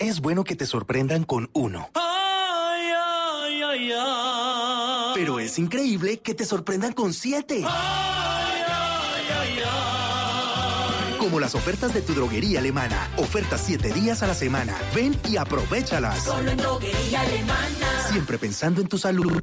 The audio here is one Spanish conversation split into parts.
Es bueno que te sorprendan con uno. Pero es increíble que te sorprendan con siete. Como las ofertas de tu droguería alemana. Ofertas siete días a la semana. Ven y aprovechalas. Solo en droguería alemana. Siempre pensando en tu salud.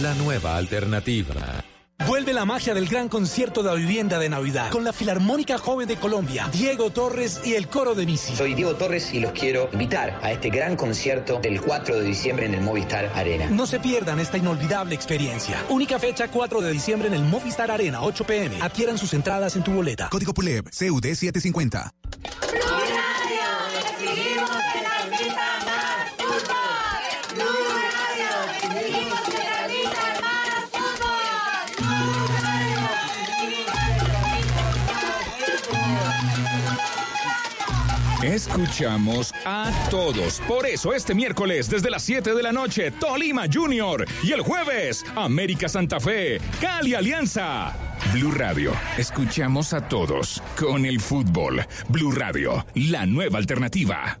La nueva alternativa. Vuelve la magia del gran concierto de la vivienda de Navidad con la Filarmónica Joven de Colombia, Diego Torres y el coro de Misi. Soy Diego Torres y los quiero invitar a este gran concierto del 4 de diciembre en el Movistar Arena. No se pierdan esta inolvidable experiencia. Única fecha 4 de diciembre en el Movistar Arena, 8 pm. Adquieran sus entradas en tu boleta. Código PULEP CUD 750. Escuchamos a todos. Por eso este miércoles desde las 7 de la noche, Tolima Junior. Y el jueves, América Santa Fe, Cali Alianza. Blue Radio. Escuchamos a todos con el fútbol. Blue Radio, la nueva alternativa.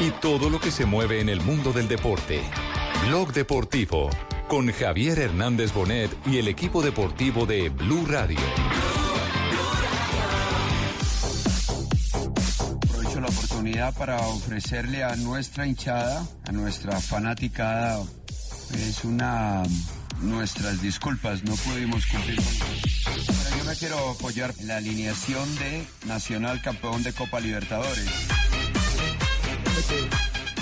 y todo lo que se mueve en el mundo del deporte. Blog Deportivo con Javier Hernández Bonet y el equipo deportivo de Blue Radio. Aprovecho la oportunidad para ofrecerle a nuestra hinchada, a nuestra fanaticada, es una nuestras disculpas, no pudimos cumplir con Pero yo me quiero apoyar la alineación de Nacional campeón de Copa Libertadores.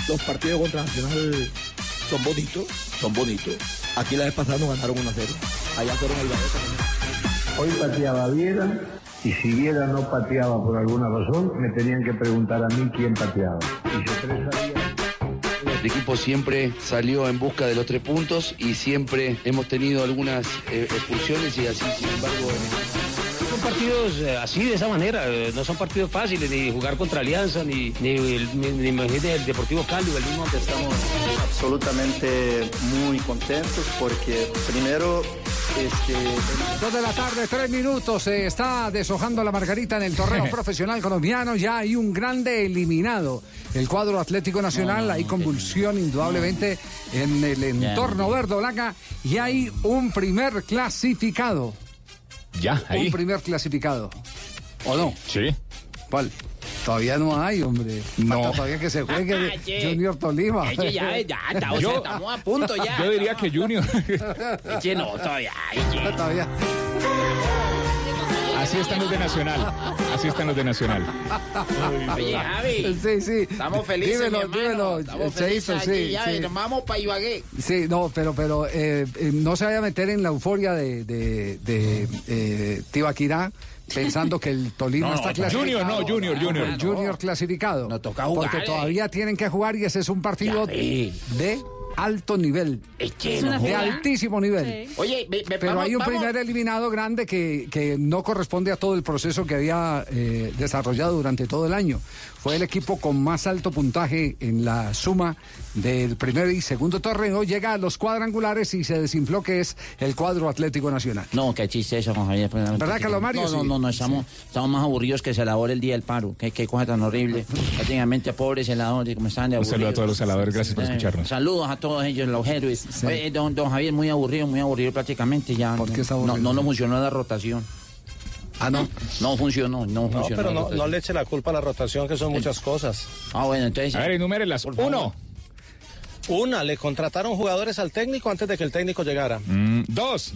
Los partidos contra Nacional son bonitos, son bonitos. Aquí la vez pasada nos ganaron 1 a 0. Allá fueron el también. Hoy pateaba Viera y si Viera no pateaba por alguna razón, me tenían que preguntar a mí quién pateaba. Y yo tres sabía. El equipo siempre salió en busca de los tres puntos y siempre hemos tenido algunas eh, expulsiones y así, sin embargo... Son partidos eh, así, de esa manera, eh, no son partidos fáciles, ni jugar contra Alianza, ni, ni, el- ni, ni imagínate el Deportivo Cali el mismo donde estamos. absolutamente muy contentos porque primero este Dos de la tarde, tres minutos. Se está deshojando la margarita en el torneo profesional colombiano. Ya hay un grande eliminado. El cuadro Atlético Nacional, hay convulsión indudablemente en el entorno verdolaga y hay un primer clasificado. Ya, ahí. Un primer clasificado. ¿O no? Sí. ¿Cuál? Todavía no hay, hombre. No. Falta todavía que se juegue. Junior Tolima. Ya, ya, Yo- estamos a punto ya. Yo diría que Junior. Aye, no, todavía. Todavía. Así están los de Nacional. Así están los de Nacional. Oye, Javi. Sí, sí. Estamos felices, Dímelo, mi dímelo, Estamos Cheito, felices sí, allí, ya, sí. Nos vamos para Ibagué. Sí, no, pero, pero eh, eh, no se vaya a meter en la euforia de, de, de eh, Tibaquirá pensando que el Tolima No, no, está Junior, clasificado. no, Junior, Junior. El Junior clasificado. jugar, porque eh. todavía tienen que jugar y ese es un partido de alto nivel. que de no joda. altísimo nivel. Oye, ve- ve- Pero vamos- hay un vamos- primer eliminado grande que, que no corresponde a todo el proceso que había eh, desarrollado durante todo el año. Fue el equipo con más alto puntaje en la suma del primer y segundo torneo. Llega a los cuadrangulares y se desinfló que es el cuadro Atlético Nacional. No, qué chiste eso, Juan Javier. ¿Verdad, Calomario? No, no, no, no, estamos, estamos más aburridos que celador el día del paro. Qué, qué cosa tan horrible. Prácticamente pobres celadores, como están de Un saludo a todos los celadores, gracias por escucharnos. Saludos a todos ellos, los héroes. Oye, don, don Javier, muy aburrido, muy aburrido prácticamente ya. ¿Por qué está aburrido? No, no, funcionó la rotación. Ah, no. No funcionó, no No, funcionó. pero la no, no le eche la culpa a la rotación, que son muchas cosas. Ah, bueno, entonces. A ver, enumérelas. Uno. Una, le contrataron jugadores al técnico antes de que el técnico llegara. Mm, dos.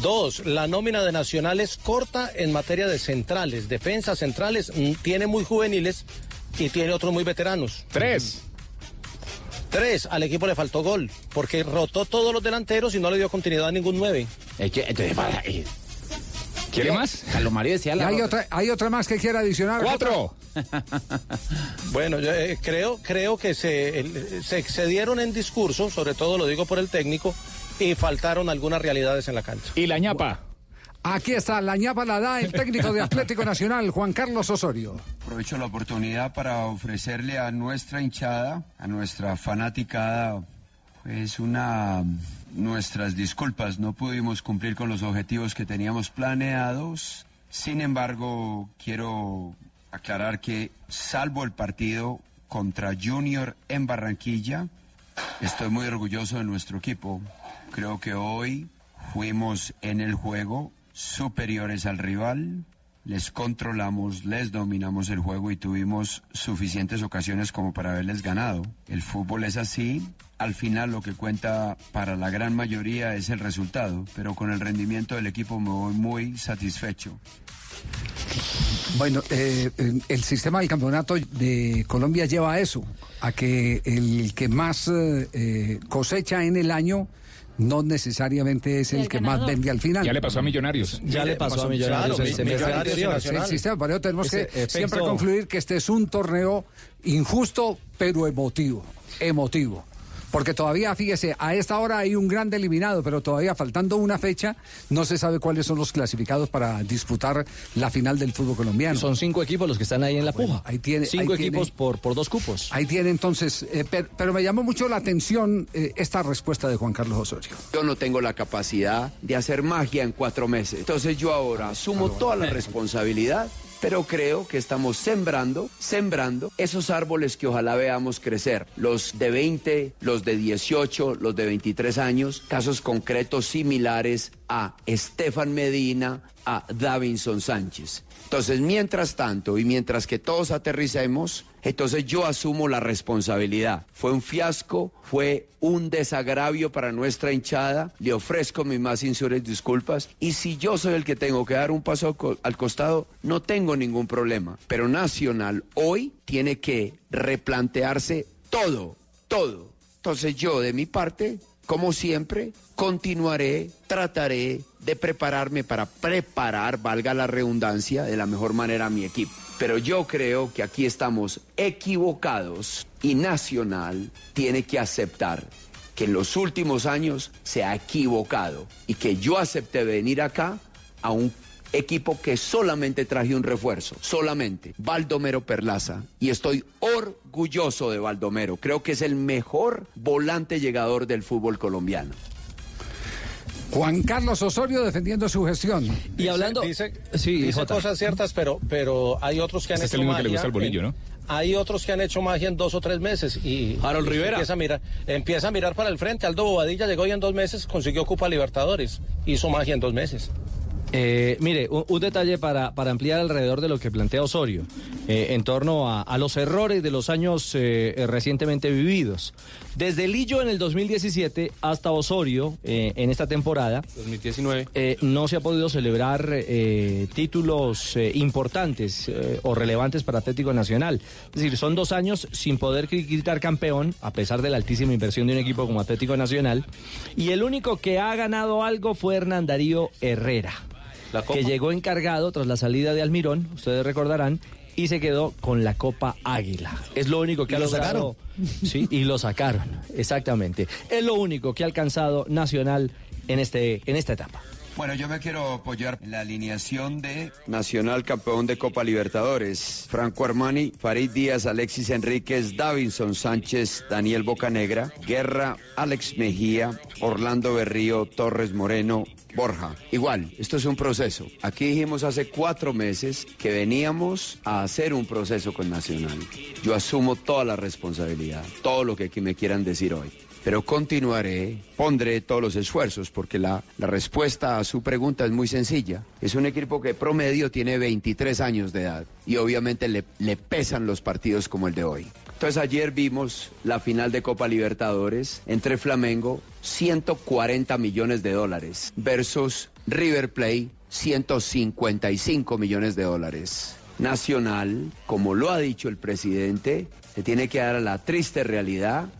Dos, la nómina de Nacional es corta en materia de centrales. Defensas centrales mm, tiene muy juveniles y tiene otros muy veteranos. Tres. Tres, al equipo le faltó gol, porque rotó todos los delanteros y no le dio continuidad a ningún nueve. Es que, entonces, para- eh, ¿Quiere más? Carlos Mario decía la hay otra, hay otra más que quiera adicionar. Cuatro. Bueno, yo eh, creo, creo que se, el- se excedieron en discurso, sobre todo lo digo por el técnico, y faltaron algunas realidades en la cancha. Y la ñapa. Aquí está, la ñapa la da el técnico de Atlético Nacional, Juan Carlos Osorio. Aprovecho la oportunidad para ofrecerle a nuestra hinchada, a nuestra fanaticada, pues una nuestras disculpas. No pudimos cumplir con los objetivos que teníamos planeados. Sin embargo, quiero aclarar que salvo el partido contra Junior en Barranquilla, estoy muy orgulloso de nuestro equipo. Creo que hoy fuimos en el juego superiores al rival, les controlamos, les dominamos el juego y tuvimos suficientes ocasiones como para haberles ganado. El fútbol es así, al final lo que cuenta para la gran mayoría es el resultado, pero con el rendimiento del equipo me voy muy satisfecho. Bueno, eh, el sistema del campeonato de Colombia lleva a eso, a que el que más eh, eh, cosecha en el año no necesariamente es el, El que más vende al final. Ya le pasó a Millonarios. Ya le pasó a Millonarios Claro, el semestre Millonarios y anterior. Nacional. El sistema, por eso tenemos Ese que efecto- siempre concluir que este es un torneo injusto, pero emotivo. Emotivo. Porque todavía, fíjese, a esta hora hay un grande eliminado, pero todavía faltando una fecha, no se sabe cuáles son los clasificados para disputar la final del fútbol colombiano. Son cinco equipos los que están ahí en la puja. Ahí tiene, cinco ahí tiene- equipos por, por dos cupos. Ahí tiene entonces, eh, per- pero, me llamó mucho la atención eh, esta respuesta de Juan Carlos Osorio. Yo no tengo la capacidad de hacer magia en cuatro meses. Entonces yo ahora asumo toda la responsabilidad, pero creo que estamos sembrando, sembrando esos árboles que ojalá veamos crecer. Los de 20, los de 18, los de 23 años, casos concretos similares a Estefan Medina, a Davinson Sánchez. Entonces, mientras tanto y mientras que todos aterricemos, entonces yo asumo la responsabilidad. Fue un fiasco, fue un desagravio para nuestra hinchada, le ofrezco mis más sinceras disculpas y si yo soy el que tengo que dar un paso al co- al costado, no tengo ningún problema. Pero Nacional hoy tiene que replantearse todo, todo. Entonces yo de mi parte, como siempre, continuaré, trataré de prepararme para preparar, valga la redundancia, de la mejor manera a mi equipo. Pero yo creo que aquí estamos equivocados y Nacional tiene que aceptar que en los últimos años se ha equivocado y que yo acepté venir acá a un equipo que solamente traje un refuerzo, solamente, Baldomero Perlaza. Y estoy orgulloso de Baldomero. Creo que es el mejor volante llegador del fútbol colombiano. Juan Carlos Osorio defendiendo su gestión. Y hablando- Dice, Sí, dice cosas ciertas, pero, pero hay otros que han Este es hecho el único que le magia gusta el bolillo, en- ¿no? Hay otros que han hecho magia en dos o tres meses y Harold y Rivera. empieza a mirar, empieza a mirar para el frente. Aldo Bobadilla llegó y en dos meses consiguió Copa Libertadores, hizo magia en dos meses. Eh, mire, un, un detalle para, para ampliar alrededor de lo que plantea Osorio, eh, en torno a, a los errores de los años eh, recientemente vividos. Desde Lillo en el 2017 hasta Osorio eh, en esta temporada, 2019. eh, no se ha podido celebrar eh, títulos importantes o relevantes para Atlético Nacional. Es decir, son dos años sin poder gritar campeón, a pesar de la altísima inversión de un equipo como Atlético Nacional. Y el único que ha ganado algo fue Hernán Darío Herrera, que llegó encargado tras la salida de Almirón, ustedes recordarán. Y se quedó con la Copa Águila. Es lo único que ¿Y ha lo logrado. Sí, y lo sacaron, exactamente. Es lo único que ha alcanzado Nacional en, este, en esta etapa. Bueno, yo me quiero apoyar la alineación de Nacional campeón de Copa Libertadores. Franco Armani, Farid Díaz, Alexis Enríquez, Davinson Sánchez, Daniel Bocanegra, Guerra, Alex Mejía, Orlando Berrío, Torres Moreno, Borja. Igual, esto es un proceso. Aquí dijimos hace cuatro meses que veníamos a hacer un proceso con Nacional. Yo asumo toda la responsabilidad, todo lo que me quieran decir hoy. Pero continuaré, pondré todos los esfuerzos, porque la, la respuesta a su pregunta es muy sencilla. Es un equipo que promedio tiene 23 años de edad y obviamente le, le pesan los partidos como el de hoy. Entonces ayer vimos la final de Copa Libertadores entre Flamengo, 140 millones de dólares, versus River Plate, 155 millones de dólares. Nacional, como lo ha dicho el presidente, se tiene que dar a la triste realidad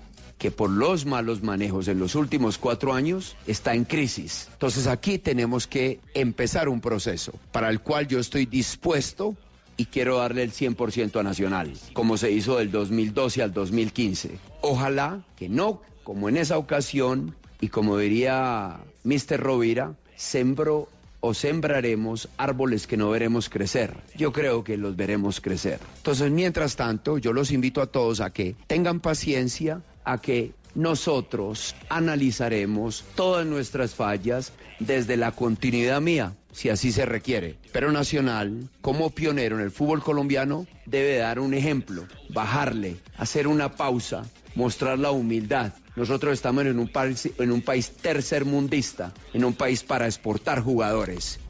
que por los malos manejos en los últimos cuatro años está en crisis. Entonces aquí tenemos que empezar un proceso para el cual yo estoy dispuesto y quiero darle el 100% a Nacional, como se hizo del 2012 al 2015. Ojalá que no, como en esa ocasión, y como diría Mr. Rovira, sembro o sembraremos árboles que no veremos crecer. Yo creo que los veremos crecer. Entonces, mientras tanto, yo los invito a todos a que tengan paciencia, a que nosotros analizaremos todas nuestras fallas desde la continuidad mía, si así se requiere. Pero Nacional, como pionero en el fútbol colombiano, debe dar un ejemplo, bajarle, hacer una pausa, mostrar la humildad. Nosotros estamos en un país, en un país tercermundista, en un país para exportar jugadores.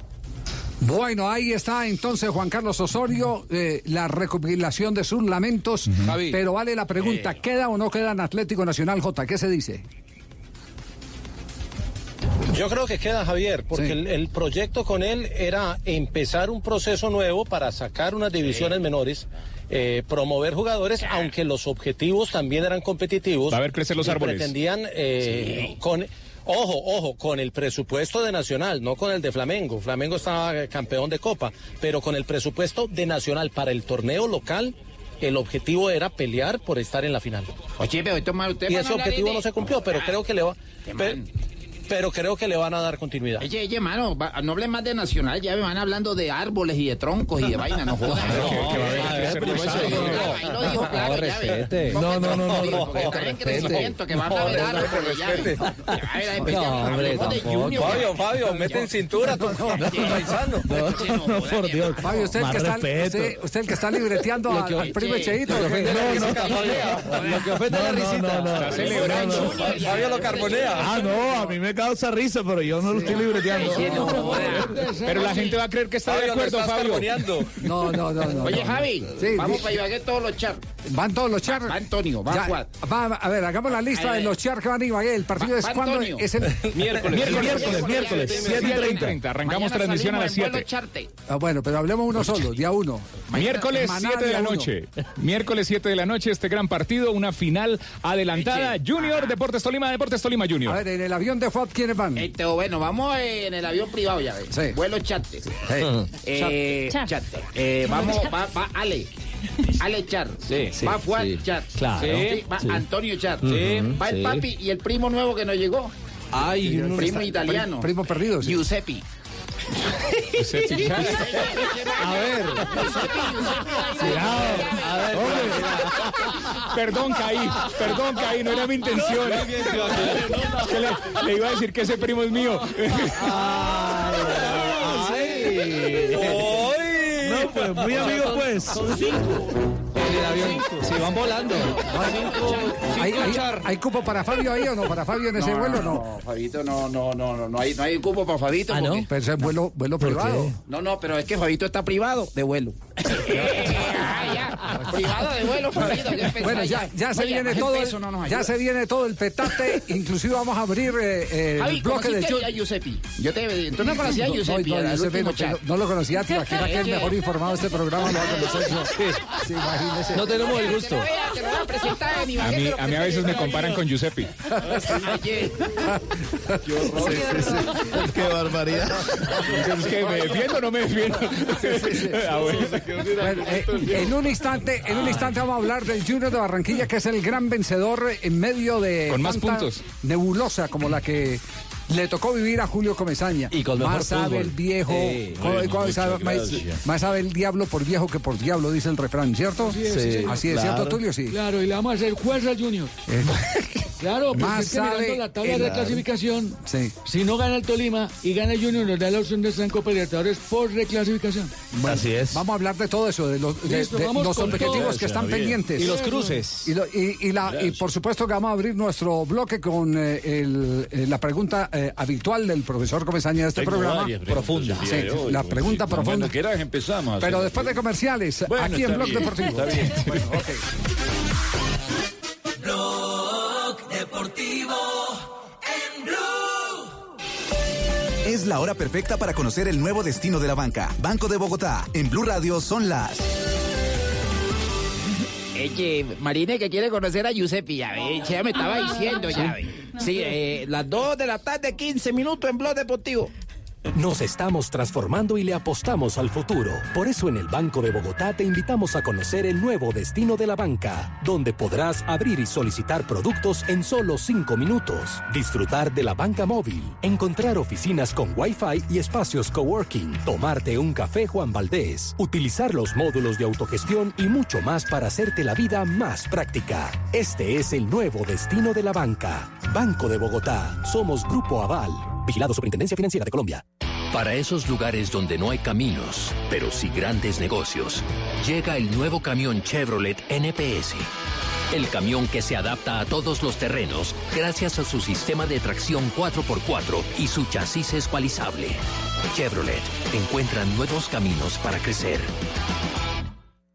Bueno, ahí está entonces Juan Carlos Osorio, eh, la recopilación de sus lamentos. Pero vale la pregunta, ¿queda o no queda en Atlético Nacional J? ¿Qué se dice? Yo creo que queda Javier, porque el, el proyecto con él era empezar un proceso nuevo para sacar unas divisiones menores, eh, promover jugadores, aunque los objetivos también eran competitivos. Va a ver crecer los y árboles. Pretendían eh, con ojo, ojo, con el presupuesto de Nacional, no con el de Flamengo. Flamengo estaba eh, campeón de Copa, pero con el presupuesto de Nacional para el torneo local. El objetivo era pelear por estar en la final. Oye, pero toma usted Y ese objetivo de- no se cumplió, pero creo que le va. Pero creo que le van a dar continuidad. Oye, oye, mano, va- no hablen más de Nacional, ya me van hablando de árboles y de troncos y de vaina, no jodas. Ahí lo dijo claro, ya ve. No, no, no, no, no. En crecimiento, que van a ver árboles, ya No. Fabio, Fabio, mete en cintura tu paisano. No, por Dios. Fabio, usted, el que está, respeto. usted, usted el que está libreteando al, primo ofende la risita, Lo que ofende la risita. No, no. Fabio lo carbonea. Ah, no, a mí me causa risa, pero yo no lo estoy libreteando. Pero la gente va a creer que está de acuerdo, estás Fabio. No, no, no, no. Oye. Javi, Sí, vamos para Ibagué todos los char. Van todos los char. Va Antonio, va Ya, Juan. va, a ver, hagamos la lista de los char que van a Ibagué. El partido Va- es cuando es el Miércoles. Miércoles, miércoles, miércoles, 7 y 30. Arrancamos transmisión a las salimos en vuelo 7. charte. Ah, bueno, pero hablemos uno solo, día uno. Miércoles Maná, 7 de la noche. Miércoles 7 de la noche, este gran partido, una final adelantada. Junior, Deportes Tolima, Deportes Tolima A Junior. ver, en el avión de FOD, ¿quiénes van? Este, bueno, vamos eh, en el avión privado ya, ¿ves? Sí. Vuelo charte. Eh, Char. charte. Eh, vamos, va, va Ale. Ale Char. Sí, sí, va Juan sí. Char. Claro. Sí, va Sí. Antonio Char. Sí, Va el sí. papi y el primo nuevo que nos llegó. Ay, primo está- italiano. Primo perdido, sí. Giuseppe. A ver, Perdón, caí, perdón, caí, no era mi intención. Que le, le iba a decir que ese primo es mío. no, pues muy amigo, pues. En el avión. Sí, van volando. ¿Hay, hay, hay cupo para Fabio ahí o no? ¿Para Fabio en ese vuelo o no? No, Fabito, no, no, no, no, no hay, no hay cupo para Fabito. Ah, ¿no? Pero es vuelo, vuelo privado. No, no, pero es que Fabito está privado de vuelo. Ya. Privado de vuelo, yo pensaba Bueno, ya, ya se Oye, viene todo, el- peso no ya se viene todo el petate. Inclusive vamos a abrir eh, eh, Javi, el bloque de ¿conociste Jun- a Giuseppe? Yo te, tú no conocías a No, Giuseppe, no, era el Giuseppe, no, chat. no lo conocía, te imaginas que Es el mejor informado de este programa lo va a conocer yo. Sí, imagínese. No tenemos el gusto. Te lo voy a- presentar mí, a mí a veces me comparan con Giuseppe. Oye, Qué barbaridad. Es que me defiendo o no me defiendo. Ah, bueno. Bueno, eh, en un instante, en un instante vamos a hablar del Junior de Barranquilla, que es el gran vencedor en medio de Con más puntos. nebulosa como la que le tocó vivir a Julio Comesaña. Y con mejor más sabe fútbol. el viejo, Sí. co- Bueno, co- muchas sabe- más, sabe el diablo por viejo que por diablo, dice el refrán, ¿cierto? Así es, sí, señor. Así es, Claro. ¿cierto, Tulio? Sí. Claro, y le vamos a hacer fuerza al Junior. Eh, Claro, porque Más es que mirando sabe la tabla el- de clasificación, sí. si no gana el Tolima y gana el Junior, nos da la opción de estar en Copa Libertadores por reclasificación. Bueno, Así es. Vamos a hablar de todo eso, de los, de- Listo, de vamos los objetivos todo. que están Bien. pendientes. Y los cruces. Y, lo- y- y la- y por supuesto que vamos a abrir nuestro bloque con eh, el- eh, la pregunta eh, habitual del profesor Comesaña de este Tengo programa. Profunda. Sí, hoy, la pues, pregunta sí. profunda. Cuando quieras empezamos. Pero después de comerciales, Bueno, aquí en Blog bien, Deportivo. está bien. Bueno, ok. Blog Deportivo en Blue. Es la hora perfecta para conocer el nuevo destino de la banca. Banco de Bogotá. En Blue Radio son las. Oye, Marine que quiere conocer a Giuseppe, ya ve, ya me estaba diciendo, ya ve. Sí, eh, las 2 de la tarde, 15 minutos en Blog Deportivo. Nos estamos transformando y le apostamos al futuro. Por eso en el Banco de Bogotá te invitamos a conocer el nuevo destino de la banca, donde podrás abrir y solicitar productos en solo 5 minutos, disfrutar de la banca móvil, encontrar oficinas con Wi-Fi y espacios coworking, tomarte un café Juan Valdés, utilizar los módulos de autogestión y mucho más para hacerte la vida más práctica. Este es el nuevo destino de la banca. Banco de Bogotá. Somos Grupo Aval. Vigilado Superintendencia Financiera de Colombia. Para esos lugares donde no hay caminos, pero sí grandes negocios, llega el nuevo camión Chevrolet NPS. El camión que se adapta a todos los terrenos gracias a su sistema de tracción 4x4 y su chasis escualizable. Chevrolet encuentra nuevos caminos para crecer.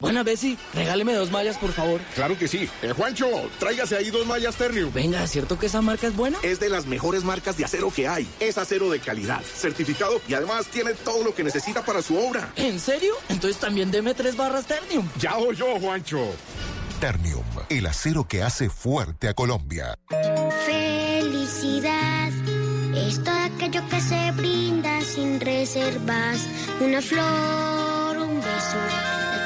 Buena, Bessie, regáleme dos mallas, por favor. Claro que sí. Eh, Juancho, tráigase ahí dos mallas Ternium. Venga, ¿es cierto que esa marca es buena? Es de las mejores marcas de acero que hay. Es acero de calidad, certificado y además tiene todo lo que necesita para su obra. ¿En serio? Entonces también deme tres barras Ternium. Ya oyó, Juancho. Ternium, el acero que hace fuerte a Colombia. Felicidad es todo aquello que se brinda sin reservas. Una flor, un beso,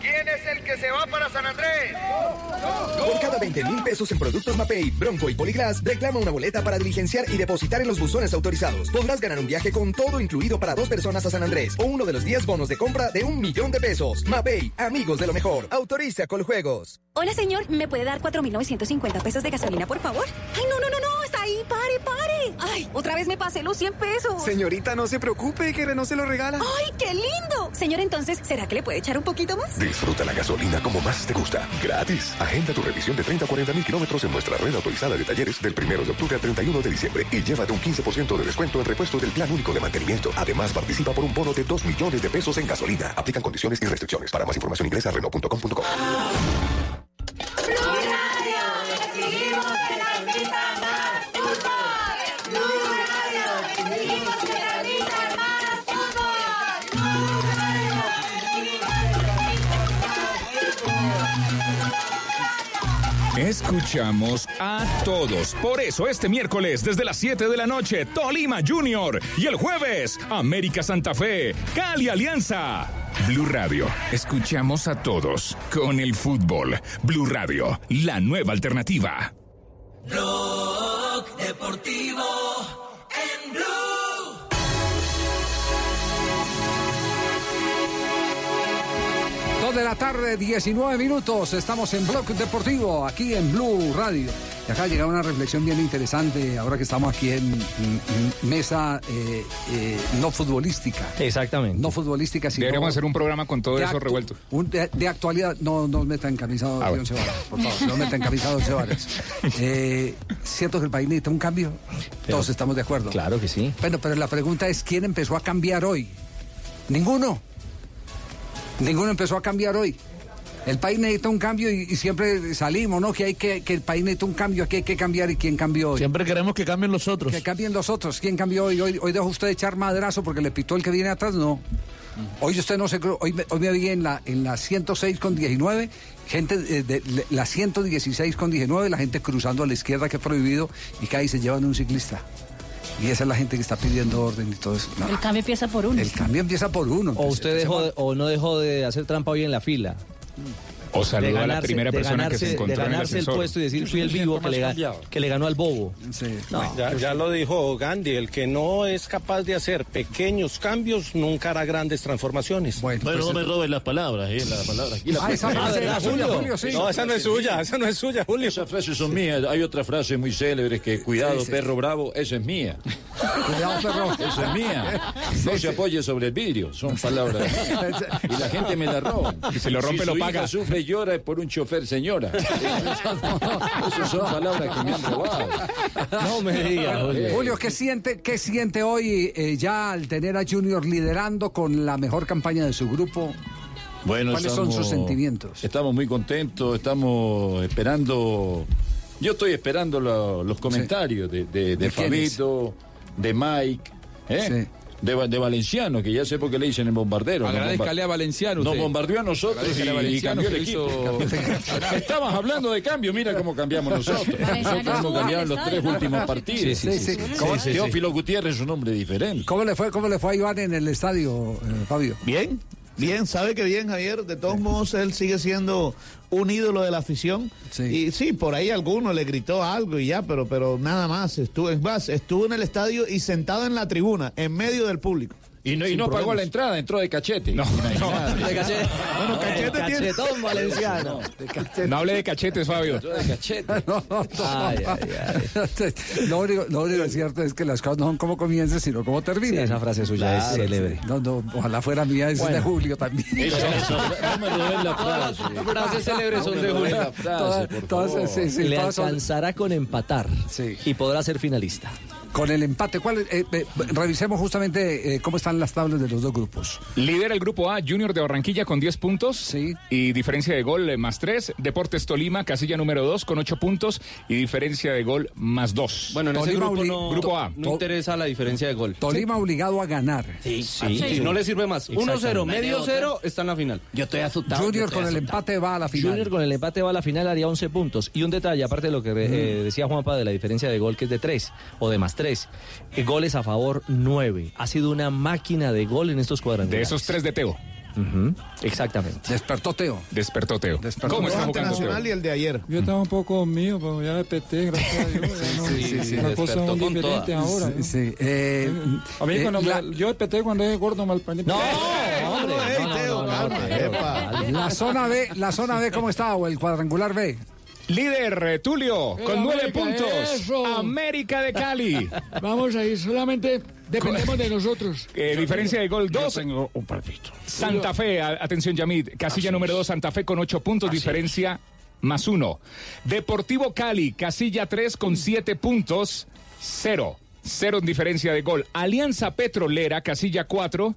¿Quién es el que se va para San Andrés? Por cada 20 mil pesos en productos Mapei, Bronco y Poliglas, reclama una boleta para diligenciar y depositar en los buzones autorizados. Podrás ganar un viaje con todo incluido para dos personas a San Andrés o uno de los 10 bonos de compra de un millón de pesos. Mapei, amigos de lo mejor. Autoriza con juegos. Hola, señor. ¿Me puede dar 4.950 pesos de gasolina, por favor? Ay, no, no, no, no. Está ahí. Pare, pare. Ay, otra otra vez me pasé los 100 pesos. Señorita, no se preocupe, que Renault se lo regala. ¡Ay, qué lindo! Señor, entonces, ¿será que le puede echar un poquito más? Disfruta la gasolina como más te gusta. Gratis. Agenda tu revisión de 30 a 40 mil kilómetros en nuestra red autorizada de talleres del 1 de octubre al 31 de diciembre y llévate un 15% de descuento en repuesto del plan único de mantenimiento. Además, participa por un bono de 2 millones de pesos en gasolina. Aplican condiciones y restricciones. Para más información ingresa a Renault.com.co. Escuchamos a todos. Por eso este miércoles desde las 7 de la noche, Tolima Junior. Y el jueves, América Santa Fe, Cali Alianza. Blue Radio, escuchamos a todos con el fútbol. Blue Radio, la nueva alternativa. Blog Deportivo en Blue. Dos de la tarde, 19 minutos. Estamos en Bloque Deportivo, aquí en Blue Radio. Y acá llega una reflexión bien interesante, ahora que estamos aquí en, en- en mesa eh, eh, no futbolística. Exactamente. No futbolística, sino... Deberíamos hacer un programa con todo eso revuelto. un- de, de actualidad, no, no metan camisado Ah, bueno. por favor, no metan camisado de. Eh, ¿Cierto que el país necesita un cambio? Todos estamos de acuerdo. Claro que sí. Bueno, pero la pregunta es, ¿quién empezó a cambiar hoy? Ninguno. Ninguno empezó a cambiar hoy. El país necesita un cambio y, y siempre salimos, ¿no? Que hay que, que el país necesita un cambio, que hay que cambiar y quién cambió hoy. Siempre queremos que cambien los otros. Que cambien los otros. ¿Quién cambió hoy? Hoy, hoy dejó usted echar madrazo porque le pitó el que viene atrás, no. Hoy usted no se hoy me, hoy me vi en la en la 106 con 19, gente de, de- de la 116 con 19, la gente cruzando a la izquierda que es prohibido y que ahí se llevan un ciclista. Y esa es la gente que está pidiendo orden y todo eso. No. El cambio empieza por uno. El cambio empieza por uno. O usted dejó de- o no dejó de hacer trampa hoy en la fila. O saludó De a la ganarse- primera persona que ganarse- se encontró de en el ganarse el puesto y decir fui el vivo que le, ga- que le ganó al bobo. No. Ya, ya lo dijo Gandhi, el que no es capaz de hacer pequeños cambios nunca hará grandes transformaciones. Bueno, Bueno, no me robes las palabras, eh, las palabras. Aquí la Ah, esa frase era suya, Julio, sí. No, esa no es suya, esa no es suya, Julio. Esas frases son mías. Hay otra frase muy célebre que cuidado, Sí, sí. perro bravo, esa es mía. Cuidado, perro. Esa es mía. No se apoye sobre el vidrio, son palabras. Y la gente me la roba. Si se lo rompe, Si lo paga. sufre llora es por un chofer, señora. Esas son palabras que me han robado. No me diga, Julio. ¿qué siente, qué siente hoy eh, ya al tener a Junior liderando con la mejor campaña de su grupo? Bueno, ¿Cuáles son sus sentimientos? Estamos muy contentos, estamos esperando. Yo estoy esperando lo- los comentarios de, de, de ¿De quiénes? Fabito, de Mike, ¿eh? De, de Valenciano, que ya sé por qué le dicen el bombardero. Agradezcale a Valenciano. Nos bombardeó a nosotros y, a y cambió el equipo. hizo- Estabas hablando de cambio, mira cómo cambiamos nosotros. Nosotros hemos cambiado en los tres últimos partidos. Sí, sí, sí. ¿Cómo- sí, sí, sí. Teófilo Gutiérrez es un hombre diferente. ¿Cómo le fue, cómo le fue a Iván en el estadio, eh, Fabio? Bien, bien, sabe que bien, Javier. De todos modos, él sigue siendo un ídolo de la afición. Y sí, por ahí alguno le gritó algo y ya, pero, pero nada más. Estuvo, es más, estuvo en el estadio y sentado en la tribuna, en medio del público. Y no, y no pagó la entrada, entró de cachete. No, De cachete. Bueno, cachete tiene. Cachetón valenciano. No hable de cachetes, Fabio. de cachete. No, no, no. Ay, ay, Lo, único, lo único cierto es que las cosas no son como comienzan, sino como terminan. Sí, esa frase suya es célebre. No, no, ojalá fuera mía, es de Bueno. Julio también. Eso, eso, no me robé la frase. Las frases célebres son No de Julio. Todas- todas- sí, sí, Le todas son- alcanzará con empatar y podrá ser finalista. Con el empate, ¿cuál, eh, eh, revisemos justamente eh, cómo están las tablas de los dos grupos. Lidera el grupo A, Junior de Barranquilla con 10 puntos y diferencia de gol eh, más 3. Deportes Tolima, casilla número 2 con 8 puntos y diferencia de gol más 2. Bueno, en ese grupo no, Grupo A. no interesa la diferencia de gol. Tolima obligado a ganar. Sí, sí. No le sirve más. 1-0, medio 0, está en la final. Yo estoy asustado. Junior con el empate va a la final. Junior con el empate va a la final, haría 11 puntos. Y un detalle, aparte de lo que eh, decía Juanpa de la diferencia de gol, que es de 3 o de más 3. goles a favor, 9. Ha sido una máquina de gol en estos De cuadrangulares. esos tres de Teo. Exactamente. Despertó Teo. Despertó Teo. ¿Cómo está jugando Teo? y el de ayer. Yo estaba un poco mío, pero ya desperté, gracias a Dios. no- Sí, sí, sí. Despertó son con diferentes toda. ahora. Sí, ¿no? sí. Eh, A mí eh, cuando la, me- yo desperté cuando es gordo mal. No, hombre. La zona B, la zona B, ¿cómo está? O el cuadrangular B. Líder, eh, Tulio, con nueve puntos. eso. América de Cali. Vamos a ir, solamente dependemos de nosotros. Eh, diferencia de gol 2. tengo un partido. Santa Fe, a- atención Yamid, casilla número 2, Santa Fe con 8 puntos, diferencia más 1. Deportivo Cali, casilla 3 con 7 puntos, 0. 0 en diferencia de gol. Alianza Petrolera, casilla 4,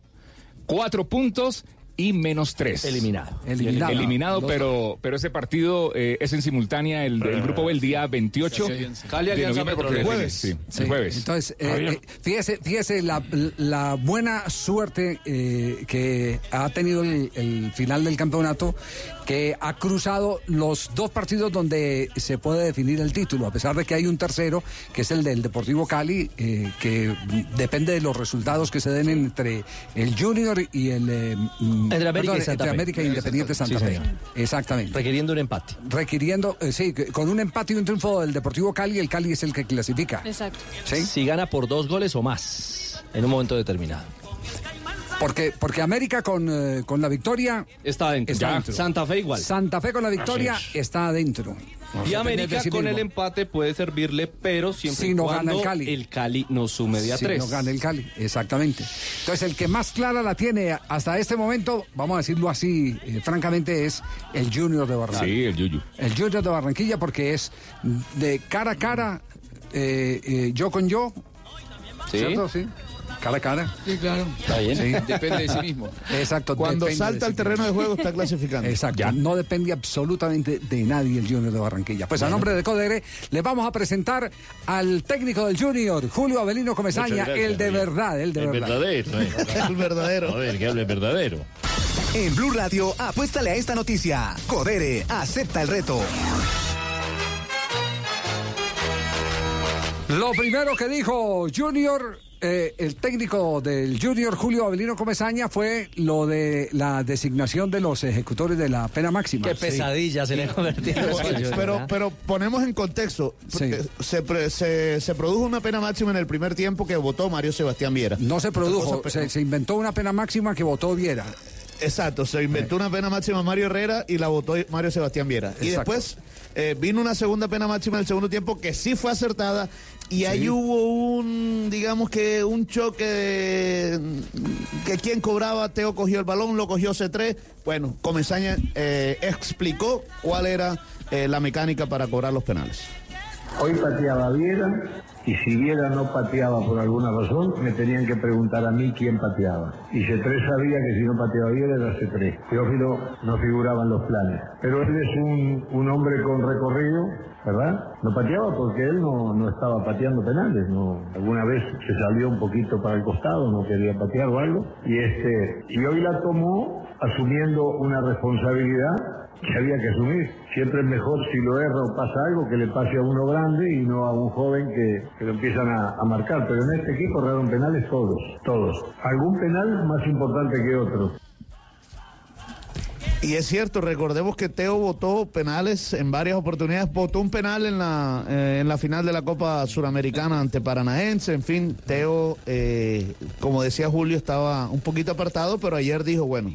4 puntos y menos 3. Eliminado. Eliminado, Eliminado. pero, pero ese partido eh, es en simultánea, el, el grupo B el día 28 Cali, Alianza el Jueves. Sí, Sí, el jueves. Entonces, eh, eh, fíjese, fíjese la, la buena suerte eh, que ha tenido el, el final del campeonato, que ha cruzado los dos partidos donde se puede definir el título, a pesar de que hay un tercero, que es el del Deportivo Cali, eh, que depende de los resultados que se den entre el Junior y el... eh, mm, Entre América y perdón, Santa entre Fe. América e Independiente Santa Sí, Fe. señor. Exactamente. Requiriendo un empate. Requiriendo, eh, sí, con un empate y un triunfo del Deportivo Cali, el Cali es el que clasifica. Exacto. Si gana por dos goles o más en un momento determinado. Porque, porque América con, eh, con la victoria está dentro. Está Ya. dentro. Santa Fe igual. Santa Fe con la victoria está adentro. Y América sí con el empate puede servirle, pero siempre Si no gana cuando el Cali. el Cali no sume de a Si tres. no gana el Cali, exactamente. Entonces, el que más clara la tiene hasta este momento, vamos a decirlo así, eh, francamente, es el Junior de Barranquilla. Sí, el Yuyu. El Junior de Barranquilla, porque es de cara a cara, eh, eh, yo con yo. Sí. ¿Cierto? Sí. Cara a cara. Sí, claro. Está bien. Depende de sí mismo. Exacto. Cuando salta al sí terreno mismo. de juego está clasificando. Exacto. No depende absolutamente de nadie el Junior de Barranquilla. Pues a nombre de Codere le vamos a presentar al técnico del Junior, Julio Avelino Comesaña, gracias, el de verdad, el de El verdad. verdadero, ¿eh? El verdadero. A ver, que hable verdadero. En Blue Radio, apuéstale a esta noticia. Codere, acepta el reto. Lo primero que dijo Junior, eh, el técnico del Junior, Julio Avelino Comesaña, fue lo de la designación de los ejecutores de la pena máxima. Qué pesadilla se le ha convertido Pero, pero, pero ponemos en contexto. porque Se, pre- se, se produjo una pena máxima en el primer tiempo que votó Mario Sebastián Viera. No se produjo, se, se inventó una pena máxima que votó Viera. Exacto, se inventó una pena máxima Mario Herrera y la votó Mario Sebastián Viera. Y después eh, vino una segunda pena máxima en el segundo tiempo que sí fue acertada y ahí hubo un, digamos que un choque de- que quien cobraba, Teo cogió el balón, lo cogió C3. Bueno, Comesaña eh, explicó cuál era eh, la mecánica para cobrar los penales. Hoy pateaba Viera y si Viera no pateaba por alguna razón, me tenían que preguntar a mí quién pateaba. Y C3 sabía que si no pateaba Viera era C3. Teófilo no figuraba en los planes. Pero él es un, un hombre con recorrido, ¿verdad? No pateaba porque él no, no estaba pateando penales. No, alguna vez se salió un poquito para el costado, no quería patear o algo. Y, este, y hoy la tomó asumiendo una responsabilidad que había que asumir. Siempre es mejor si lo erra o pasa algo que le pase a uno grande y no a un joven que, que lo empiezan a, marcar. Pero en este equipo erraron penales todos, todos. Algún penal más importante que otro. Y es cierto, recordemos que Teo votó penales en varias oportunidades, votó un penal en la, eh, en la final de la Copa Suramericana ante Paranaense, en fin, Teo, eh, como decía Julio, estaba un poquito apartado, pero ayer dijo, bueno,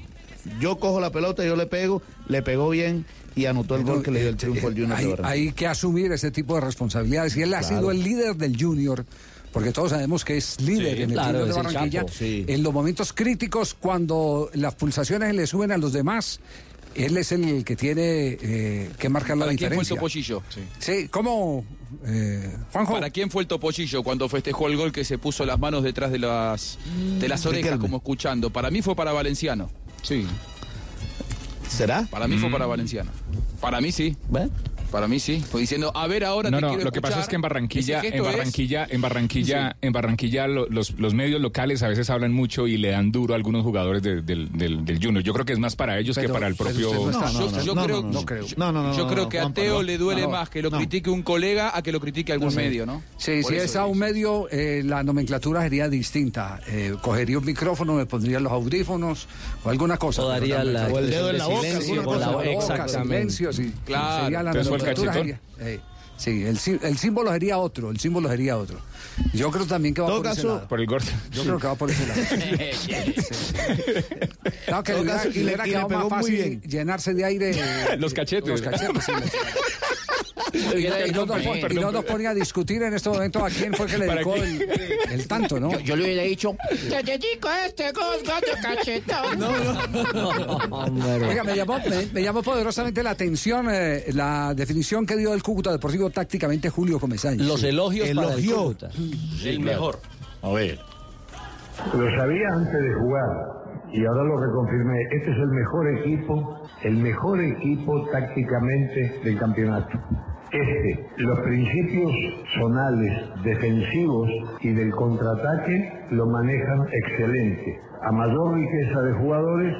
yo cojo la pelota, yo le pego, le pegó bien y anotó el gol que le dio el triunfo al Junior de hay, hay que asumir ese tipo de responsabilidades. Y él ha sido el líder del Junior, porque todos sabemos que es líder Sí, en el claro, de Barranquilla. capo, sí. En los momentos críticos, cuando las pulsaciones le suben a los demás, él es el que tiene eh, que marcar la ¿Para quién fue el diferencia. topollillo? Sí, ¿cómo, eh, Juanjo? ¿Para quién fue el topollillo cuando festejó el gol que se puso las manos detrás de las, de las orejas, Riquelme. como escuchando? Para mí fue para Valenciano. Sí. ¿Será? Para mí fue Mm. para Valenciano. Para mí sí. Para mí sí. Fue diciendo, a ver ahora No, te no, quiero lo que pasa es que en Barranquilla, en Barranquilla, en Barranquilla, en Barranquilla lo- los, los medios locales a veces hablan mucho y le dan duro a algunos jugadores de- del, del, del Junior. Yo creo que es más para ellos que para el propio. no está- yo, yo creo, no, no. yo- creo que a Teo no. le duele más que lo critique un colega a que lo critique algún medio, ¿no? Sí, si es a un medio, eh, la nomenclatura sería distinta. Eh, cogería un micrófono, me pondría los audífonos o alguna cosa. O daría la- el dedo en la boca, Exactamente. silencio, sí. Claro. Cachetón. sería- eh, sí, el, sí- el símbolo sería otro, el símbolo sería otro. Yo creo también que va Todo por ese lado. Por el gordo. Yo creo que va por ese lado. Claro que Todo le hubiera, caso, y le le- hubiera y le quedado pegó más muy fácil bien. llenarse de aire. eh, Los cachetes. Los cachetes, sí. Y no nos pon- y no nos pone a discutir en este momento a quién fue que le ¿Para dedicó el, el tanto, ¿no? Yo, yo le hubiera dicho, te dedico este gol, gato cachetón. Oiga, me llamó, me, me llamó poderosamente la atención eh, la definición que dio el Cúcuta Deportivo tácticamente Julio Comesaña. Los elogios para el. Cúcuta. El mejor. A ver. Lo sabía antes de jugar y ahora lo reconfirmé. Este es el mejor equipo, el mejor equipo tácticamente del campeonato. Este, los principios zonales, defensivos y del contraataque lo manejan excelente. A mayor riqueza de jugadores,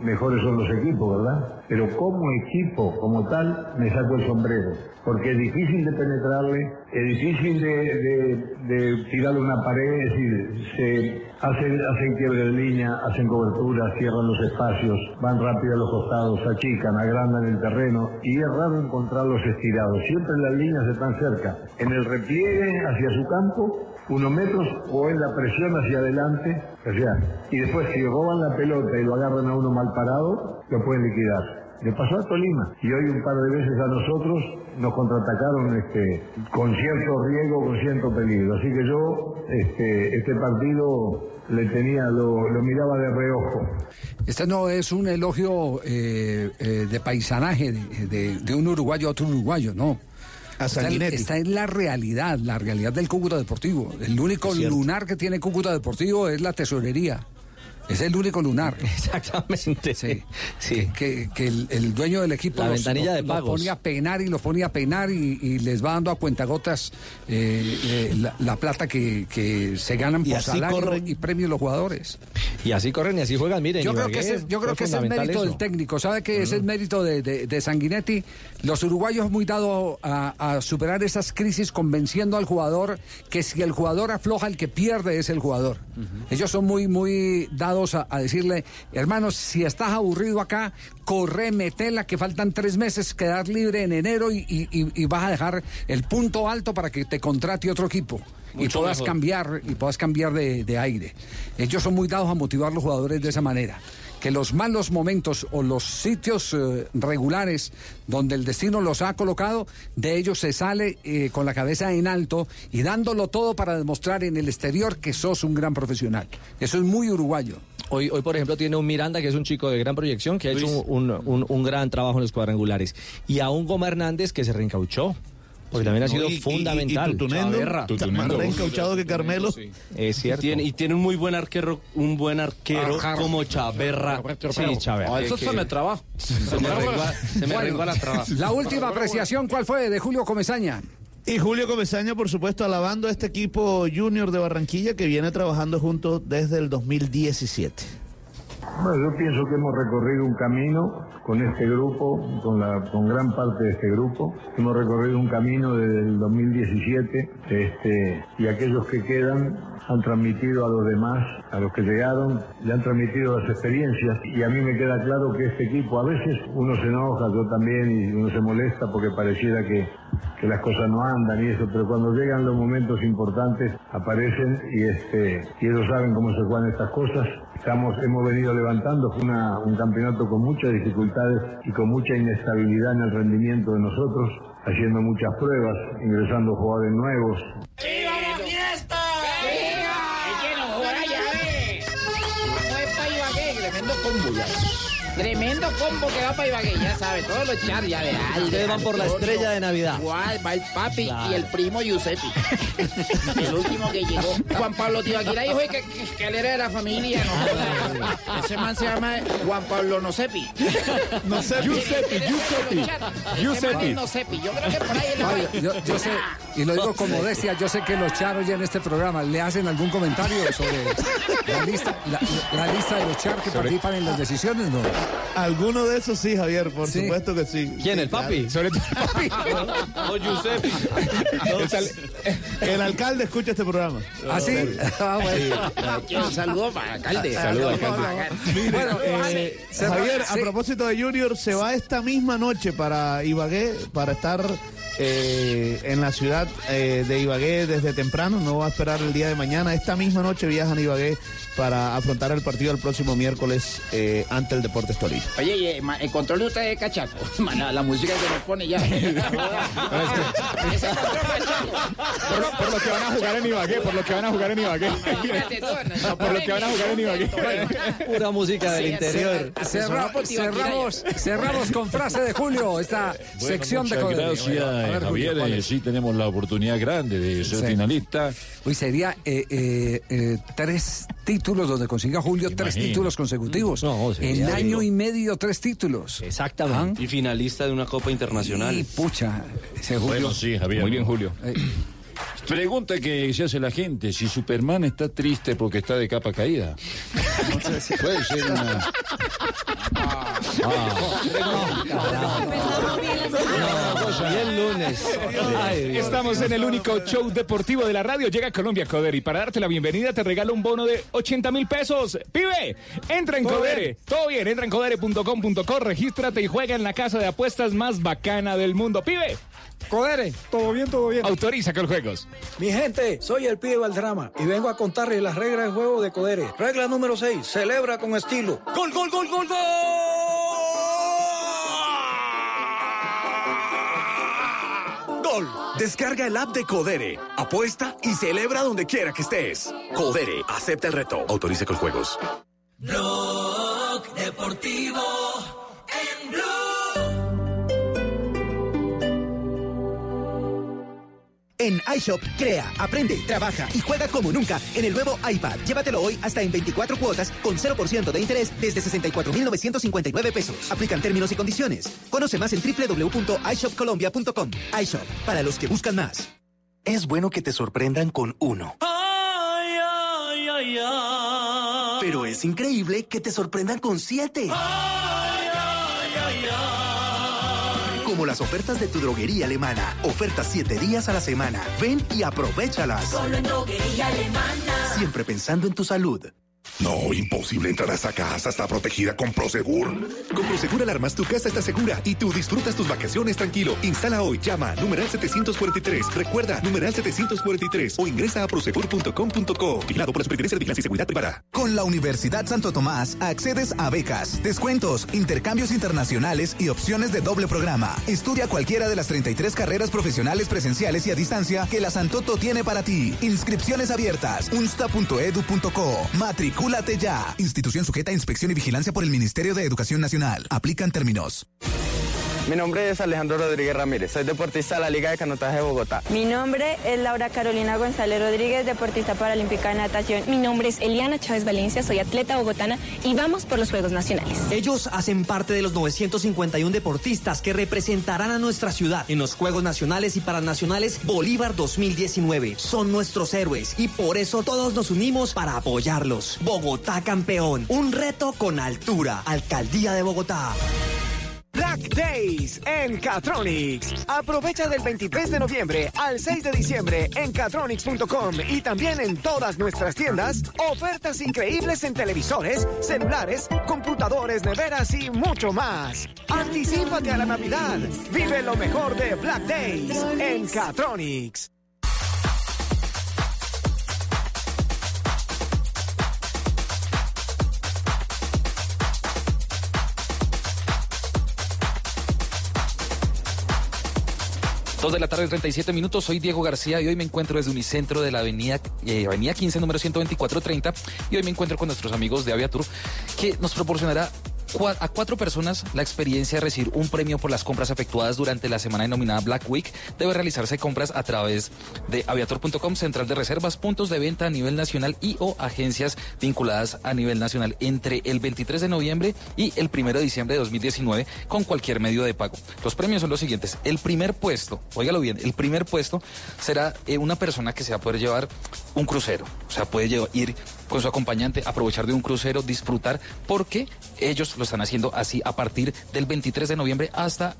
mejores son los equipos, ¿verdad? Pero como equipo, como tal, me saco el sombrero. Porque es difícil de penetrarle, es difícil de, de- tirarle una pared, es decir, se hacen, hacen quiebre de línea, hacen cobertura, cierran los espacios, van rápido a los costados, achican, agrandan el terreno y es raro encontrarlos estirados. Siempre las líneas están cerca. En el repliegue hacia su campo, unos metros o en la presión hacia adelante, o sea, y después si roban la pelota y lo agarran a uno mal parado, lo pueden liquidar. Le pasó a Tolima y hoy un par de veces a nosotros nos contraatacaron este, con cierto riesgo, con cierto peligro. Así que yo este, este partido le tenía, lo, miraba de reojo. Este no es un elogio eh, eh, de paisanaje de un uruguayo a otro uruguayo, no. A Está en, Sanguinetti. está en la realidad, la realidad del Cúcuta Deportivo. El único Es lunar que tiene Cúcuta Deportivo es la tesorería. Es el único lunar. Exactamente. Sí. Que, que el, el dueño del equipo La los, ventanilla de los pagos. ponía a peinar y los ponía a peinar y, y les va dando a cuentagotas eh, eh, la, la plata que, que se ganan Y por salario corren. y premios los jugadores. Y así corren y así juegan, miren. Yo creo que ese, yo creo fue que ese es el mérito eso. del técnico. ¿Sabe que ese es el mérito de, de- de Sanguinetti? Los uruguayos muy dados a, a superar esas crisis convenciendo al jugador que si el jugador afloja, el que pierde es el jugador. Ellos son muy, muy dados a, a decirle, hermanos, si estás aburrido acá, corre, metela, que faltan tres meses, quedar libre en enero y, y- y- y vas a dejar el punto alto para que te contrate otro equipo. y puedas mejor. cambiar y puedas cambiar de, de aire. Ellos son muy dados a motivar a los jugadores de esa manera. Que los malos momentos o los sitios eh, regulares donde el destino los ha colocado, de ellos se sale eh, con la cabeza en alto y dándolo todo para demostrar en el exterior que sos un gran profesional. Eso es muy uruguayo. Hoy, hoy, por ejemplo, tiene un Miranda, que es un chico de gran proyección, que ha hecho un, un- un- un gran trabajo en los cuadrangulares. Y a un Goma Hernández que se reencauchó. Porque también ha sido y- y- fundamental. y Tutunendo, Chaverra. está más reencauchado que Carmelo. Es cierto. Tiene, y tiene un muy buen arquero, un buen arquero Ajá. como Chaverra. Sí, Chaverra. Ah, eso Que- se me traba. Se me regua- se me regua la traba. La última apreciación, ¿cuál fue? De Julio Comesaña. Y Julio Comesaña, por supuesto, alabando a este equipo junior de Barranquilla que viene trabajando juntos desde el 2017. Bueno, yo pienso que hemos recorrido un camino con este grupo, con, la, con gran parte de este grupo. Hemos recorrido un camino desde el 2017 este, y aquellos que quedan han transmitido a los demás, a los que llegaron, le han transmitido las experiencias y a mí me queda claro que este equipo a veces uno se enoja, yo también, y uno se molesta porque pareciera que, las cosas no andan y eso, pero cuando llegan los momentos importantes aparecen y, este, y ellos saben cómo se juegan estas cosas. Estamos, hemos venido levantando fue una- un campeonato con muchas dificultades y con mucha inestabilidad en el rendimiento de nosotros, haciendo muchas pruebas, ingresando jugadores nuevos, ¡Viva la fiesta! ¡Viva! Joda Tremendo combo que va para Ibagué, ya sabe, todos los char ya de Ustedes van por la estrella de Navidad. Igual, va el papi Claro. y el primo Giuseppe. el último que llegó. Juan Pablo Tibaquira dijo que, que, que él era de la familia, no. Ese man se llama Juan Pablo Nocepi. Nocepi. Giuseppe, Giuseppe. Giuseppe. Nocepi. Yo creo que por ahí Oye, va. yo, yo sé, y lo digo con modestia, yo sé que los charos ya en este programa le hacen algún comentario sobre la lista, la, la lista de los charos que participan en las decisiones, ¿no? Alguno de esos sí, Javier, por supuesto que sí. ¿Quién, Sí, el papi? claro. Sobre todo el papi. O Giuseppe. El alcalde escucha este programa. ¿Ah, sí? Ah, bueno. Un saludo para el alcalde. Saludos, Bueno, eh, Javier, a propósito de Junior, se va esta misma noche para Ibagué para estar eh, en la ciudad ciudad eh, de Ibagué desde temprano, no va a esperar el día de mañana. Esta misma noche viajan a Ibagué para afrontar el partido el próximo miércoles eh, ante el Deportes Oye, y, eh, ma- el control de usted es cachaco. La, la música que nos pone ya. Por, por lo que van a jugar en Ibagué, por lo que van a jugar en Ibagué. Por lo que van a jugar en Ibagué. Pura música del interior. Cerra- cerramos, cerramos con frase de Julio esta Bueno, sección de gracias, A ver, Julio, Javier. ¿cuál Eh, sí tenemos la oportunidad grande de ser Sí. finalista. Uy, sería eh, eh, eh, tres títulos donde consiga Julio tres títulos consecutivos. No, en año y medio, tres títulos. Exactamente. Y finalista de una Copa Internacional. Y pucha, ese Julio. Bueno, sí, Javier. Muy bien, Julio. Eh, Pregunta que se hace la gente, si Superman está triste porque está de capa caída. Puede ser una... Y el lunes. Ay. Estamos en el único show deportivo de la radio. Llega a Colombia Codere y para darte la bienvenida te regalo un bono de 80 mil pesos. ¡Pibe! Entra en Codere. Todo bien, entra en codere.com.co, regístrate y juega en la casa de apuestas más bacana del mundo. ¡Pibe! Codere, todo bien, todo bien. Autoriza con juegos. Mi gente, soy el pibe Valdrama y vengo a contarles las reglas de juego de Codere. Regla número 6, celebra con estilo. ¡Gol, gol, gol, gol, gol! ¡Gol! Descarga el app de Codere, apuesta y celebra donde quiera que estés. Codere, acepta el reto. Autoriza con juegos. Blog Deportivo En iShop, crea, aprende, trabaja y juega como nunca en el nuevo iPad. Llévatelo hoy hasta en 24 cuotas con 0% de interés desde 64,959 pesos. Aplican términos y condiciones. Conoce más en www.ishopcolombia.com. iShop, para los que buscan más. Es bueno que te sorprendan con uno. Ay, ay, ay, ay. Pero es increíble que te sorprendan con siete. Como las ofertas de tu droguería alemana. Ofertas siete días a la semana. Ven y aprovechalas. Solo en droguería alemana. Siempre pensando en tu salud. No, imposible entrar a esa casa. Está protegida con Prosegur. Con Prosegur Alarmas tu casa está segura y tú disfrutas tus vacaciones tranquilo. Instala hoy, llama numeral 743. Recuerda, numeral 743 o ingresa a prosegur.com.co. Vigilado por la Superintendencia de Vigilancia y Seguridad Privada. Con la Universidad Santo Tomás accedes a becas, descuentos, intercambios internacionales y opciones de doble programa. Estudia cualquiera de las 33 carreras profesionales presenciales y a distancia que la Santoto tiene para ti. Inscripciones abiertas. unsta.edu.co. Matricúlate ya. Institución sujeta a inspección y vigilancia por el Ministerio de Educación Nacional. Aplican términos. Mi nombre es Alejandro Rodríguez Ramírez, soy deportista de la Liga de Canotaje de Bogotá. Mi nombre es Laura Carolina González Rodríguez, deportista paralímpica de natación. Mi nombre es Eliana Chávez Valencia, soy atleta bogotana y vamos por los Juegos Nacionales. Ellos hacen parte de los 951 deportistas que representarán a nuestra ciudad en los Juegos Nacionales y Paranacionales Bolívar 2019. Son nuestros héroes y por eso todos nos unimos para apoyarlos. Bogotá campeón, un reto con altura. Alcaldía de Bogotá. Black Days en Catronics. Aprovecha del 23 de noviembre al 6 de diciembre en catronics.com y también en todas nuestras tiendas ofertas increíbles en televisores, celulares, computadores, neveras y mucho más. Anticípate a la Navidad. Vive lo mejor de Black Days en Catronics. Dos de la tarde, 37 minutos. Soy Diego García y hoy me encuentro desde Unicentro de la avenida, eh, avenida 15, número 12430. Y hoy me encuentro con nuestros amigos de Aviatur, que nos proporcionará a cuatro personas la experiencia de recibir un premio por las compras efectuadas durante la semana denominada Black Week. Debe realizarse compras a través de aviator.com, central de reservas, puntos de venta a nivel nacional y o agencias vinculadas a nivel nacional entre el 23 de noviembre y el 1 de diciembre de 2019 con cualquier medio de pago. Los premios son los siguientes. El primer puesto, óigalo bien, el primer puesto será eh, una persona que se va a poder llevar un crucero. O sea, puede ir con su acompañante, aprovechar de un crucero, disfrutar, porque ellos lo están haciendo así a partir del 23 de noviembre hasta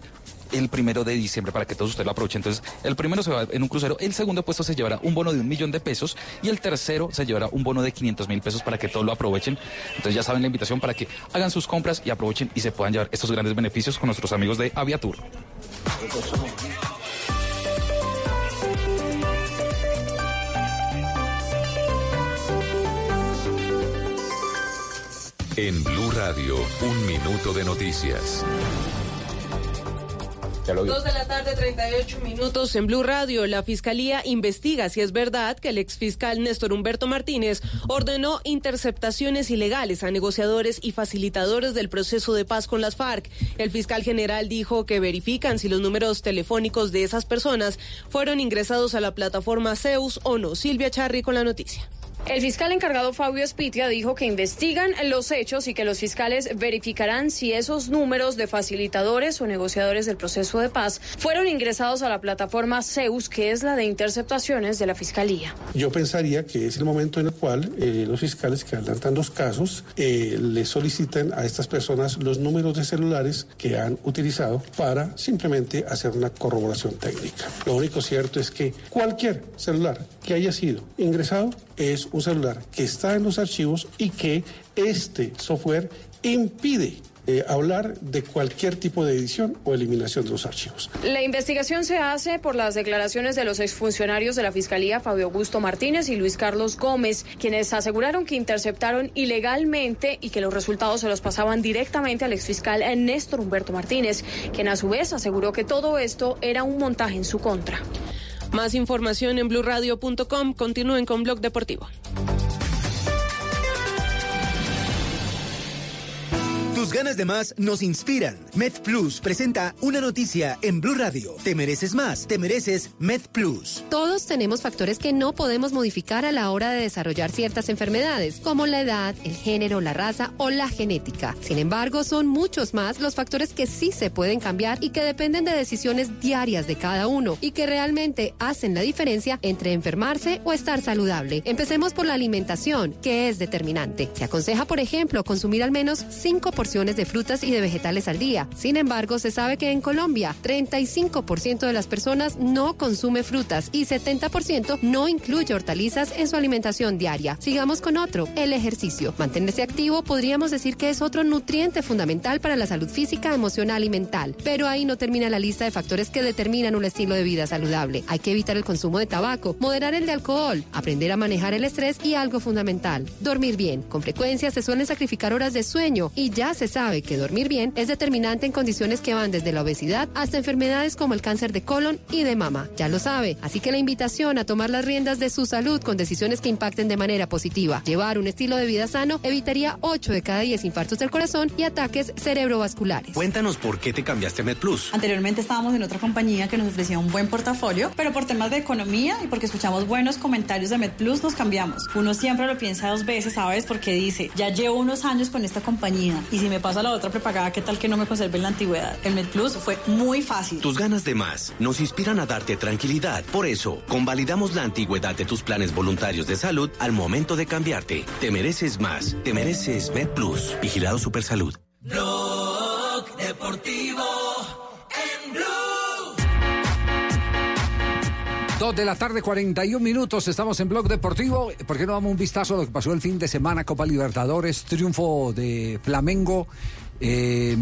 el primero de diciembre para que todos ustedes lo aprovechen. Entonces, el primero se va en un crucero, el segundo puesto se llevará un bono de un millón de pesos y el tercero se llevará un bono de 500 mil pesos para que todos lo aprovechen. Entonces, ya saben la invitación para que hagan sus compras y aprovechen y se puedan llevar estos grandes beneficios con nuestros amigos de Aviatur. En Blue Radio, un minuto de noticias. Dos de la tarde, 38 minutos en Blue Radio. La Fiscalía investiga si es verdad que el exfiscal Néstor Humberto Martínez ordenó interceptaciones ilegales a negociadores y facilitadores del proceso de paz con las FARC. El fiscal general dijo que verifican si los números telefónicos de esas personas fueron ingresados a la plataforma Zeus o no. Silvia Charri con la noticia. El fiscal encargado Fabio Espitia dijo que investigan los hechos y que los fiscales verificarán si esos números de facilitadores o negociadores del proceso de paz fueron ingresados a la plataforma Zeus, que es la de interceptaciones de la Fiscalía. Yo pensaría que es el momento en el cual eh, los fiscales que adelantan los casos eh, le solicitan a estas personas los números de celulares que han utilizado para simplemente hacer una corroboración técnica. Lo único cierto es que cualquier celular que haya sido ingresado es un celular que está en los archivos y que este software impide eh, hablar de cualquier tipo de edición o eliminación de los archivos. La investigación se hace por las declaraciones de los exfuncionarios de la Fiscalía Fabio Augusto Martínez y Luis Carlos Gómez, quienes aseguraron que interceptaron ilegalmente y que los resultados se los pasaban directamente al exfiscal Néstor Humberto Martínez, quien a su vez aseguró que todo esto era un montaje en su contra. Más información en blurradio.com. Continúen con Blog Deportivo. Tus ganas de más nos inspiran. MedPlus presenta una noticia en Blue Radio. Te mereces más, te mereces MedPlus. Todos tenemos factores que no podemos modificar a la hora de desarrollar ciertas enfermedades, como la edad, el género, la raza o la genética. Sin embargo, son muchos más los factores que sí se pueden cambiar y que dependen de decisiones diarias de cada uno y que realmente hacen la diferencia entre enfermarse o estar saludable. Empecemos por la alimentación, que es determinante. Se aconseja, por ejemplo, consumir al menos 5% de frutas y de vegetales al día. Sin embargo, se sabe que en Colombia 35% de las personas no consume frutas y 70% no incluye hortalizas en su alimentación diaria. Sigamos con otro, el ejercicio. Mantenerse activo podríamos decir que es otro nutriente fundamental para la salud física, emocional y mental. Pero ahí no termina la lista de factores que determinan un estilo de vida saludable. Hay que evitar el consumo de tabaco, moderar el de alcohol, aprender a manejar el estrés y algo fundamental, dormir bien. Con frecuencia se suelen sacrificar horas de sueño y ya se sabe que dormir bien es determinante en condiciones que van desde la obesidad hasta enfermedades como el cáncer de colon y de mama. Ya lo sabe, así que la invitación a tomar las riendas de su salud con decisiones que impacten de manera positiva. Llevar un estilo de vida sano evitaría 8 de cada 10 infartos del corazón y ataques cerebrovasculares. Cuéntanos por qué te cambiaste a MedPlus. Anteriormente estábamos en otra compañía que nos ofrecía un buen portafolio, pero por temas de economía y porque escuchamos buenos comentarios de MedPlus nos cambiamos. Uno siempre lo piensa dos veces, ¿sabes? Porque dice, ya llevo unos años con esta compañía y si me paso a la otra prepagada, ¿qué tal que no me conserve en la antigüedad? El MedPlus fue muy fácil. Tus ganas de más nos inspiran a darte tranquilidad. Por eso, convalidamos la antigüedad de tus planes voluntarios de salud al momento de cambiarte. Te mereces más. Te mereces MedPlus. Vigilado Supersalud. Blog Deportivo en Blue. Dos de la tarde, 41 minutos. Estamos en Blog Deportivo. ¿Por qué no damos un vistazo a lo que pasó el fin de semana? Copa Libertadores, triunfo de Flamengo. eh,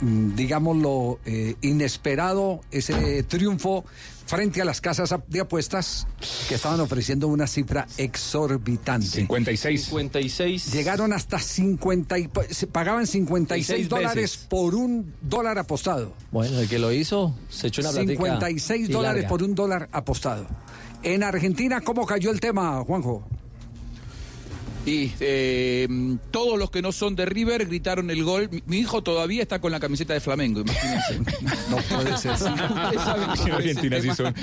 mm, digámoslo, eh, inesperado ese triunfo frente a las casas de apuestas que estaban ofreciendo una cifra exorbitante. 56. 56. Llegaron hasta 50 y, se pagaban 56 56 dólares veces. por un dólar apostado. Bueno, el que lo hizo se echó una platica 56 y dólares larga. por un dólar apostado. En Argentina, ¿cómo cayó el tema, Juanjo? Y eh, todos los que no son de River gritaron el gol. Mi, mi hijo todavía está con la camiseta de Flamengo, imagínense. No puede ser. Es Argentina el sí tema, son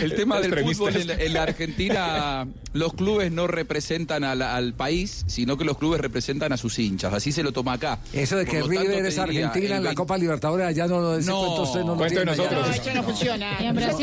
el tema del fútbol en la, en la Argentina, los clubes no representan a la- al país, sino que los clubes representan a sus hinchas. Así se lo toma acá. Eso de Por que lo tanto, River es diría, Argentina el en la 20 Copa Libertadores, allá no, ese No, cuento usted no lo cuento nosotros. No, eso no funciona.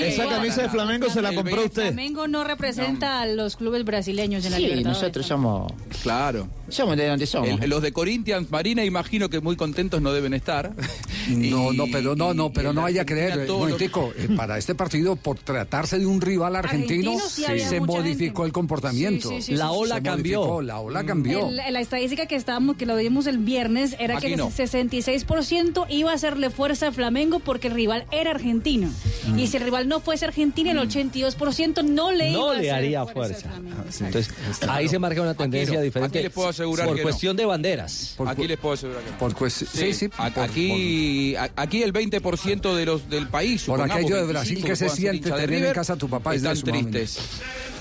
Esa camisa de Flamengo se la compró usted. Flamengo no representa a los clubes brasileños en la Sí, Libertadores. nosotros somos, Claro. somos de donde somos. El- los de Corinthians, Marina, imagino que muy contentos no deben estar. No, Y- no, pero no, no, pero no vaya a creer. todo lo- momentico, eh, para este partido, por tratarse de un rival argentino, sí se modificó gente. el comportamiento. Sí, sí, sí, La ola Se cambió. modificó, La ola cambió. El- la estadística que estábamos, que lo vimos el viernes, era Aquí que no. el 66% iba a hacerle fuerza a Flamengo porque el rival era argentino. Mm. Y si el rival no fuese argentino, el 82% no le iba no a le haría fuerza. fuerza. Entonces, ahí se marca una tendencia diferente. Aquí les puedo asegurar por que no. cuestión de banderas. aquí les puedo asegurar que no. Por sí, sí, A- por- aquí, aquí el 20% de los del país, Por aquello de 25 Brasil que se siente tener en River, casa a tu papá es de están tristes.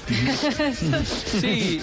Sí,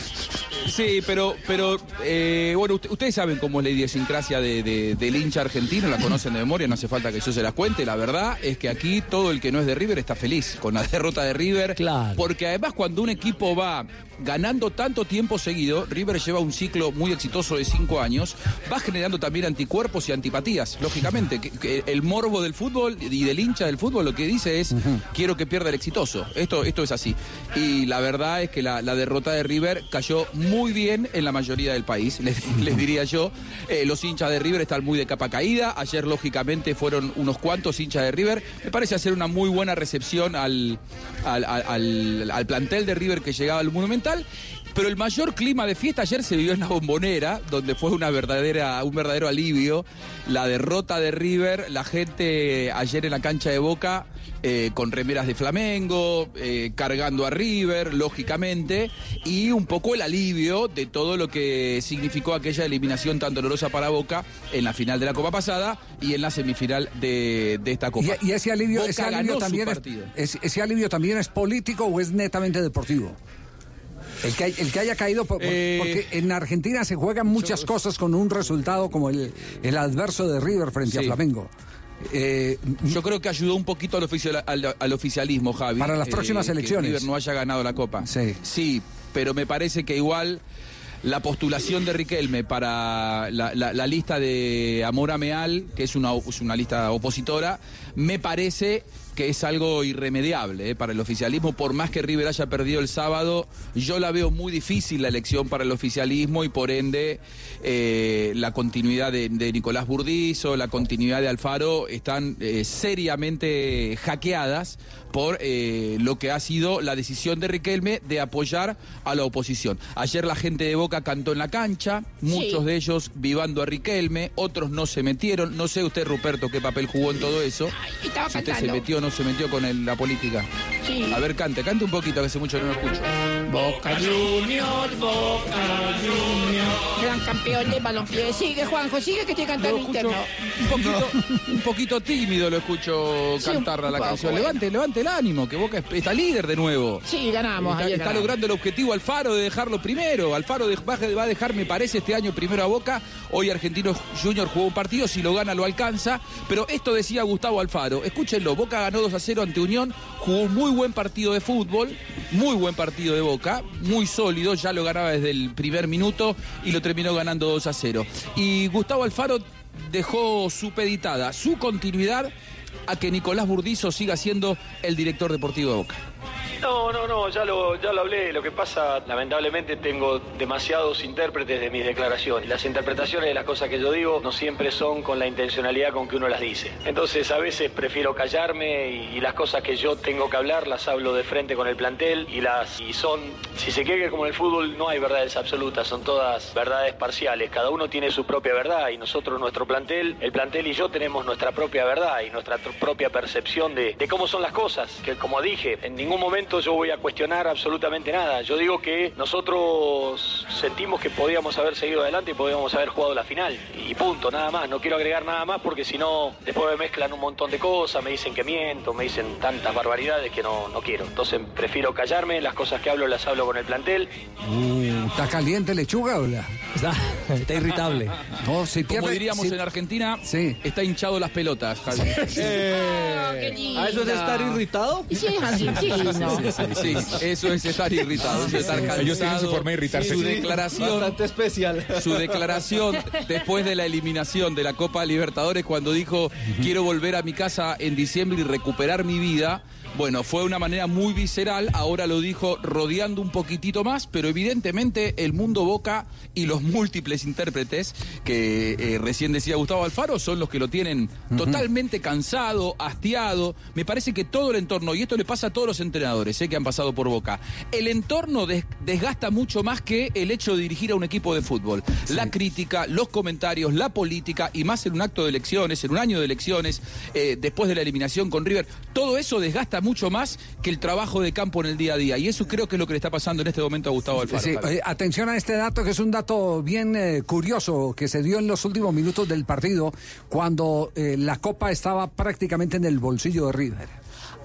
sí, pero, pero eh, bueno, usted- ustedes saben cómo es la idiosincrasia de, de- del hincha argentino, la conocen de memoria, no hace falta que yo se las cuente. La verdad es que aquí todo el que no es de River está feliz con la derrota de River. Porque además cuando un equipo va ganando tanto tiempo seguido, River lleva un ciclo muy exitoso de cinco años, va generando también anticuerpos y antipatías, lógicamente. que- que el morbo del fútbol y del hincha del fútbol lo que dice es, quiero que pierda el exitoso. Esto, esto es así. Y la verdad es que la, la derrota de River cayó muy bien en la mayoría del país, les, les diría yo. Eh, los hinchas de River están muy de capa caída. Ayer, lógicamente, fueron unos cuantos hinchas de River. Me parece hacer una muy buena recepción al, al, al- al- plantel de River que llegaba al Monumental. Pero el mayor clima de fiesta ayer se vivió en la bombonera, donde fue una verdadera, un verdadero alivio. La derrota de River, la gente ayer en la cancha de Boca eh, con remeras de Flamengo, eh, cargando a River, lógicamente, y un poco el alivio de todo lo que significó aquella eliminación tan dolorosa para Boca en la final de la Copa pasada y en la semifinal de, de esta Copa. Y, y ese alivio, ese alivio también es, partido. es- ese alivio también es político o es netamente deportivo. El que, hay- el que haya caído, por- por- Eh, porque en Argentina se juegan muchas cosas con un resultado como el, el adverso de River frente a Sí. Flamengo. Eh, Yo creo que ayudó un poquito al, oficial- al- al oficialismo, Javi. Para las eh, próximas que elecciones. River no haya ganado la Copa. Sí. pero me parece que igual la postulación de Riquelme para la, la- la lista de Amora Meal, que es una, es una lista opositora, me parece que es algo irremediable eh, para el oficialismo. Por más que River haya perdido el sábado, yo la veo muy difícil la elección para el oficialismo y por ende eh, la continuidad de, de Nicolás Burdizo, la continuidad de Alfaro están eh, seriamente hackeadas por lo que ha sido la decisión de Riquelme de apoyar a la oposición. Ayer la gente de Boca cantó en la cancha, muchos de ellos vivando a Riquelme, otros no se metieron. No sé usted, Ruperto, qué papel jugó en todo eso. estaba si usted se metió no se metió con el- la política. Sí. A ver, cante, cante un poquito, que hace mucho que no lo escucho. Boca Juniors, Boca Juniors. Gran campeón de balompié. Sigue, Juanjo, sigue que estoy cantando interno. Un poquito, un poquito tímido lo escucho Sí, cantar a la poco, canción. bueno. Levante, levante el ánimo, que Boca es- está líder de nuevo. Sí, ganamos. Está, ayer está ganamos. logrando el objetivo Alfaro de dejarlo primero. Alfaro de- va a dejar, me parece, este año primero a Boca. Hoy Argentino Junior jugó un partido, si lo gana lo alcanza. Pero esto decía Gustavo Alfaro. Escúchenlo, Boca ganó 2 a 0 ante Unión, jugó muy buen partido de fútbol, muy buen partido de Boca, muy sólido, ya lo ganaba desde el primer minuto y lo terminó ganando 2 a 0. Y Gustavo Alfaro dejó supeditada su continuidad a que Nicolás Burdizo siga siendo el director deportivo de Boca. No, no, no, ya lo, ya lo hablé. Lo que pasa, lamentablemente, tengo demasiados intérpretes de mis declaraciones. Las interpretaciones de las cosas que yo digo no siempre son con la intencionalidad con que uno las dice. Entonces, a veces prefiero callarme y, las cosas que yo tengo que hablar las hablo de frente con el plantel y las y son, si se quiere, como en el fútbol no hay verdades absolutas, son todas verdades parciales. Cada uno tiene su propia verdad y nosotros, nuestro plantel, el plantel y yo tenemos nuestra propia verdad y nuestra tr- propia percepción de, de cómo son las cosas. Que como dije, en ningún momento yo voy a cuestionar absolutamente nada. Yo digo que nosotros sentimos que podíamos haber seguido adelante y podíamos haber jugado la final. Y punto, nada más. No quiero agregar nada más porque si no, después me mezclan un montón de cosas, me dicen que miento, me dicen tantas barbaridades que no, no quiero. Entonces prefiero callarme, las cosas que hablo las hablo con el plantel. Uh, ¿Está caliente lechuga o la? Está, está irritable. No, si Como pierde- diríamos si- en Argentina, está hinchado las pelotas, Javi. qué lindo. ¿A eso es estar irritado? Sí, es así, sí, no. Sí, eso es estar irritado, eso es estar cansado. Ellos tienen su forma de irritarse. Su declaración, Bastante especial. su declaración después de la eliminación de la Copa Libertadores cuando dijo quiero volver a mi casa en diciembre y recuperar mi vida. Bueno, fue una manera muy visceral, ahora lo dijo rodeando un poquitito más, pero evidentemente el mundo Boca y los múltiples intérpretes que eh, recién decía Gustavo Alfaro son los que lo tienen totalmente cansado, hastiado. Me parece que todo el entorno, y esto le pasa a todos los entrenadores eh, que han pasado por Boca, el entorno des- desgasta mucho más que el hecho de dirigir a un equipo de fútbol. La crítica, los comentarios, la política, y más en un acto de elecciones, en un año de elecciones, eh, después de la eliminación con River, todo eso desgasta mucho más que el trabajo de campo en el día a día. Y eso creo que es lo que le está pasando en este momento a Gustavo Alfaro. Sí, eh, atención a este dato que es un dato bien eh, curioso que se dio en los últimos minutos del partido cuando eh, la copa estaba prácticamente en el bolsillo de River.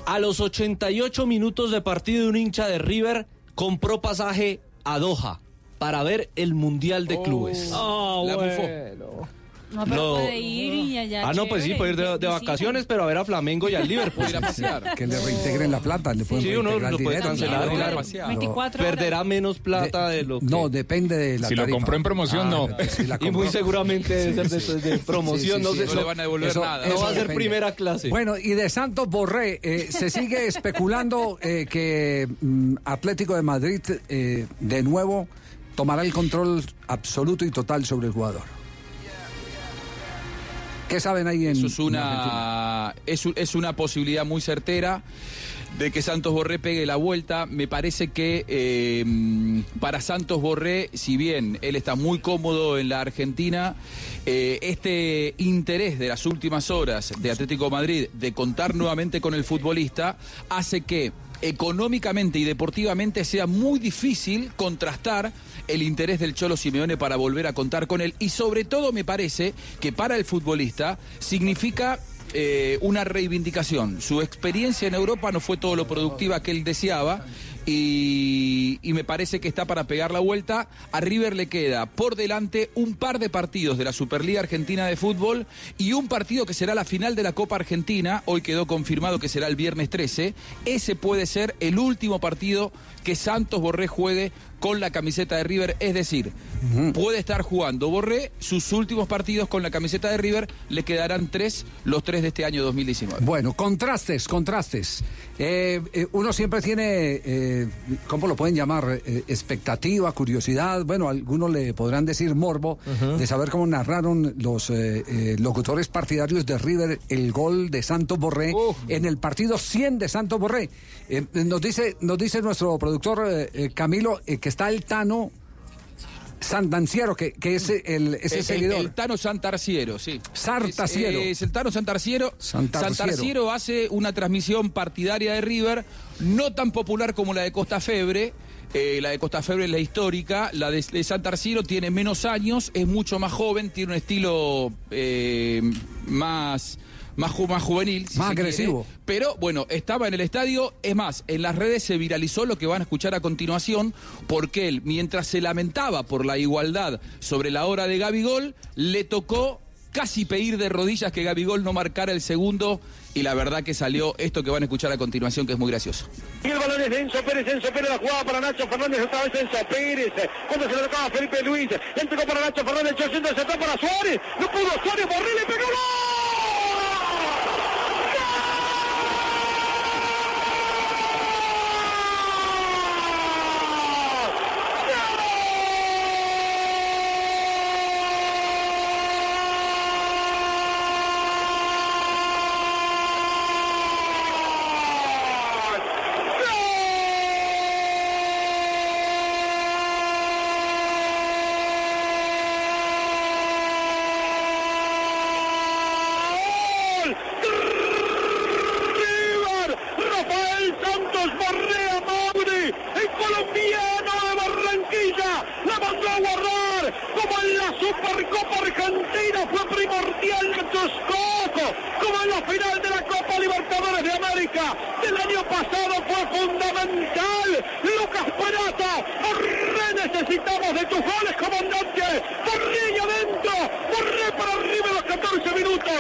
A los 88 minutos de partido, un hincha de River compró pasaje a Doha para ver el Mundial de Clubes. Oh, La bufó. No, pero No. puede ir y allá. Ah, no, pues sí, puede ir de, de vacaciones, pero a ver a Flamengo y al Liverpool. Ir a pasear. Que le reintegren la plata, le pueden Sí, uno lo puede cancelar, No, claro. no, 24 horas. Perderá menos plata de, lo que... No, depende de la Si lo tarifa. compró en promoción, no. si la y muy seguramente debe ser de, de promoción. Sí, sí, no, no le van a devolver Eso- nada. no va a ser primera clase. Bueno, y de Santos Borré, eh, se sigue especulando eh, que mm, Atlético de Madrid eh, de nuevo tomará el control absoluto y total sobre el jugador. ¿Qué saben ahí en Eso es en una, es, es una posibilidad muy certera de que Santos Borré pegue la vuelta. Me parece que eh, para Santos Borré, si bien él está muy cómodo en la Argentina, eh, este interés de las últimas horas de Atlético de Madrid de contar nuevamente con el futbolista hace que económicamente y deportivamente sea muy difícil contrastar el interés del Cholo Simeone para volver a contar con él y sobre todo me parece que para el futbolista significa eh, una reivindicación. Su experiencia en Europa no fue todo lo productiva que él deseaba y, me parece que está para pegar la vuelta. A River le queda por delante un par de partidos de la Superliga Argentina de Fútbol y un partido que será la final de la Copa Argentina. Hoy quedó confirmado que será el viernes 13. Ese puede ser el último partido que Santos Borré juegue con la camiseta de River, es decir, puede estar jugando Borré sus últimos partidos con la camiseta de River, le quedarán tres, los tres de este año 2019. Bueno, contrastes, contrastes. Eh, eh, uno siempre tiene, eh, ¿cómo lo pueden llamar? Eh, expectativa, curiosidad. Bueno, algunos le podrán decir morbo de saber cómo narraron los eh, eh, locutores partidarios de River el gol de Santos Borré en el partido 100 de Santos Borré. Eh, nos dice, nos dice nuestro productor eh, eh, Camilo eh, que está el Tano Santanciero, que, que es el, ese El- el, seguidor. el Tano Santarciero, sí. Sartaciero. Es, es el Tano Santarciero. Santarciero. Santarciero hace una transmisión partidaria de River, no tan popular como la de Costa Febre. Eh, la de Costa Febre es la histórica, la de, de Santarciero tiene menos años, es mucho más joven, tiene un estilo eh, más, más, ju- más juvenil. si Más se quiere. agresivo. Pero bueno, estaba en el estadio. Es más, en las redes se viralizó lo que van a escuchar a continuación, porque él, mientras se lamentaba por la igualdad sobre la hora de Gabigol, le tocó casi pedir de rodillas que Gabigol no marcara el segundo. Y la verdad que salió esto que van a escuchar a continuación, que es muy gracioso. Y el balón es de Enzo Pérez, Enzo Pérez la jugada para Nacho Fernández, otra vez Enzo Pérez, cuando se le tocaba Felipe Luis, entregó para Nacho Fernández, el centro se para Suárez, no pudo Suárez, Borré le pegó ¡Gol! monumental. Lucas Parata, re necesitamos de tus goles, comandante. Borré adentro, borré para arriba los 14 minutos.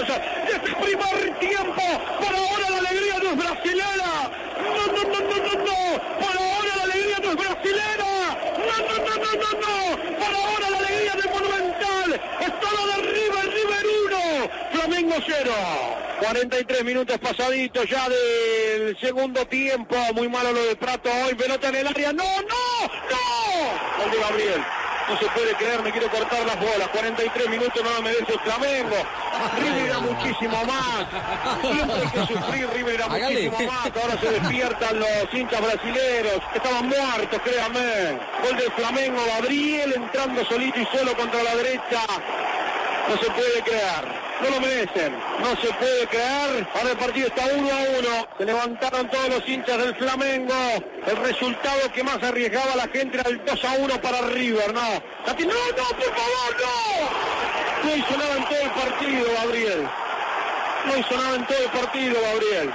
Y este primer tiempo, por ahora la alegría no es brasilera. No, no, no, no, no, no. Por ahora la alegría no es brasilera. No, no, no, no, no, no. Por ahora la alegría del monumental. Estaba de arriba el River 1, Flamengo 0. 43 minutos pasaditos ya de segundo tiempo. Muy malo lo de Prato hoy. Pelota en el área. ¡No, no! ¡No! Gol de Gabriel. No se puede creer, me quiero cortar las bolas. 43 minutos no lo merece el Flamengo. River era muchísimo más. Siempre hay que sufrir, River era muchísimo más. Ahora se despiertan los hinchas brasileros. Estaban muertos, créanme. Gol del Flamengo, Gabriel entrando solito y solo contra la derecha. No se puede creer. No lo merecen. No se puede creer. Ahora el partido está uno a uno. Se levantaron todos los hinchas del Flamengo. El resultado que más arriesgaba la gente era el 2 a 1 para River. No. No, no, por favor, no. No hizo nada en todo el partido, Gabriel. No hizo nada en todo el partido, Gabriel.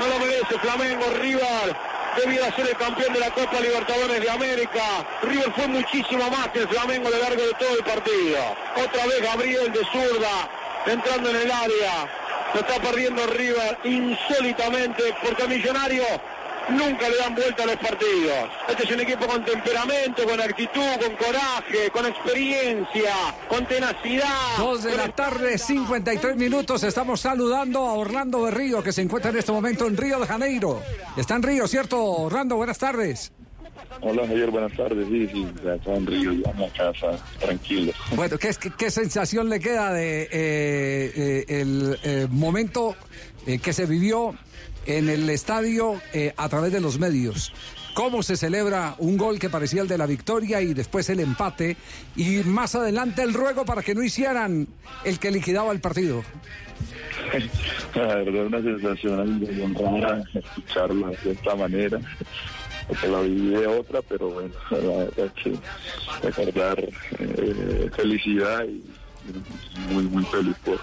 No lo merece Flamengo, River. Debía ser el campeón de la Copa Libertadores de América. River fue muchísimo más que el Flamengo a lo largo de todo el partido. Otra vez Gabriel de zurda, entrando en el área. Se está perdiendo River insólitamente porque a Millonario nunca le dan vuelta a los partidos. Este es un equipo con temperamento, con actitud, con coraje, con experiencia, con tenacidad. Dos de la tarde, 53 minutos. Estamos saludando a Orlando Berrío, que se encuentra en este momento en Río de Janeiro. Está en Río, ¿cierto, Orlando? Buenas tardes. Hola Javier, buenas tardes. Sí, sí, ya acá en Río, ya en la casa, tranquilo. Bueno, ¿qué, qué, qué sensación le queda de eh, eh, el eh, momento eh, que se vivió en el estadio eh, a través de los medios? ¿Cómo se celebra un gol que parecía el de la victoria y después el empate? Y más adelante el ruego para que no hicieran el que liquidaba el partido. La verdad, una sensación bien rara escucharla de esta manera. Porque la viví de otra, pero bueno, la verdad es que recordar eh, felicidad y muy, muy feliz por,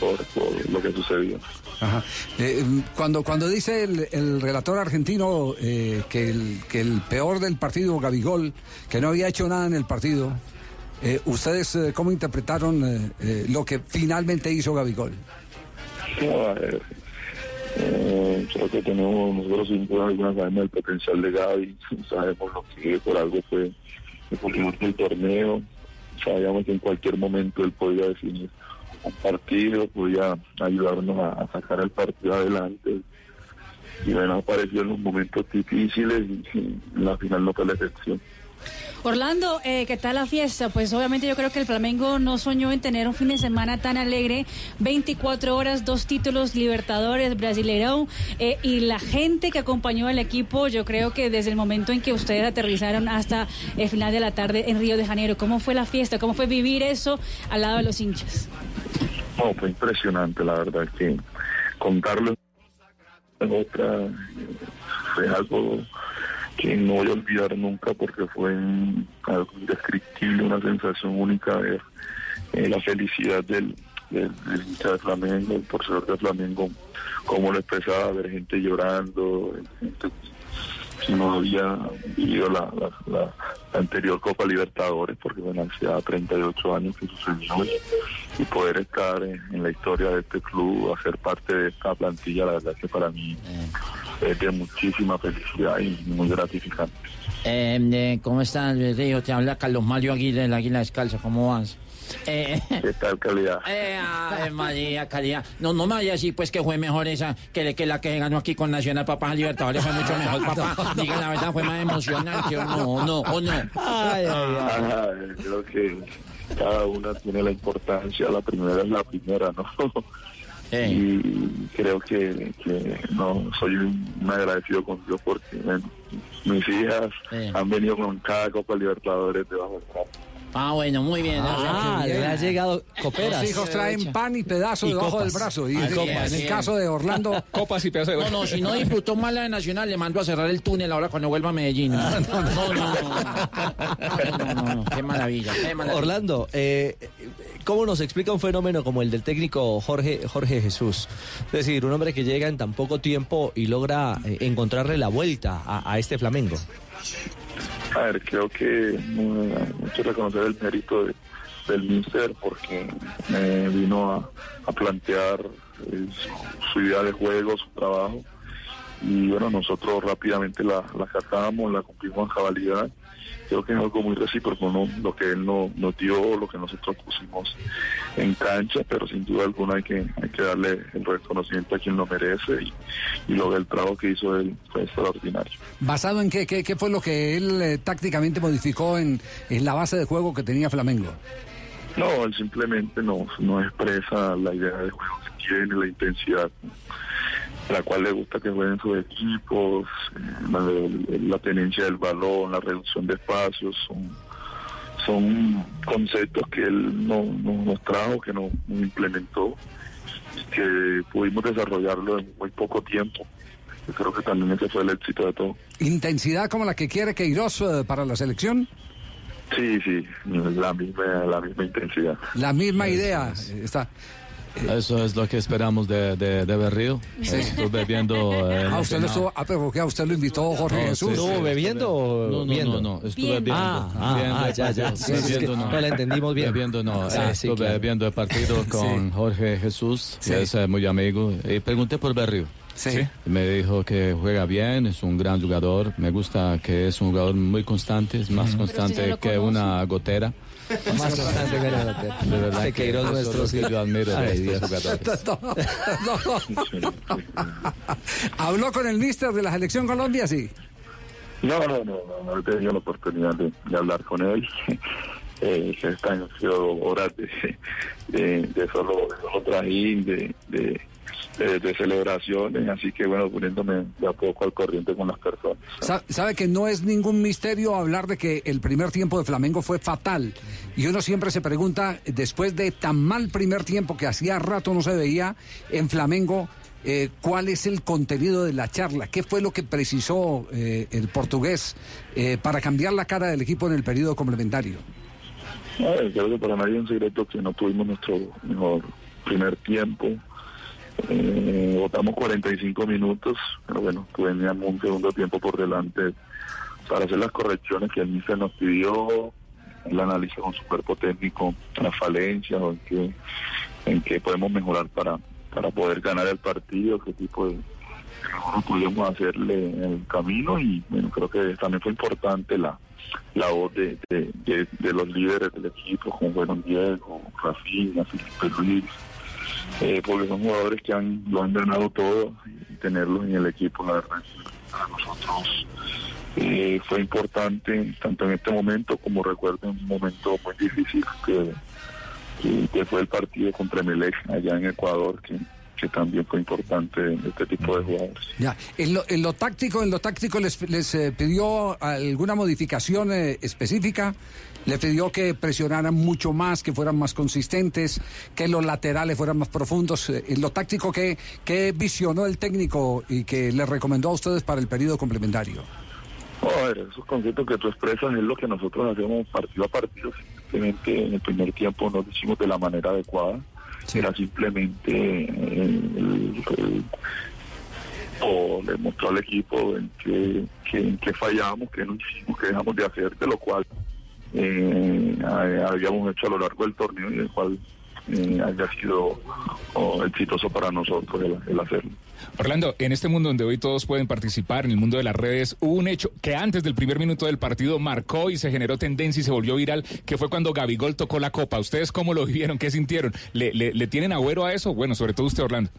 por, por lo que sucedió. Ajá. Eh, cuando, cuando dice el, el relator argentino eh, que, el, que el peor del partido, Gabigol, que no había hecho nada en el partido, eh, ¿ustedes eh, cómo interpretaron lo que finalmente hizo Gabigol? No, a ver, eh, creo que tenemos, nosotros sin duda alguna sabemos el potencial de Gaby, sabemos lo que por algo fue el último del torneo, sabíamos que en cualquier momento él podía definir un partido, podía ayudarnos a, sacar el partido adelante. Y bueno, apareció en los momentos difíciles y, y la final no fue la excepción. Orlando, eh, ¿qué tal la fiesta? Pues obviamente yo creo que el Flamengo no soñó en tener un fin de semana tan alegre. 24 horas, dos títulos, Libertadores, Brasileirão. eh, y la gente que acompañó al equipo, yo creo que desde el momento en que ustedes aterrizaron hasta el final de la tarde en Río de Janeiro, ¿cómo fue la fiesta? ¿Cómo fue vivir eso al lado de los hinchas? No, fue impresionante, la verdad, que contarlo en otra fue algo que no voy a olvidar nunca porque fue algo indescriptible, una sensación única ver eh, la felicidad del, del, hincha de Flamengo, el torcedor de Flamengo, cómo lo expresaba, ver gente llorando, que no había vivido la, la, la- la anterior Copa Libertadores, porque bueno, hacía 38 años que sucedió y, y poder estar en, en la historia de este club, hacer parte de esta plantilla, la verdad que para mí es de muchísima felicidad y muy gratificante. Eh, eh, ¿Cómo estás, Río? Te habla Carlos Mario Aguirre, el Águila Descalza. ¿Cómo vas? Eh, ¿Qué tal calidad? eh, ay, María, calidad. No, no me vaya a decir pues que fue mejor esa que, que la que ganó aquí con Nacional Papá Libertadores. Fue mucho mejor, papá. Diga la verdad, fue más emocionante o no, o no, o no. Ajá, creo que cada una tiene la importancia, la primera es la primera, ¿no? Y creo que, que no soy un, agradecido con Dios porque bueno, mis hijas han venido con cada Copa Libertadores debajo del brazo. Ah, bueno, muy bien. Ah, le ha llegado coperas. Los hijos traen pan y pedazos Y debajo copas. del brazo. Y, copas. en el caso de Orlando. Copas y pedazos No, no, si no disfrutó más la de Nacional, le mando a cerrar el túnel ahora cuando vuelva a Medellín. No, no, no. no, no, no, no, Qué maravilla, qué maravilla. Orlando, eh, ¿cómo nos explica un fenómeno como el del técnico Jorge, Jorge Jesús? Es decir, un hombre que llega en tan poco tiempo y logra eh, encontrarle la vuelta a, a este Flamengo. A ver, creo que que reconocer el mérito de- del Mister porque eh, vino a, a plantear eh, su, su idea de juego, su trabajo. Y bueno, nosotros rápidamente la, la catamos, la cumplimos en cabalidad creo que es algo muy recíproco, ¿no? Lo que él no, nos dio, lo que nosotros pusimos en cancha, pero sin duda alguna hay que, hay que darle el reconocimiento a quien lo merece y, y lo del trabajo que hizo él fue extraordinario. ¿Basado en qué? ¿Qué, qué fue lo que él eh, tácticamente modificó en, en la base de juego que tenía Flamengo? No, él simplemente no, no expresa la idea de juego que tiene, la intensidad la cual le gusta que jueguen sus equipos, eh, la, la tenencia del balón, la reducción de espacios, son, son conceptos que él no, no nos trajo, que no, no implementó, que pudimos desarrollarlo en muy poco tiempo. Yo creo que también ese fue el éxito de todo. ¿Intensidad como la que quiere Queiroz eh, para la selección? Sí, sí, la misma, la misma intensidad. La misma idea. eh, Está. Eso es lo que esperamos de, de, de Berrío. Estuve viendo. eh, Ah, usted lo estuvo, ah, pero ¿qué? ¿A usted lo invitó Jorge No, Jesús? sí, ¿Estuvo bebiendo o No, no, viendo? no, no, estuve viendo. Ah, ah, Viendo ah, ya, ya. partido. Sí, es que Bebiendo no. la entendimos bien. Bebiendo no. Ah, Eh, sí, estuve claro. viendo el partido con Sí. Jorge Jesús, Sí. que es eh, muy amigo, y pregunté por Berrío. Sí. Me dijo que juega bien, es un gran jugador. Me gusta que es un jugador muy constante, es más constante ya que una gotera. Más constante gotera. De verdad Este que Queiroz eso es nuestro, lo sí. que yo admiro Ay, estos Dios. jugadores. ¿Habló con el mister de la selección Colombia? Sí. No, no, no, no, no he tenido la oportunidad de, de hablar con él. Eh, que están han sido horas de, de, de solo, de trajín, de, celebraciones, así que bueno, poniéndome de a poco al corriente con las personas. Sa- Sabe que no es ningún misterio hablar de que el primer tiempo de Flamengo fue fatal. Y uno siempre se pregunta, después de tan mal primer tiempo que hacía rato no se veía en Flamengo, eh, ¿cuál es el contenido de la charla? ¿Qué fue lo que precisó eh, el portugués eh, para cambiar la cara del equipo en el periodo complementario? Eh, creo que para nadie es un secreto que no tuvimos nuestro mejor primer tiempo. Eh, votamos 45 minutos, pero bueno, teníamos un segundo tiempo por delante para hacer las correcciones que el míster nos pidió. Él analiza con su cuerpo técnico las falencias o en qué, en qué podemos mejorar para, para poder ganar el partido, qué tipo de mejor podíamos hacerle el camino y bueno, creo que también fue importante la, la voz de- de los líderes del equipo, como fueron Diego, Rafinha, Felipe Luis, eh, porque son jugadores que han, lo han ganado todo y tenerlos en el equipo, la verdad, para nosotros eh, fue importante, tanto en este momento como recuerdo un momento muy difícil que, que, fue el partido contra Melec allá en Ecuador, que, también fue importante este tipo de jugadores. Ya, en lo, en lo táctico, en lo táctico les, les eh, pidió alguna modificación eh, específica, le pidió que presionaran mucho más, que fueran más consistentes, que los laterales fueran más profundos. Eh, En lo táctico, ¿qué, qué visionó el técnico y que le recomendó a ustedes para el periodo complementario? A ver, esos conceptos que tú expresas es lo que nosotros hacemos partido a partido. Simplemente en el primer tiempo no lo hicimos de la manera adecuada. Era simplemente eh, el- el- o le mostró al equipo en qué, que, en qué fallamos, qué no hicimos, qué dejamos de hacer, de lo cual eh, ha- habíamos hecho a lo largo del torneo y el cual eh, haya sido oh, exitoso para nosotros el, el hacerlo. Orlando, en este mundo donde hoy todos pueden participar, en el mundo de las redes, hubo un hecho que antes del primer minuto del partido marcó y se generó tendencia y se volvió viral, que fue cuando Gabigol tocó la copa. ¿Ustedes cómo lo vivieron? ¿Qué sintieron? ¿Le, le, le tienen agüero a eso? Bueno, sobre todo usted, Orlando.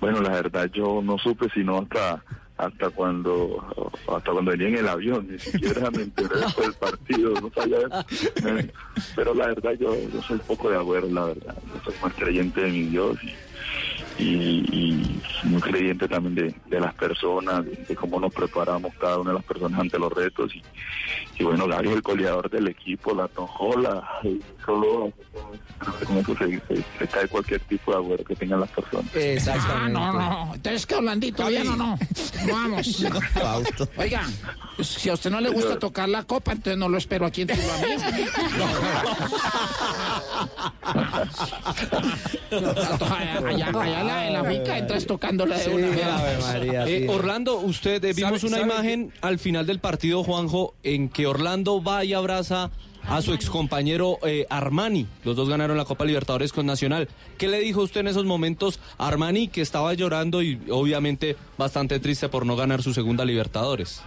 Bueno, la verdad yo no supe sino hasta hasta cuando hasta cuando venía en el avión, ni siquiera me enteré del partido, no sabía. Pero la verdad yo, yo soy poco de agüero, la verdad, yo soy más creyente de mi Dios y, y, y muy creyente también de, de las personas, de, de cómo nos preparamos cada una de las personas ante los retos y, y bueno, Gary es el goleador del equipo, la tojola, solo eso se, se- se cae cualquier tipo de agüero que tengan las personas. Ah, no, no. Entonces que Orlandito, bien o no. Vamos. Oiga, si a usted no le gusta tocar la copa, entonces no lo espero aquí en allá, allá la, en la finca entras tocándola de una vez. Eh, Orlando, usted eh, vimos ¿Sabe- una imagen al final del partido, Juanjo, en que Orlando va y abraza a su excompañero eh, Armani. Los dos ganaron la Copa Libertadores con Nacional. ¿Qué le dijo usted en esos momentos a Armani, que estaba llorando y obviamente bastante triste por no ganar su segunda Libertadores?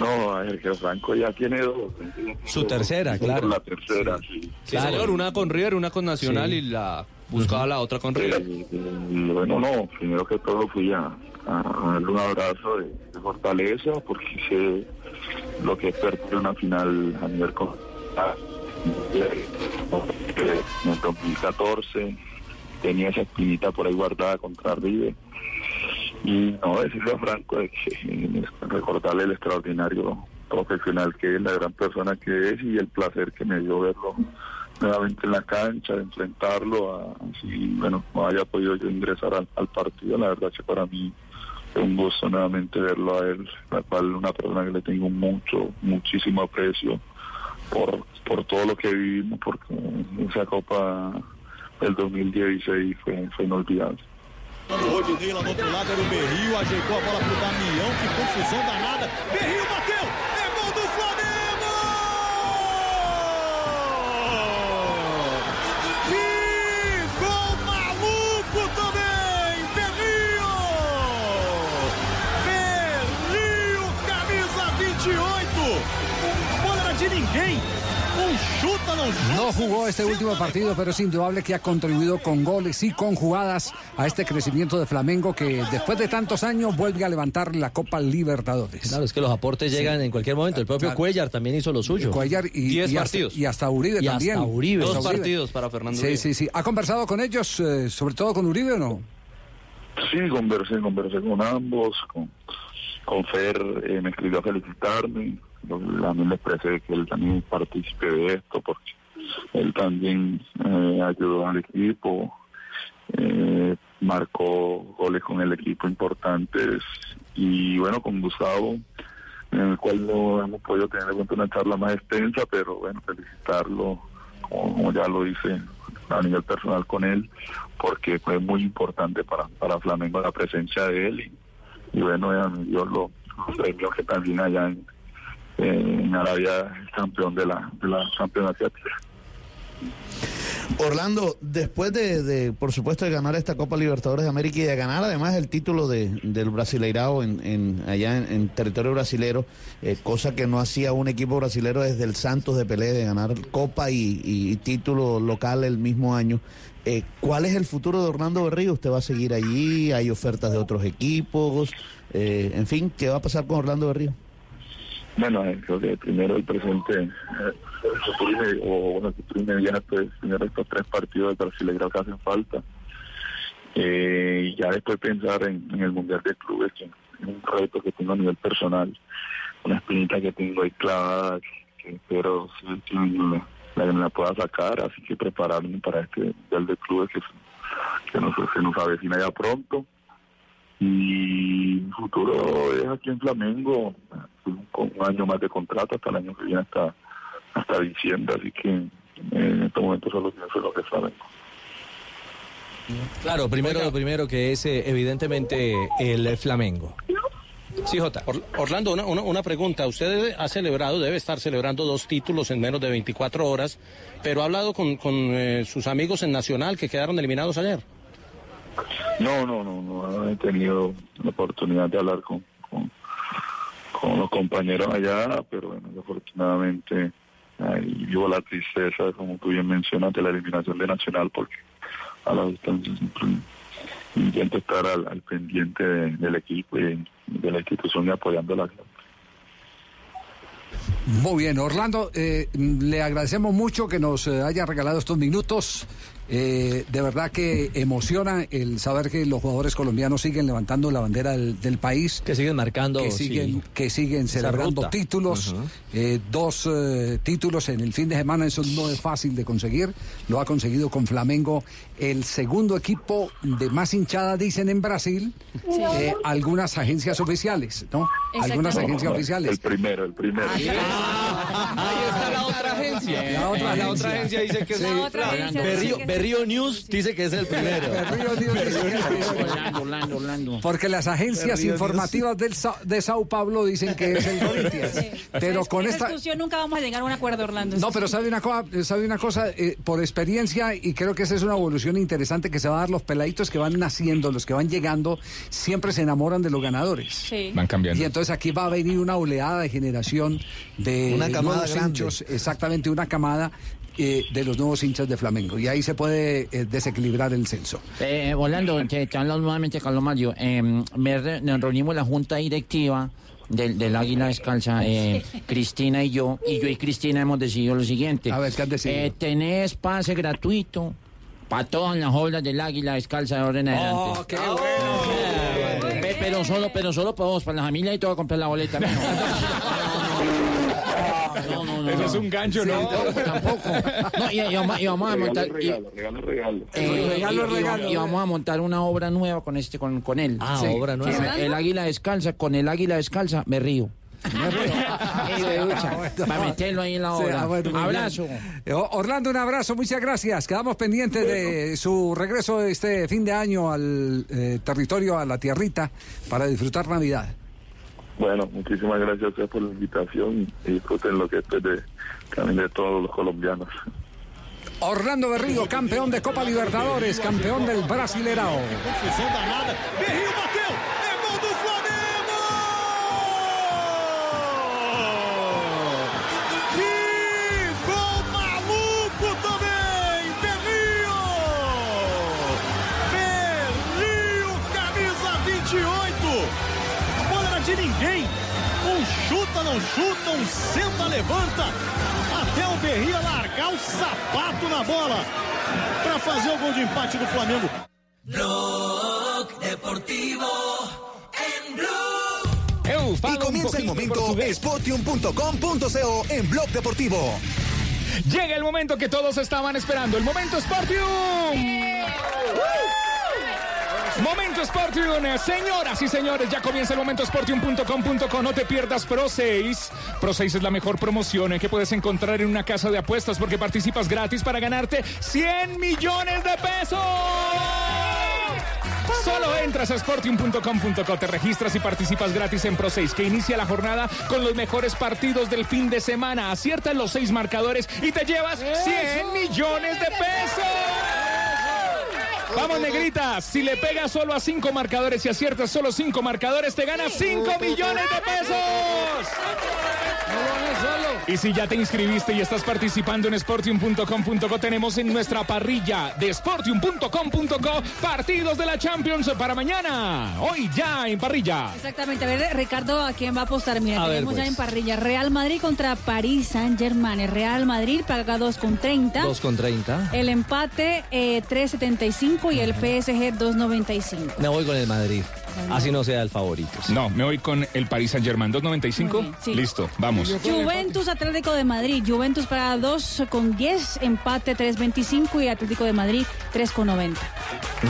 No, Sergio Franco ya tiene dos. Su tercera, claro. La tercera, sí. Sí, señor, una con River, una con Nacional Sí. y la buscaba la otra con River. Y bueno, no, primero que todo fui a, a- a darle un abrazo de, de fortaleza porque sé lo que es perder una final a nivel con en el 2014 tenía esa espinita por ahí guardada contra River y no decirle a Franco de que recordarle el extraordinario profesional que es, la gran persona que es y el placer que me dio verlo nuevamente en la cancha, de enfrentarlo, a, así, bueno, no haya podido yo ingresar al, al partido, la verdad que para mí fue un gusto nuevamente verlo a él, la cual una persona que le tengo mucho, muchísimo aprecio por, por todo lo que vivimos, porque esa Copa del 2016 fue, fue inolvidable. Rodinei lá do outro lado era o Berrio, ajeitou a bola pro Damião, que confusão danada. Berrio bateu! No jugó este último partido, pero es indudable que ha contribuido con goles y con jugadas a este crecimiento de Flamengo que después de tantos años vuelve a levantar la Copa Libertadores. Claro, es que los aportes llegan en cualquier momento. El propio Claro. Cuellar también hizo lo suyo. Cuellar y, y hasta, y hasta Uribe Y también. hasta Uribe. Hasta Dos Uribe. partidos para Fernando Sí, Uribe. sí, sí. ¿Ha conversado con ellos, eh, sobre todo con Uribe o no? Sí, conversé, conversé con ambos, con, con Fer eh, me escribió a felicitarme, yo también le expresé que él también partícipe de esto porque él también eh, ayudó al equipo, eh, marcó goles con el equipo importantes y bueno, con Gustavo, en el cual no hemos podido tener una charla más extensa, pero bueno, felicitarlo, como, ya lo hice a nivel personal con él, porque fue muy importante para, para Flamengo la presencia de él y, bueno, ya me dio lo- los premios que también allá en, en Arabia campeón de la, de la campeonato asiática. Orlando, después de, por supuesto, de ganar esta Copa Libertadores de América y de ganar además el título de, del Brasileirao en, en- allá en, en territorio brasilero, eh, cosa que no hacía un equipo brasilero desde el Santos de Pelé, de ganar Copa y, y título local el mismo año. Eh, ¿Cuál es el futuro de Orlando Berrío? ¿Usted va a seguir allí? ¿Hay ofertas de otros equipos? Eh, en fin, ¿qué va a pasar con Orlando Berrío? Bueno, eh, creo que primero el presente, eh, el futuro o bueno, el futuro inmediato es primero estos tres partidos de Brasileirao que hacen falta. Eh, y ya después pensar en, el Mundial de Clubes, que es un reto que tengo a nivel personal, una espinita que tengo ahí clavada, que espero sí, la, la, pueda sacar, así que prepararme para este Mundial de Clubes que, que nos, se nos avecina ya pronto. Y mi futuro es aquí en Flamengo, con un año más de contrato hasta el año que viene, hasta, hasta diciembre, así que eh, en este momento solo pienso en lo que es Flamengo. Claro, primero lo primero que es eh, evidentemente el Flamengo. Sí, Jota. Or- Orlando, una, una, una pregunta. Usted ha celebrado, debe estar celebrando dos títulos en menos de 24 horas, pero ha hablado con, con eh, sus amigos en Nacional que quedaron eliminados ayer. No, no, no, no he tenido la oportunidad de hablar con, con, los compañeros allá, pero bueno, afortunadamente ahí vivo la tristeza, como tú bien mencionas, de la eliminación de Nacional, porque a la distancia siempre intento estar al, al pendiente de- del equipo y de la institución y apoyándola. Muy bien, Orlando, eh, le agradecemos mucho que nos eh, haya regalado estos minutos. Eh, de verdad que emociona el saber que los jugadores colombianos siguen levantando la bandera del, del país. Que siguen marcando, Que sí, siguen, que siguen celebrando ruta. títulos. Eh, dos eh, títulos en el fin de semana, eso no es fácil de conseguir. Lo ha conseguido con Flamengo, el segundo equipo de más hinchada, dicen en Brasil. Sí. eh, algunas agencias oficiales, ¿no? Algunas agencias El oficiales. primero, el primero. Ahí está la otra agencia. La otra, la otra agencia dice que es La el- otra agencia Berrío, dice que- Berrío News dice que es el primero. Orlando, Orlando, Orlando. Porque las agencias informativas del Sa- de Sao Paulo dicen que es el Corinthians. Pero Esa- con esta... discusión nunca vamos a llegar a un acuerdo, Orlando. No, pero sabe una cosa, sabe una cosa eh, por experiencia y creo que esa es una evolución interesante que se va a dar los peladitos que van naciendo, los que van llegando, siempre se enamoran de los ganadores. Sí. Van cambiando. Y entonces aquí va a venir una oleada de generación de Una camada nuevos hinchos, exactamente una camada eh, de los nuevos hinchas de Flamengo. Y ahí se puede eh, desequilibrar el censo. Eh, Orlando, te, te habla nuevamente Carlos Mario. Eh, me re- nos reunimos la junta directiva del, del Águila Descalza, eh, Cristina y yo, y yo y Cristina hemos decidido lo siguiente. A ver, ¿qué han decidido? Eh, tenés pase gratuito para todas las obras del Águila Descalza de ahora en adelante. Oh, qué Pe- Pero solo, pero solo para vos, para la familia y todo a comprar la boleta. mijo. No, no, no. Eso es un gancho, ¿no? Tampoco. No, y, y vamos, y vamos a montar. y- Regalo, regalo, regalo. eh, regalo, regalo. Y vamos a montar una obra nueva con este, con, con él. Ah, obra nueva. El, el águila descalza, con el águila descalza, me río. Me río. Y de ducha, para meterlo ahí en la Sí, obra. ah, bueno, Abrazo. Eh, Orlando, un abrazo, muchas gracias. Quedamos pendientes de su regreso este fin de año al eh, territorio, a la tierrita, para disfrutar Navidad. Bueno, muchísimas gracias a ustedes por la invitación y disfruten lo que es de, también de todos los colombianos. Orlando Berrío, campeón de Copa Libertadores, campeón del Brasileirao. Chuta, um senta, levanta. Até o Berrio largar o sapato na bola para fazer o gol de empate do Flamengo. Blog Deportivo en Blue. Y comienza el momento spotium.com.co en Blog Deportivo. Llega el momento que todos estaban esperando, el momento Sportium. Momento Sportium, señoras y señores, ya comienza el momento Sportium.com.co. No te pierdas Pro 6. Pro 6 es la mejor promoción que puedes encontrar en una casa de apuestas porque participas gratis para ganarte 100 millones de pesos. Solo entras a sportium.com.co, te registras y participas gratis en Pro 6, que inicia la jornada con los mejores partidos del fin de semana. Aciertas los seis marcadores y te llevas 100 millones de pesos. Vamos, negritas. Si le pegas solo a cinco marcadores y aciertas solo cinco marcadores, te ganas 5 millones de pesos. Y si ya te inscribiste y estás participando en sportium.com.co, tenemos en nuestra parrilla de sportium.com.co partidos de la Champions para mañana. Hoy ya en parrilla. Exactamente. A ver, Ricardo, ¿a quién va a apostar? Mira, A ver, tenemos ya pues. en parrilla Real Madrid contra París Saint-Germain. El Real Madrid paga 2,30. 2 con 30. El empate eh, 3.75 y el PSG 2.95. Me voy con el Madrid. Así no sea el favorito. No, me voy con el Paris Saint Germain. ¿2.95? sí. Listo, vamos. Juventus Atlético de Madrid. Juventus paga 2,10, empate 3.25 y Atlético de Madrid 3,90.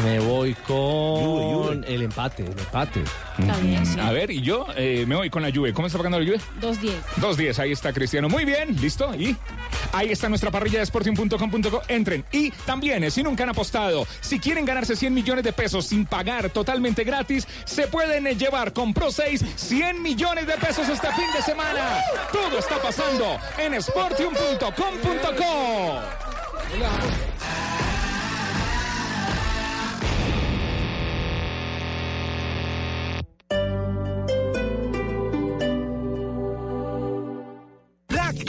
Me voy con el empate, el empate. Está bien, sí. A ver, y yo eh, me voy con la Juve. ¿Cómo está pagando la Juve? 2.10. 2.10, ahí está Cristiano. Muy bien, listo. Y ahí está nuestra parrilla de sporting.com.co. Entren. Y también, si nunca han apostado, si quieren ganarse 100 millones de pesos sin pagar totalmente gratis, se pueden llevar con Pro 6 100 millones de pesos este fin de semana. Todo está pasando en sportium.com.co.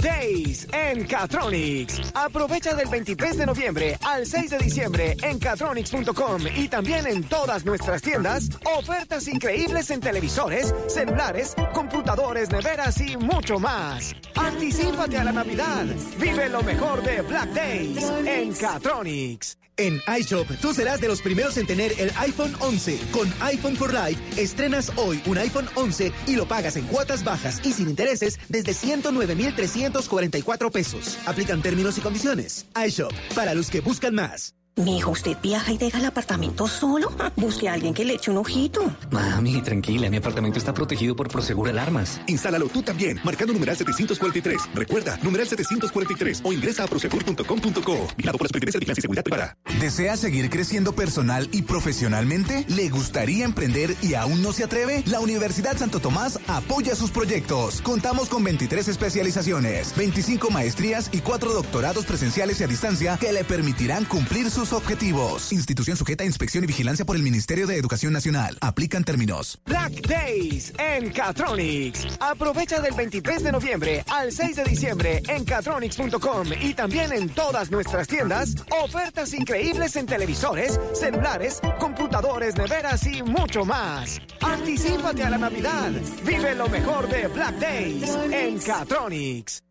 Days en Catronics. Aprovecha del 23 de noviembre al 6 de diciembre en catronics.com y también en todas nuestras tiendas ofertas increíbles en televisores, celulares, computadores, neveras y mucho más. Anticípate a la Navidad. Vive lo mejor de Black Days en Catronics. En iShop, tú serás de los primeros en tener el iPhone 11. Con iPhone for Life, estrenas hoy un iPhone 11 y lo pagas en cuotas bajas y sin intereses desde 109,344 pesos. Aplican términos y condiciones. iShop, para los que buscan más. Mi hijo, ¿usted viaja y deja el apartamento solo? Busque a alguien que le eche un ojito. Mami, tranquila, mi apartamento está protegido por Prosegur Alarmas. Instálalo tú también, marcando numeral 743. Recuerda, numeral 743 o ingresa a prosegur.com.co. Vigilado por la Superintendencia de Vigilancia y Seguridad Privada. ¿Desea seguir creciendo personal y profesionalmente? ¿Le gustaría emprender y aún no se atreve? La Universidad Santo Tomás apoya sus proyectos. Contamos con 23 especializaciones, 25 maestrías y 4 doctorados presenciales y a distancia que le permitirán cumplir sus objetivos. Institución sujeta a inspección y vigilancia por el Ministerio de Educación Nacional. Aplican términos. Black Days en Catronics. Aprovecha del 23 de noviembre al 6 de diciembre en catronics.com y también en todas nuestras tiendas ofertas increíbles en televisores, celulares, computadores, neveras y mucho más. Anticípate a la Navidad. Vive lo mejor de Black Days en Catronics.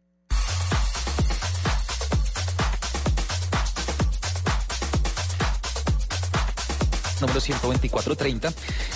Número 12430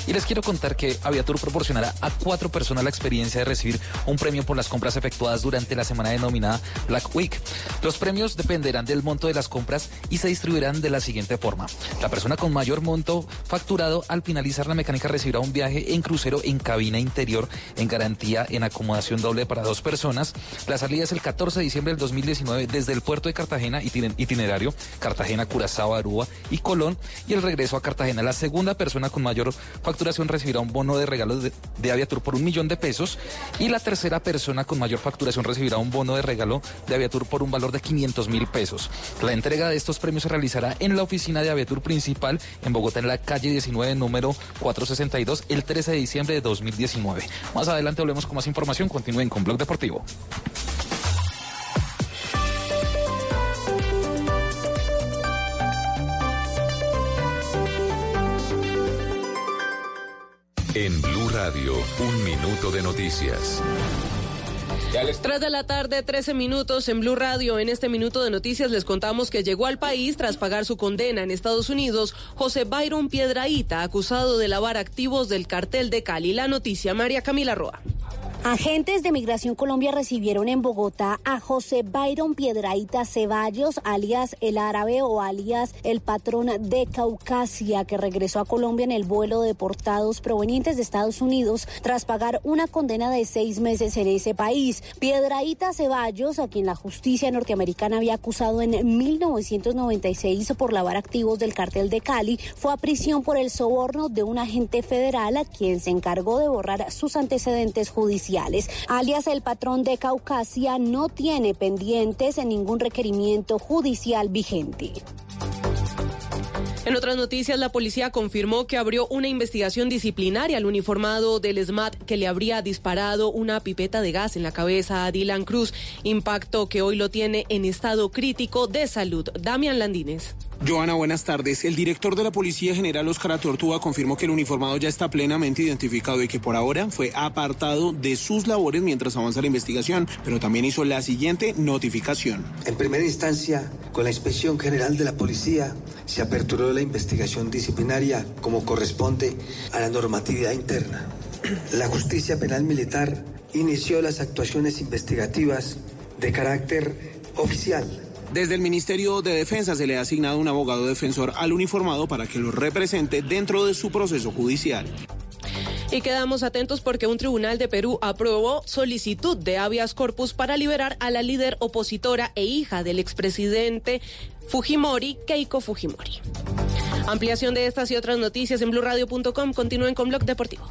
y les quiero contar que Aviatur proporcionará a cuatro personas la experiencia de recibir un premio por las compras efectuadas durante la semana denominada Black Week. Los premios dependerán del monto de las compras y se distribuirán de la siguiente forma. La persona con mayor monto facturado al finalizar la mecánica recibirá un viaje en crucero en cabina interior en garantía en acomodación doble para dos personas. La salida es el 14 de diciembre del 2019 desde el puerto de Cartagena, itinerario Cartagena, Curazao, Aruba y Colón y el regreso a Cartagena la segunda persona con mayor facturación recibirá un bono de regalo de, de, Aviatur por un millón de pesos. Y la tercera persona con mayor facturación recibirá un bono de regalo de Aviatur por un valor de 500 mil pesos. La entrega de estos premios se realizará en la oficina de Aviatur principal en Bogotá, en la calle 19, número 462, el 13 de diciembre de 2019. Más adelante volvemos con más información. Continúen con Blog Deportivo. En Blue Radio, un minuto de noticias. Tras de la tarde, 13 minutos en Blue Radio. En este minuto de noticias les contamos que llegó al país tras pagar su condena en Estados Unidos José Byron Piedraíta, acusado de lavar activos del cartel de Cali. La noticia, María Camila Roa. Agentes de Migración Colombia recibieron en Bogotá a José Byron Piedraíta Ceballos, alias el árabe o alias el patrón de Caucasia, que regresó a Colombia en el vuelo de deportados provenientes de Estados Unidos tras pagar una condena de seis meses en ese país. Piedraíta Ceballos, a quien la justicia norteamericana había acusado en 1996 por lavar activos del cartel de Cali, fue a prisión por el soborno de un agente federal a quien se encargó de borrar sus antecedentes judiciales alias el patrón de Caucasia, no tiene pendientes en ningún requerimiento judicial vigente. En otras noticias, la policía confirmó que abrió una investigación disciplinaria al uniformado del SMAT que le habría disparado una pipeta de gas en la cabeza a Dylan Cruz, impacto que hoy lo tiene en estado crítico de salud. Damián Landines. Joana, buenas tardes. El director de la Policía General Oscar Tortuga confirmó que el uniformado ya está plenamente identificado y que por ahora fue apartado de sus labores mientras avanza la investigación, pero también hizo la siguiente notificación. En primera instancia, con la Inspección General de la Policía, se aperturó la investigación disciplinaria como corresponde a la normatividad interna. La Justicia Penal Militar inició las actuaciones investigativas de carácter oficial desde el Ministerio de Defensa se le ha asignado un abogado defensor al uniformado para que lo represente dentro de su proceso judicial. Y quedamos atentos porque un tribunal de Perú aprobó solicitud de habeas corpus para liberar a la líder opositora e hija del expresidente Fujimori, Keiko Fujimori. Ampliación de estas y otras noticias en blurradio.com. Continúen con Blog Deportivo.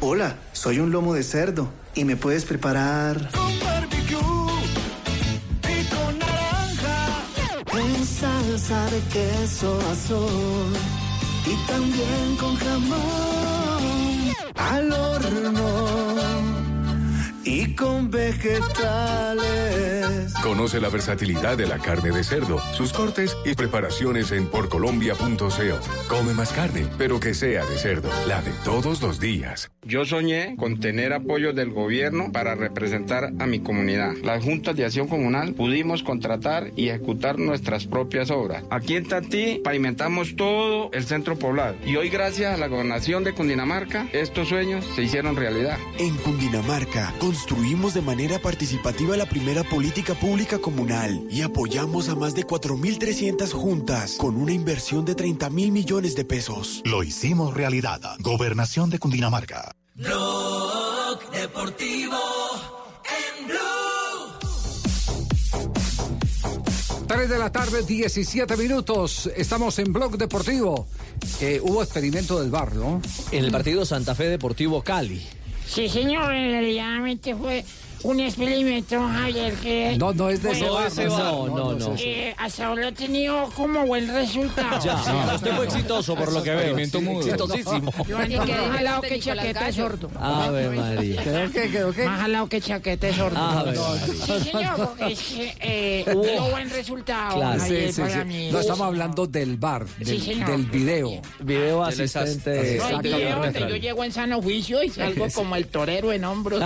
Hola, soy un lomo de cerdo y me puedes preparar Con barbecue y con naranja. en salsa de queso azul y también con jamón al horno y con vegetales. Conoce la versatilidad de la carne de cerdo, sus cortes y preparaciones en porcolombia.co. Come más carne, pero que sea de cerdo, la de todos los días. Yo soñé con tener apoyo del gobierno para representar a mi comunidad. Las juntas de acción comunal pudimos contratar y ejecutar nuestras propias obras. Aquí en Tantí pavimentamos todo el centro poblado y hoy gracias a la gobernación de Cundinamarca estos sueños se hicieron realidad. En Cundinamarca construimos de manera participativa la primera política pública comunal y apoyamos a más de 4.300 juntas con una inversión de 30 mil millones de pesos. Lo hicimos realidad. Gobernación de Cundinamarca. Blog Deportivo en Blue. 3 de la tarde, 17 minutos. Estamos en Blog Deportivo. Eh, hubo experimento del bar, ¿no? En el partido Santa Fe Deportivo Cali. Sí, señor, en realidad fue un experimento, Javier, que... No, no es de ese bar, ese no, no, no, no. Eh, hasta ahora he tenido como buen resultado. Ya, sí, usted fue exitoso por lo que veo. Experimento mudo. Exitosísimo. Yo ando más jalado que chaqueta de sordo. Ave María. ¿Quedó qué? ¿Quedó qué? Más jalado que chaqueta de sordo. Ave No, María. Sí, señor, porque es que eh, dio buen resultado. Claro, sí, sí, para sí. mí. No estamos hablando del bar, del, señor. del video. Video asistente. No, el video donde yo llego en sano juicio y salgo como el torero en hombros.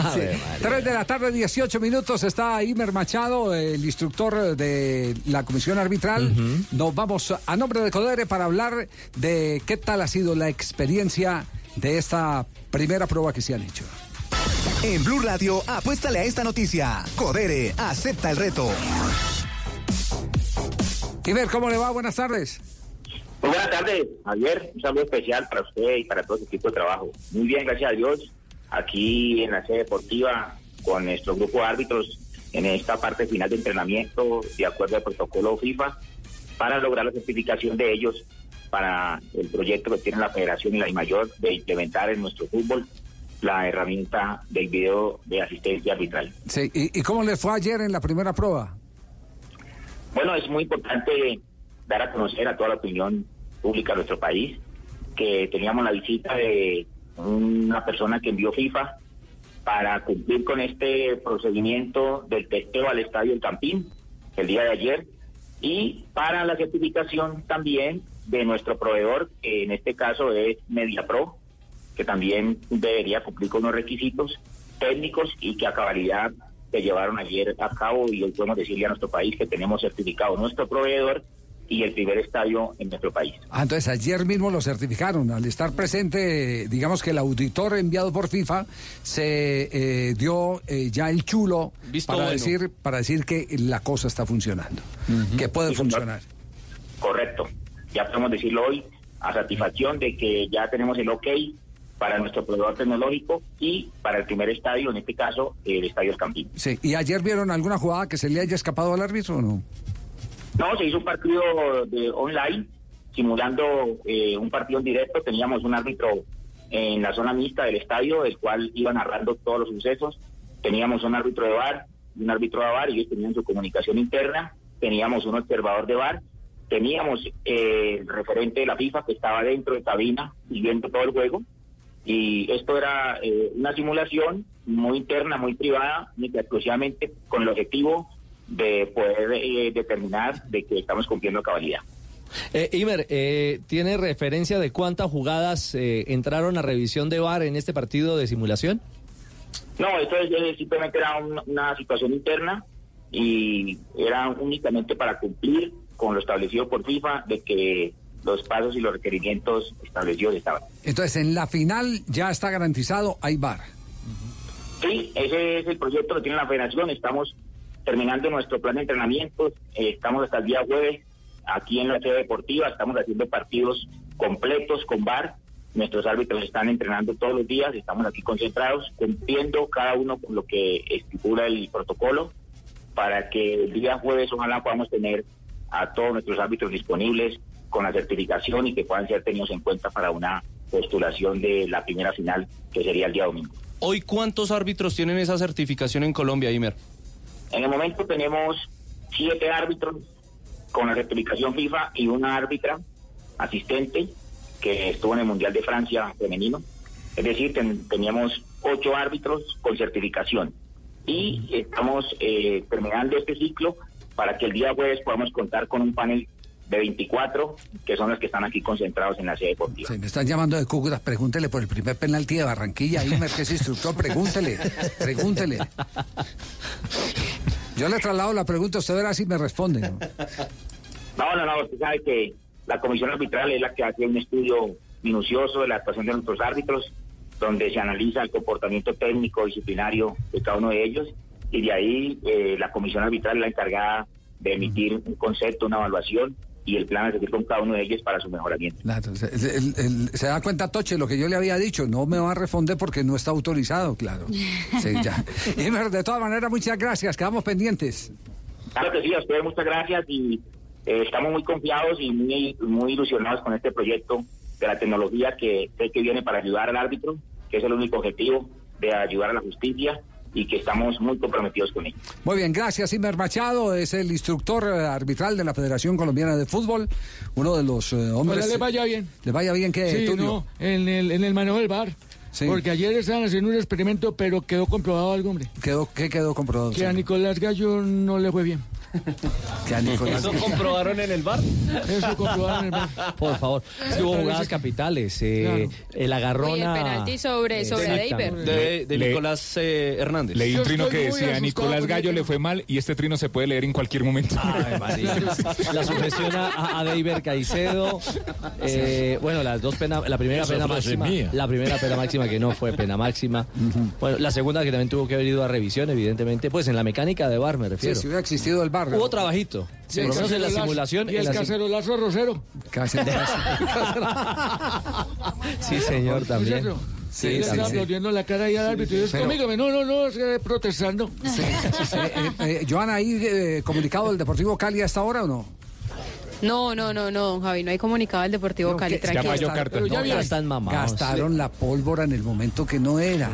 3 de la tarde, 18 minutos. Está Imer Machado, el instructor de la comisión arbitral. Nos vamos a nombre de Codere para hablar de qué tal ha sido la experiencia de esta primera prueba que se han hecho. En Blue Radio, apuéstale a esta noticia. Codere, acepta el reto. Imer, ¿cómo le va? Buenas tardes. Muy buenas tardes, Javier. Un saludo especial para usted y para todo su equipo de trabajo. Muy bien, gracias a Dios. Aquí en la sede deportiva con nuestro grupo de árbitros en esta parte final de entrenamiento de acuerdo al protocolo FIFA para lograr la certificación de ellos para el proyecto que tiene la Federación y la mayor de implementar en nuestro fútbol la herramienta del video de asistencia arbitral. Sí, ¿y, y cómo les fue ayer en la primera prueba? Bueno, es muy importante dar a conocer a toda la opinión pública de nuestro país que teníamos la visita de una persona que envió FIFA para cumplir con este procedimiento del testeo al estadio El Campín el día de ayer y para la certificación también de nuestro proveedor, que en este caso es MediaPro, que también debería cumplir con los requisitos técnicos y que a cabalidad se llevaron ayer a cabo y hoy podemos decirle a nuestro país que tenemos certificado nuestro proveedor y el primer estadio en nuestro país. Ah, entonces ayer mismo lo certificaron. Al estar presente, digamos que el auditor enviado por FIFA se eh, dio eh, ya el chulo Visto para bueno. decir para decir que la cosa está funcionando, que puede Sí, señor. funcionar. Correcto. Ya podemos decirlo hoy a satisfacción de que ya tenemos el ok para nuestro proveedor tecnológico y para el primer estadio, en este caso el Estadio El Campín. Sí. ¿Y ayer vieron alguna jugada que se le haya escapado al árbitro o no? No, se hizo un partido de online, simulando eh, un partido en directo. Teníamos un árbitro en la zona mixta del estadio, el cual iba narrando todos los sucesos. Teníamos un árbitro de bar, un árbitro de bar, y ellos tenían su comunicación interna. Teníamos un observador de bar. Teníamos eh, el referente de la FIFA que estaba dentro de cabina siguiendo todo el juego. Y esto era eh, una simulación muy interna, muy privada, y exclusivamente con el objetivo de poder eh, determinar de que estamos cumpliendo a cabalidad. Eh, Imer, eh, ¿tiene referencia de cuántas jugadas eh, entraron a revisión de VAR en este partido de simulación? No, esto es, simplemente era un- una situación interna y era únicamente para cumplir con lo establecido por FIFA de que los pasos y los requerimientos establecidos estaban. Entonces en la final ya está garantizado, hay bar. Sí, ese es el proyecto que tiene la federación. Estamos terminando nuestro plan de entrenamientos. eh, estamos hasta el día jueves aquí en la sede deportiva. Estamos haciendo partidos completos con VAR. Nuestros árbitros están entrenando todos los días. Estamos aquí concentrados, cumpliendo cada uno con lo que estipula el protocolo para que el día jueves ojalá podamos tener a todos nuestros árbitros disponibles con la certificación y que puedan ser tenidos en cuenta para una postulación de la primera final, que sería el día domingo. Hoy, ¿cuántos árbitros tienen esa certificación en Colombia, Imer? En el momento tenemos siete árbitros con la certificación FIFA y una árbitra asistente que estuvo en el Mundial de Francia femenino. Es decir, ten- teníamos ocho árbitros con certificación. Y estamos eh, terminando este ciclo para que el día jueves podamos contar con un panel de 24, que son los que están aquí concentrados en la sede deportiva. Se me están llamando de Cúcuta, pregúntele por el primer penalti de Barranquilla, Imer, que es instructor, pregúntele, pregúntele. Yo le traslado la pregunta, usted verá si me responde. ¿no? No, no, no, usted sabe que la comisión arbitral es la que hace un estudio minucioso de la actuación de nuestros árbitros, donde se analiza el comportamiento técnico disciplinario de cada uno de ellos, y de ahí eh, la comisión arbitral es la encargada de emitir un concepto, una evaluación y el plan a seguir con cada uno de ellos para su mejoramiento. Claro, se, el- el- se da cuenta, Toche, lo que yo le había dicho, no me va a responder porque no está autorizado, claro. Sí, ya. Imer, de todas maneras, muchas gracias, quedamos pendientes. Claro que sí, a ustedes muchas gracias y eh, estamos muy confiados y muy, muy ilusionados con este proyecto de la tecnología que sé que viene para ayudar al árbitro, que es el único objetivo de ayudar a la justicia y que estamos muy comprometidos con ello. Muy bien, gracias, Imer Machado, es el instructor eh, arbitral de la Federación Colombiana de Fútbol, uno de los eh, hombres... Ojalá le vaya bien. ¿Le vaya bien que Sí, Tulio? no, en el, en el manejo del bar. Sí. Porque ayer estaban haciendo un experimento, pero quedó comprobado algo, hombre. Quedó, ¿Qué quedó comprobado? Que a Nicolás Gallo no le fue bien. Nicolás ¿Eso comprobaron en el bar? Eso comprobaron en el bar. Por favor. Es que hubo jugadas capitales. Eh, El agarrón el penalti sobre, sobre Exactamente. David. De, Nicolás eh, Hernández. Leí un trino que decía Nicolás Gallo le fue mal y este trino se puede leer en cualquier momento. Ay, María. La sugestión a, a David Caicedo. Eh, bueno, las dos penas, la primera Esa pena máxima. mía. La primera pena máxima que no fue pena máxima. Bueno, la segunda que también tuvo que haber ido a revisión, evidentemente. Pues en la mecánica de bar me Sí, refiero. si hubiera existido el bar. Hubo trabajito. Sí, Por lo menos en la cacerolazo. simulación. Y en el la sim- cacerolazo rosero. Casi. Sí, señor, también. Sí, estaba también. aplaudiendo la cara ahí al árbitro. Y conmigo, no, no, no, protestando. Eh, eh, Joana, ¿hay eh, comunicado del Deportivo Cali hasta ahora o no? No, no, no, no, Javi, no hay comunicado del Deportivo Cali, que- tranquilo. gastaron- Pero ya no, están mamados. Gastaron la pólvora en el momento que no era.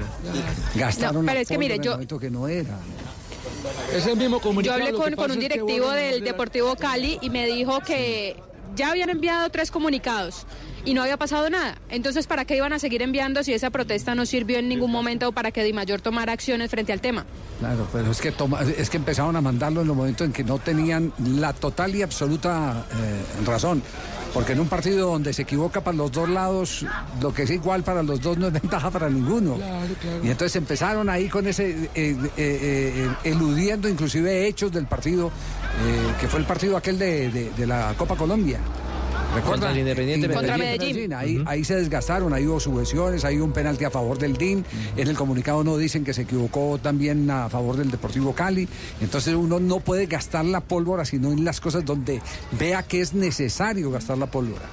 Gastaron No, pero la es que pólvora mire, en yo- el momento que no era. Es el mismo Yo hablé con, un es que directivo del Deportivo Cali y me dijo que ya habían enviado tres comunicados y no había pasado nada. Entonces, ¿para qué iban a seguir enviando si esa protesta no sirvió en ningún momento para que Di Mayor tomara acciones frente al tema? Claro, pero es que, toma- es que empezaron a mandarlo en los momentos en que no tenían la total y absoluta eh, razón. Porque en un partido donde se equivoca para los dos lados, lo que es igual para los dos no es ventaja para ninguno. Claro, claro. Y entonces empezaron ahí con ese, eh, eh, eh, eludiendo inclusive hechos del partido, que fue el partido aquel de, de- de la Copa Colombia. ¿Recuerda? Contra el Independiente Contra Medellín. Medellín. Ahí, ahí se desgastaron, ahí hubo subvenciones, ahí hubo un penalti a favor del DIN. En el comunicado no dicen que se equivocó también a favor del Deportivo Cali. Entonces uno no puede gastar la pólvora sino en las cosas donde vea que es necesario gastar la pólvora.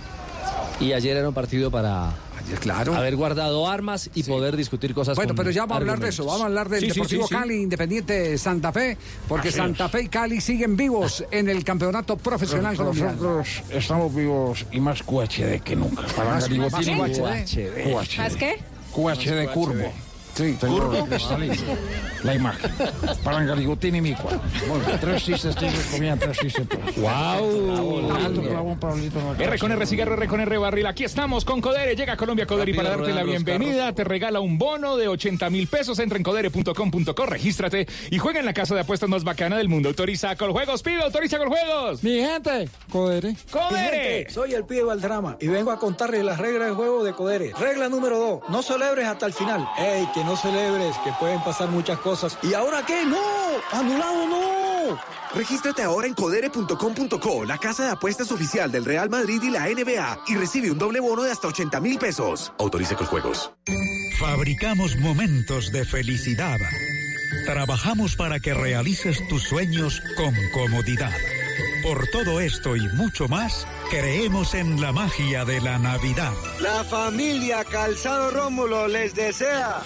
Y ayer era un partido para claro. haber guardado armas y poder discutir cosas Bueno, con pero ya vamos a hablar de eso, vamos a hablar del Sí, Deportivo sí, sí. Cali, Independiente Santa Fe, porque Así Santa es. Fe y Cali siguen vivos en el campeonato profesional colombiano. Nosotros estamos vivos y más QHD que nunca. Palangarigo más tiene QHD. QHD. ¿Más qué? QHD curvo. Sí. Tengo la imagen. Palangarigo tiene mi cuadro. Tres chistes tigres comían tres chistes. ¡Wow! R con R cigarro, R con R barril. Aquí estamos con Codere. Llega a Colombia Codere y para darte la bienvenida te regala un bono de 80 mil pesos. Entra en codere.com.co, regístrate y juega en la casa de apuestas más bacana del mundo. Autoriza Coljuegos, pibe, autoriza Coljuegos. Mi gente, Codere. ¡Codere! Soy el pibe Valdrama y vengo a contarles las reglas del juego de Codere. Regla número 2, no celebres hasta el final. ¡Ey, que no celebres, que pueden pasar muchas cosas! ¿Y ahora qué? ¡No! ¡Anulado no! Regístrate ahora en codere.com.co, la casa de apuestas oficial del Real Madrid y la NBA, y recibe un doble bono de hasta 80 mil pesos. Autorice con juegos. Fabricamos momentos de felicidad. Trabajamos para que realices tus sueños con comodidad. Por todo esto y mucho más, creemos en la magia de la Navidad. La familia Calzado Rómulo les desea.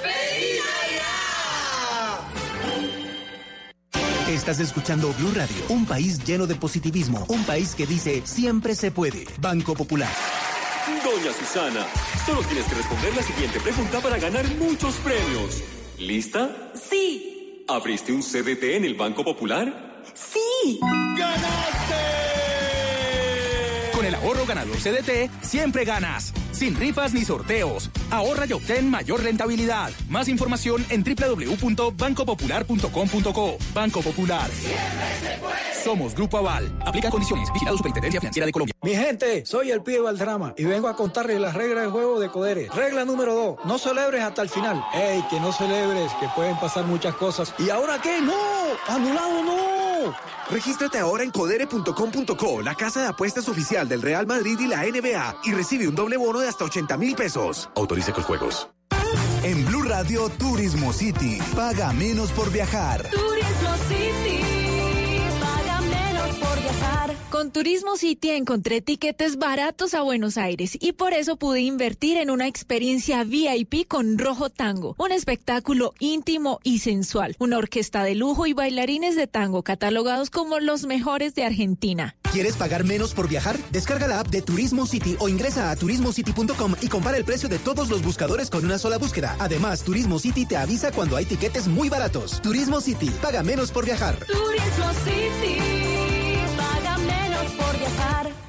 Estás escuchando Blue Radio, un país lleno de positivismo, un país que dice siempre se puede. Banco Popular. Doña Susana. Solo tienes que responder la siguiente pregunta para ganar muchos premios. ¿Lista? Sí. ¿Abriste un CDT en el Banco Popular? Sí. Con el ahorro ganador CDT, siempre ganas. Sin rifas ni sorteos. Ahorra y obtén mayor rentabilidad. Más información en www.bancopopular.com.co. Banco Popular. Somos Grupo Aval. Aplica condiciones. Vigilado Superintendencia Financiera de Colombia. Mi gente, soy el pibe Valdrama y vengo a contarles las reglas del juego de Codere. Regla número 2, no celebres hasta el final. ¡Ey, que no celebres, que pueden pasar muchas cosas! ¿Y ahora qué? ¡No! ¡Anulado no! Regístrate ahora en codere.com.co, la casa de apuestas oficial del Real Madrid y la NBA, y recibe un doble bono de hasta 80 mil pesos. Autorice con juegos. En Blue Radio Turismo City. Paga menos por viajar. Turismo City. Por viajar. Con Turismo City encontré tiquetes baratos a Buenos Aires y por eso pude invertir en una experiencia VIP con Rojo Tango, un espectáculo íntimo y sensual, una orquesta de lujo y bailarines de tango catalogados como los mejores de Argentina. ¿Quieres pagar menos por viajar? Descarga la app de Turismo City o ingresa a turismocity.com y compara el precio de todos los buscadores con una sola búsqueda. Además, Turismo City te avisa cuando hay tiquetes muy baratos. Turismo City, paga menos por viajar. Turismo City. Paga menos por viajar.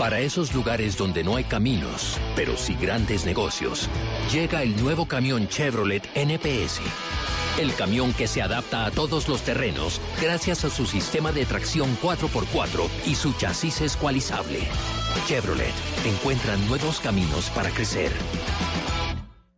Para esos lugares donde no hay caminos, pero sí grandes negocios, llega el nuevo camión Chevrolet NPS. El camión que se adapta a todos los terrenos gracias a su sistema de tracción 4x4 y su chasis escualizable. Chevrolet encuentra nuevos caminos para crecer.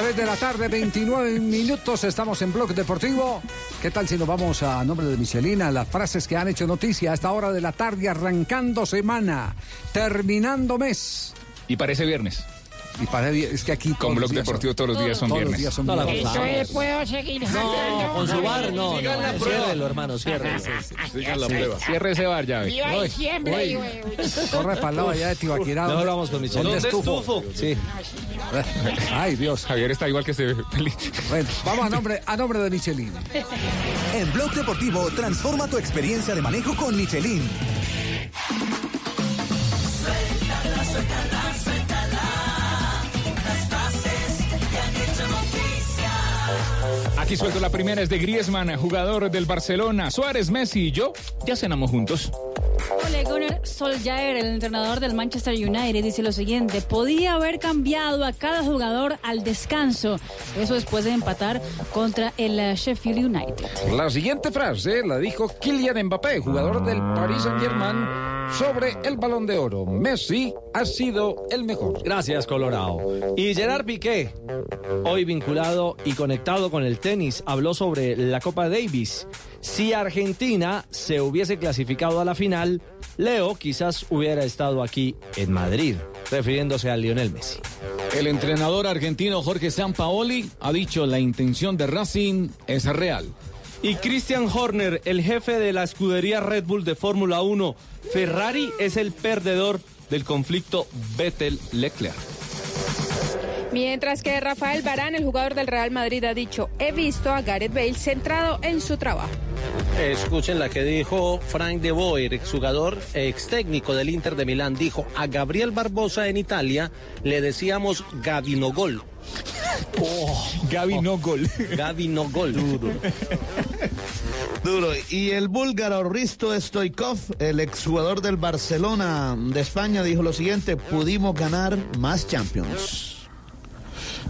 3 de la tarde, 29 minutos, estamos en Blog Deportivo. ¿Qué tal si nos vamos a nombre de Michelina? Las frases que han hecho noticia a esta hora de la tarde, arrancando semana, terminando mes. Y parece viernes. Y parece, es que aquí... Con Blog los Deportivo son- todos los días son todos los viernes. días son No viernes. puedo seguir jalando. con su bar, no, no, la prueba. ciérrelo, hermano, ciérrelo. Sigan la prueba. Cierre ese bar, Uy, diciembre, uy. güey. Corre para el lado allá de Tibaquirá. Mejor vamos con Michelin. ¿Dónde ¿Dónde estufo? Sí. Ay, Dios. Javier está igual que se feliz. Bueno, vamos a nombre, a nombre de Michelin. En Blog Deportivo, transforma tu experiencia de manejo con Michelin. Suéltala, suéltala. Aquí suelto la primera, es de Griezmann, jugador del Barcelona. Suárez, Messi y yo ya cenamos juntos. Ole Gunnar Solskjaer, el entrenador del Manchester United, dice lo siguiente: podía haber cambiado a cada jugador al descanso. Eso después de empatar contra el eh, Sheffield United. La siguiente frase la dijo Kylian Mbappé, jugador del Paris Saint-Germain, sobre el Balón de Oro. Messi ha sido el mejor. Gracias, Colorado. Y Gerard Piqué, hoy vinculado y conectado con el tenis, habló sobre la Copa Davis. Si Argentina se hubiese clasificado a la final, Leo quizás hubiera estado aquí en Madrid, refiriéndose a Lionel Messi. El entrenador argentino Jorge Sampaoli ha dicho la intención de Racing es real. Y Christian Horner, el jefe de la escudería Red Bull de Fórmula 1, Ferrari es el perdedor del conflicto Vettel-Leclerc. Mientras que Rafael Barán, el jugador del Real Madrid, ha dicho, he visto a Gareth Bale centrado en su trabajo. Escuchen la que dijo Frank de Boer, exjugador, ex técnico del Inter de Milán. Dijo a Gabriel Barbosa en Italia le decíamos Gabinogol. Oh, Gaby no gol. Gaby no gol. Duro. Y el búlgaro Risto Stoikov, el exjugador del Barcelona de España, dijo lo siguiente: pudimos ganar más Champions.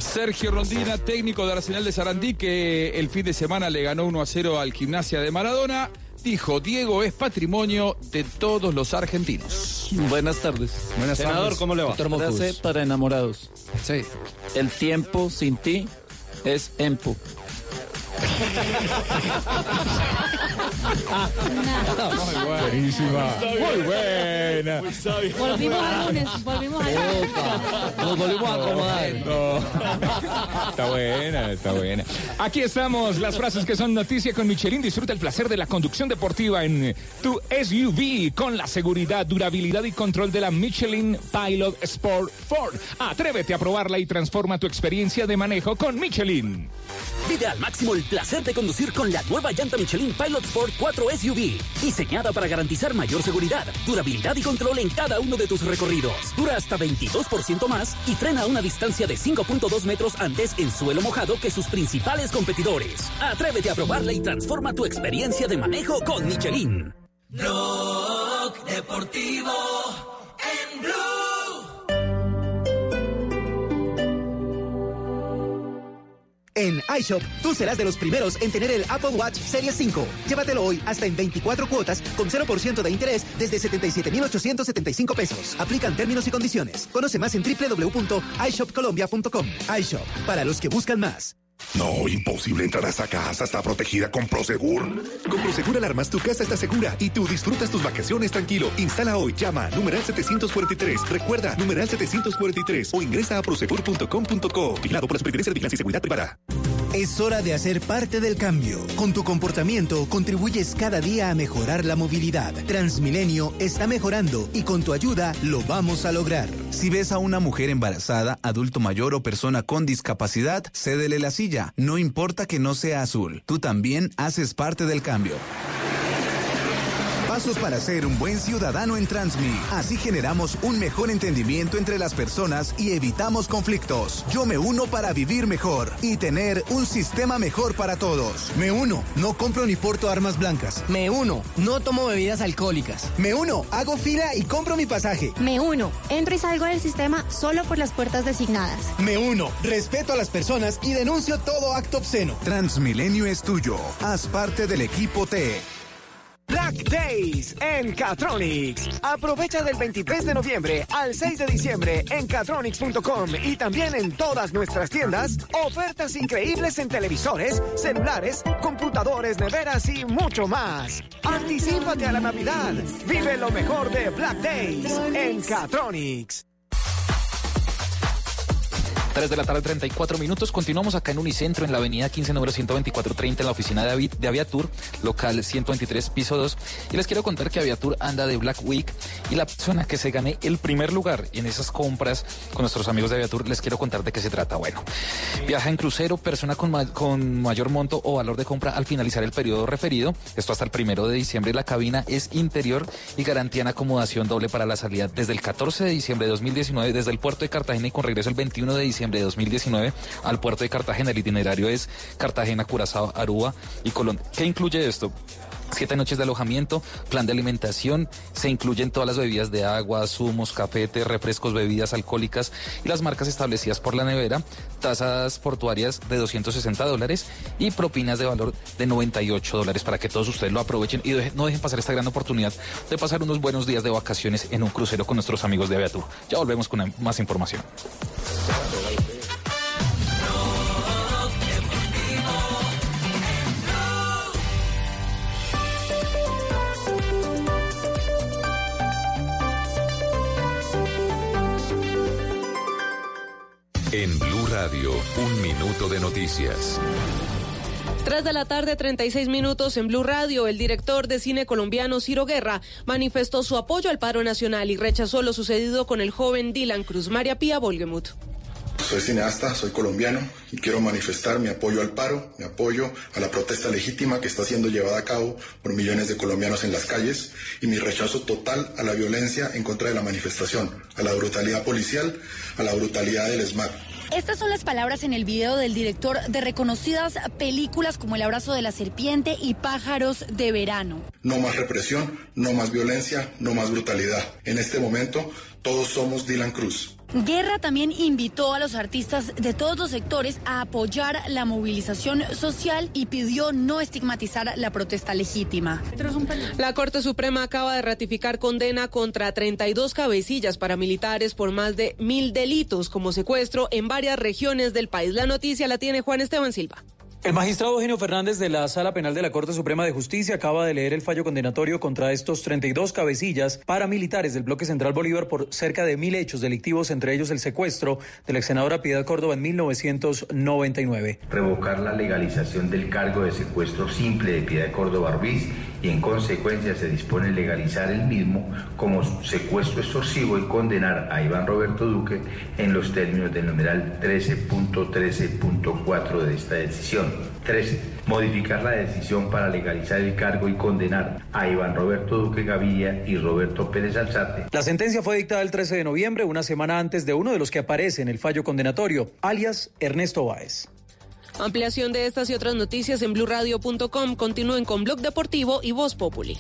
Sergio Rondina, técnico de Arsenal de Sarandí, que el fin de semana le ganó 1 a 0 al Gimnasia de Maradona, dijo, Diego es patrimonio de todos los argentinos. Buenas tardes. Buenas Senador, tardes. ¿cómo le va? Frase para enamorados. Sí. El tiempo sin ti es empo. Muy buenísima. Muy buena. Volvimos al lunes, volvimos al lunes. Nos volvimos a acomodar. Está buena, está buena. Aquí estamos, las frases que son noticia con Michelin. Disfruta el placer de la conducción deportiva en tu SUV con la seguridad, durabilidad y control de la Michelin Pilot Sport Ford. Atrévete a probarla y transforma tu experiencia de manejo con Michelin. Vive al máximo el placer de conducir con la nueva llanta Michelin Pilot Sport 4 SUV, diseñada para garantizar mayor seguridad, durabilidad y control en cada uno de tus recorridos. Dura hasta 22% más y frena a una distancia de 5.2 metros antes en suelo mojado que sus principales competidores. Atrévete a probarla y transforma tu experiencia de manejo con Michelin. Blog Deportivo en. En iShop, tú serás de los primeros en tener el Apple Watch Series 5. Llévatelo hoy hasta en 24 cuotas con 0% de interés desde 77,875 pesos. Aplican términos y condiciones. Conoce más en www.ishopcolombia.com. iShop, para los que buscan más. No, imposible entrar a esa casa. Está protegida con Prosegur. Con Prosegur Alarmas, tu casa está segura y tú disfrutas tus vacaciones tranquilo. Instala hoy, llama numeral 743. Recuerda, numeral 743 o ingresa a prosegur.com.co. Vigilado por la Superintendencia de Vigilancia y Seguridad Privada. Es hora de hacer parte del cambio. Con tu comportamiento contribuyes cada día a mejorar la movilidad. Transmilenio está mejorando y con tu ayuda lo vamos a lograr. Si ves a una mujer embarazada, adulto mayor o persona con discapacidad, cédele la silla. No importa que no sea azul. Tú también haces parte del cambio. Pasos para ser un buen ciudadano en Transmi. Así generamos un mejor entendimiento entre las personas y evitamos conflictos. Yo me uno para vivir mejor y tener un sistema mejor para todos. Me uno, no compro ni porto armas blancas. Me uno, no tomo bebidas alcohólicas. Me uno, hago fila y compro mi pasaje. Me uno, entro y salgo del sistema solo por las puertas designadas. Me uno, respeto a las personas y denuncio todo acto obsceno. Transmilenio es tuyo. Haz parte del equipo T. Black Days en Catronics. Aprovecha del 23 de noviembre al 6 de diciembre en catronics.com y también en todas nuestras tiendas ofertas increíbles en televisores, celulares, computadores, neveras y mucho más. Anticípate a la Navidad. Vive lo mejor de Black Days en Catronics. 3 de la tarde, 34 minutos. Continuamos acá en Unicentro, en la avenida 15, número 12430, en la oficina de, Avi- Aviatur, local 123, piso 2. Y les quiero contar que Aviatur anda de Black Week y la persona que se gane el primer lugar en esas compras con nuestros amigos de Aviatur, les quiero contar de qué se trata. Bueno, viaja en crucero, persona con, con mayor monto o valor de compra al finalizar el periodo referido. Esto hasta el primero de diciembre. La cabina es interior y garantía en acomodación doble para la salida desde el 14 de diciembre de 2019 desde el puerto de Cartagena y con regreso el 21 de diciembre de 2019 al puerto de Cartagena. El itinerario es Cartagena, Curazao, Aruba y Colón. ¿Qué incluye esto? Siete noches de alojamiento, plan de alimentación, se incluyen todas las bebidas de agua, zumos, café, té, refrescos, bebidas alcohólicas y las marcas establecidas por la nevera, tasas portuarias de 260 dólares y propinas de valor de 98 dólares para que todos ustedes lo aprovechen y no dejen pasar esta gran oportunidad de pasar unos buenos días de vacaciones en un crucero con nuestros amigos de Aviatur. Ya volvemos con más información. En Blue Radio, un minuto de noticias. 3 de la tarde, 36 minutos en Blue Radio. El director de cine colombiano Ciro Guerra manifestó su apoyo al paro nacional y rechazó lo sucedido con el joven Dylan Cruz. María Pía Volgemut. Soy cineasta, soy colombiano y quiero manifestar mi apoyo al paro, mi apoyo a la protesta legítima que está siendo llevada a cabo por millones de colombianos en las calles y mi rechazo total a la violencia en contra de la manifestación, a la brutalidad policial, a la brutalidad del SMAT. Estas son las palabras en el video del director de reconocidas películas como El abrazo de la serpiente y Pájaros de verano. No más represión, no más violencia, no más brutalidad. En este momento todos somos Dylan Cruz. Guerra también invitó a los artistas de todos los sectores a apoyar la movilización social y pidió no estigmatizar la protesta legítima. La Corte Suprema acaba de ratificar condena contra 32 cabecillas paramilitares por más de mil delitos como secuestro en varias regiones del país. La noticia la tiene Juan Esteban Silva. El magistrado Eugenio Fernández de la Sala Penal de la Corte Suprema de Justicia acaba de leer el fallo condenatorio contra estos 32 cabecillas paramilitares del bloque central Bolívar por cerca de mil hechos delictivos, entre ellos el secuestro de la ex senadora Piedad Córdoba en 1999. Revocar la legalización del cargo de secuestro simple de Piedad Córdoba Ruiz y en consecuencia se dispone legalizar el mismo como secuestro extorsivo y condenar a Iván Roberto Duque en los términos del numeral 13.13.4 de esta decisión. 13. Modificar la decisión para legalizar el cargo y condenar a Iván Roberto Duque Gaviria y Roberto Pérez Alzate. La sentencia fue dictada el 13 de noviembre, una semana antes de uno de los que aparece en el fallo condenatorio, alias Ernesto Báez. Ampliación de estas y otras noticias en blurradio.com. Continúen con Blog Deportivo y Voz Populi.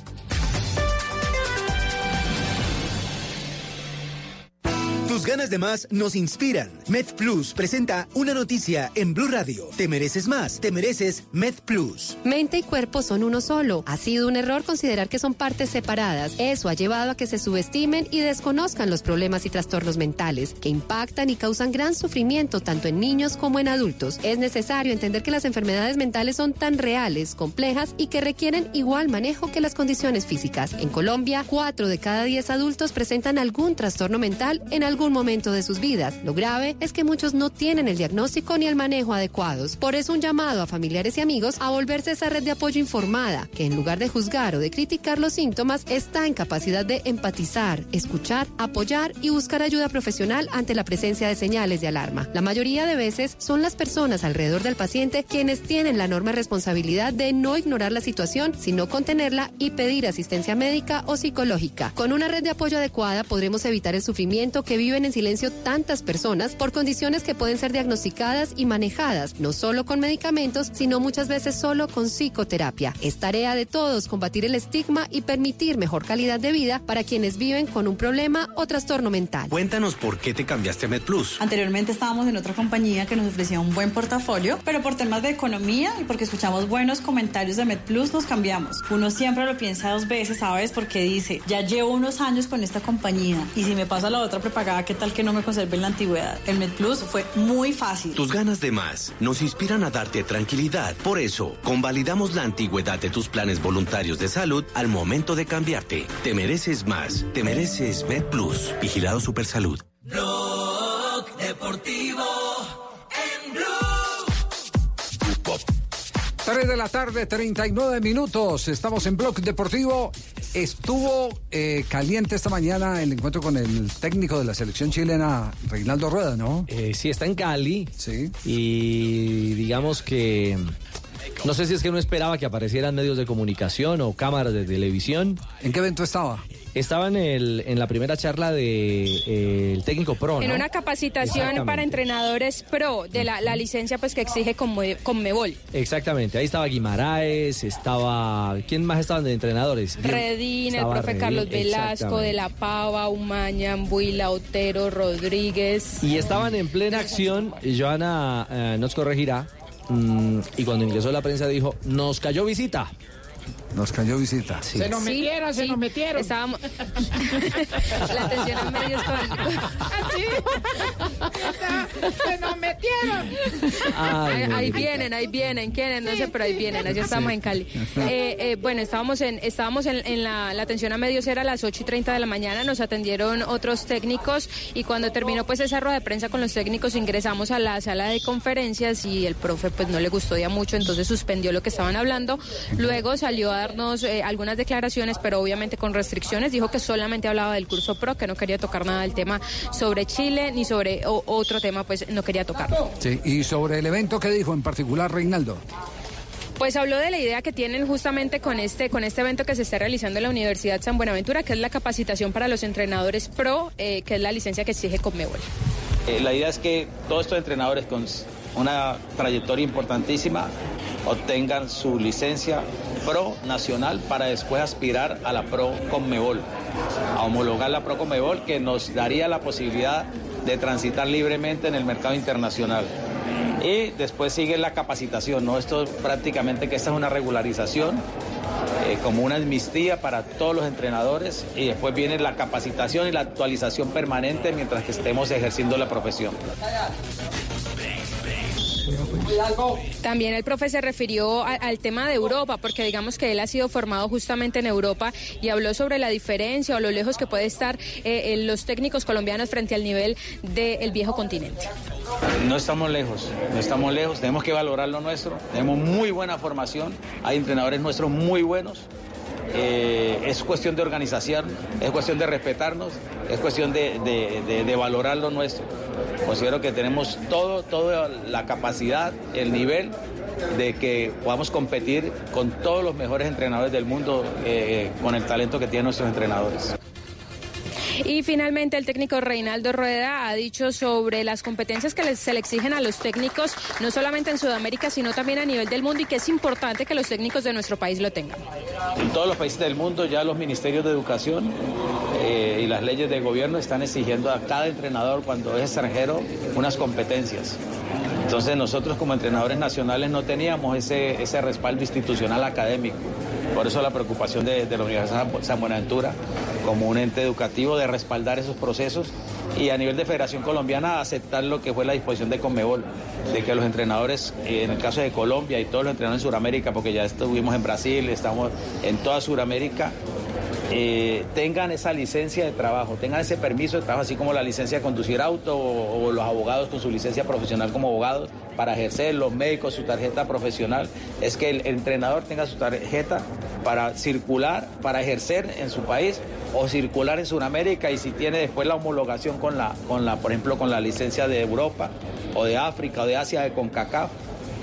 Tus ganas de más nos inspiran. MedPlus presenta una noticia en Blue Radio. Te mereces más, te mereces MedPlus. Mente y cuerpo son uno solo. Ha sido un error considerar que son partes separadas. Eso ha llevado a que se subestimen y desconozcan los problemas y trastornos mentales que impactan y causan gran sufrimiento tanto en niños como en adultos. Es necesario entender que las enfermedades mentales son tan reales, complejas y que requieren igual manejo que las condiciones físicas. En Colombia, 4 de cada 10 adultos presentan algún trastorno mental en algún momento de sus vidas. Lo grave es que muchos no tienen el diagnóstico ni el manejo adecuados. Por eso un llamado a familiares y amigos a volverse esa red de apoyo informada, que en lugar de juzgar o de criticar los síntomas, está en capacidad de empatizar, escuchar, apoyar y buscar ayuda profesional ante la presencia de señales de alarma. La mayoría de veces son las personas alrededor del paciente quienes tienen la enorme responsabilidad de no ignorar la situación, sino contenerla y pedir asistencia médica o psicológica. Con una red de apoyo adecuada podremos evitar el sufrimiento que viven en silencio tantas personas por condiciones que pueden ser diagnosticadas y manejadas, no solo con medicamentos, sino muchas veces solo con psicoterapia. Es tarea de todos combatir el estigma y permitir mejor calidad de vida para quienes viven con un problema o trastorno mental. Cuéntanos por qué te cambiaste a MedPlus. Anteriormente estábamos en otra compañía que nos ofrecía un buen portafolio, pero por temas de economía y porque escuchamos buenos comentarios de MedPlus nos cambiamos. Uno siempre lo piensa dos veces, ¿sabes? Porque dice, ya llevo unos años con esta compañía y si me pasa la otra prepagada, ¿qué tal que no me conserve en la antigüedad? El MedPlus fue muy fácil. Tus ganas de más nos inspiran a darte tranquilidad. Por eso, convalidamos la antigüedad de tus planes voluntarios de salud al momento de cambiarte. Te mereces más. Te mereces MedPlus. Vigilado Supersalud. Blog Deportivo en Blue. 3 de la tarde, 39 minutos. Estamos en Blog Deportivo. Estuvo eh, caliente esta mañana el encuentro con el técnico de la selección chilena, Reinaldo Rueda, ¿no? Eh, sí, está en Cali. Sí. Y digamos que. No sé si es que no esperaba que aparecieran medios de comunicación o cámaras de televisión. ¿En qué evento estaba? Estaba en, el, en la primera charla del de, eh, técnico pro, En una capacitación para entrenadores pro de la, la licencia pues que exige Conme- Conmebol. Exactamente, ahí estaba Guimaraes, estaba... ¿Quién más estaban de entrenadores? Redín, el profe Redín, Carlos Velasco. De La Pava, Umaña, Ambuila, Otero, Rodríguez. Y estaban en plena acción, y Joana eh, nos corregirá, mm, y cuando ingresó la prensa dijo, nos cayó visita. Nos cayó visita. Se nos metieron, se nos metieron. Estábamos. la atención a medios con. Así. Se nos metieron. ahí, vienen, ahí vienen, quieren, no sé, pero ahí vienen, allá estamos en Cali. Eh, eh, bueno, estábamos en, estábamos en, en la, la atención a medios, era a las 8 y 30 de la mañana, nos atendieron otros técnicos y cuando terminó pues esa rueda de prensa con los técnicos ingresamos a la sala de conferencias y el profe pues no le gustó ya mucho, entonces suspendió lo que estaban hablando. Luego salió a darnos eh, algunas declaraciones, pero obviamente con restricciones, dijo que solamente hablaba del curso pro, que no quería tocar nada del tema sobre Chile ni sobre o- otro tema, pues no quería tocar. Sí, y sobre el evento, ¿qué dijo en particular Reinaldo? Pues habló de la idea que tienen justamente con este, con este evento que se está realizando en la Universidad San Buenaventura, que es la capacitación para los entrenadores pro, eh, que es la licencia que exige Conmebol. Eh, la idea es que todos estos entrenadores con una trayectoria importantísima obtengan su licencia pro nacional para después aspirar a la pro Conmebol. a homologar la Procomebol que nos daría la posibilidad de transitar libremente en el mercado internacional. Y después sigue la capacitación, ¿no? Esto prácticamente que esta es una regularización, eh, como una amnistía para todos los entrenadores y después viene la capacitación y la actualización permanente mientras que estemos ejerciendo la profesión. También el profe se refirió al tema de Europa, porque digamos que él ha sido formado justamente en Europa y habló sobre la diferencia o lo lejos que puede estar eh, los técnicos colombianos frente al nivel del viejo continente. No estamos lejos, no estamos lejos, tenemos que valorar lo nuestro, tenemos muy buena formación, hay entrenadores nuestros muy buenos. Eh, es cuestión de organización, es cuestión de respetarnos, es cuestión de, valorar lo nuestro. Considero que tenemos todo, toda la capacidad, el nivel de que podamos competir con todos los mejores entrenadores del mundo, eh, con el talento que tienen nuestros entrenadores. Y finalmente el técnico Reinaldo Rueda ha dicho sobre las competencias que se le exigen a los técnicos, no solamente en Sudamérica, sino también a nivel del mundo y que es importante que los técnicos de nuestro país lo tengan. En todos los países del mundo ya los ministerios de educación eh, y las leyes de gobierno están exigiendo a cada entrenador cuando es extranjero unas competencias. Entonces nosotros como entrenadores nacionales no teníamos ese, ese respaldo institucional académico. Por eso la preocupación de, la Universidad San Buenaventura como un ente educativo de respaldar esos procesos y a nivel de Federación Colombiana aceptar lo que fue la disposición de Conmebol, de que los entrenadores, eh, en el caso de Colombia y todos los entrenadores en Sudamérica, porque ya estuvimos en Brasil, estamos en toda Sudamérica, eh, tengan esa licencia de trabajo, tengan ese permiso de trabajo, así como la licencia de conducir auto o los abogados con su licencia profesional como abogados para ejercer, los médicos su tarjeta profesional, es que el entrenador tenga su tarjeta para circular, para ejercer en su país o circular en Sudamérica y si tiene después la homologación con la, con la, por ejemplo, con la licencia de Europa o de África o de Asia de CONCACAF,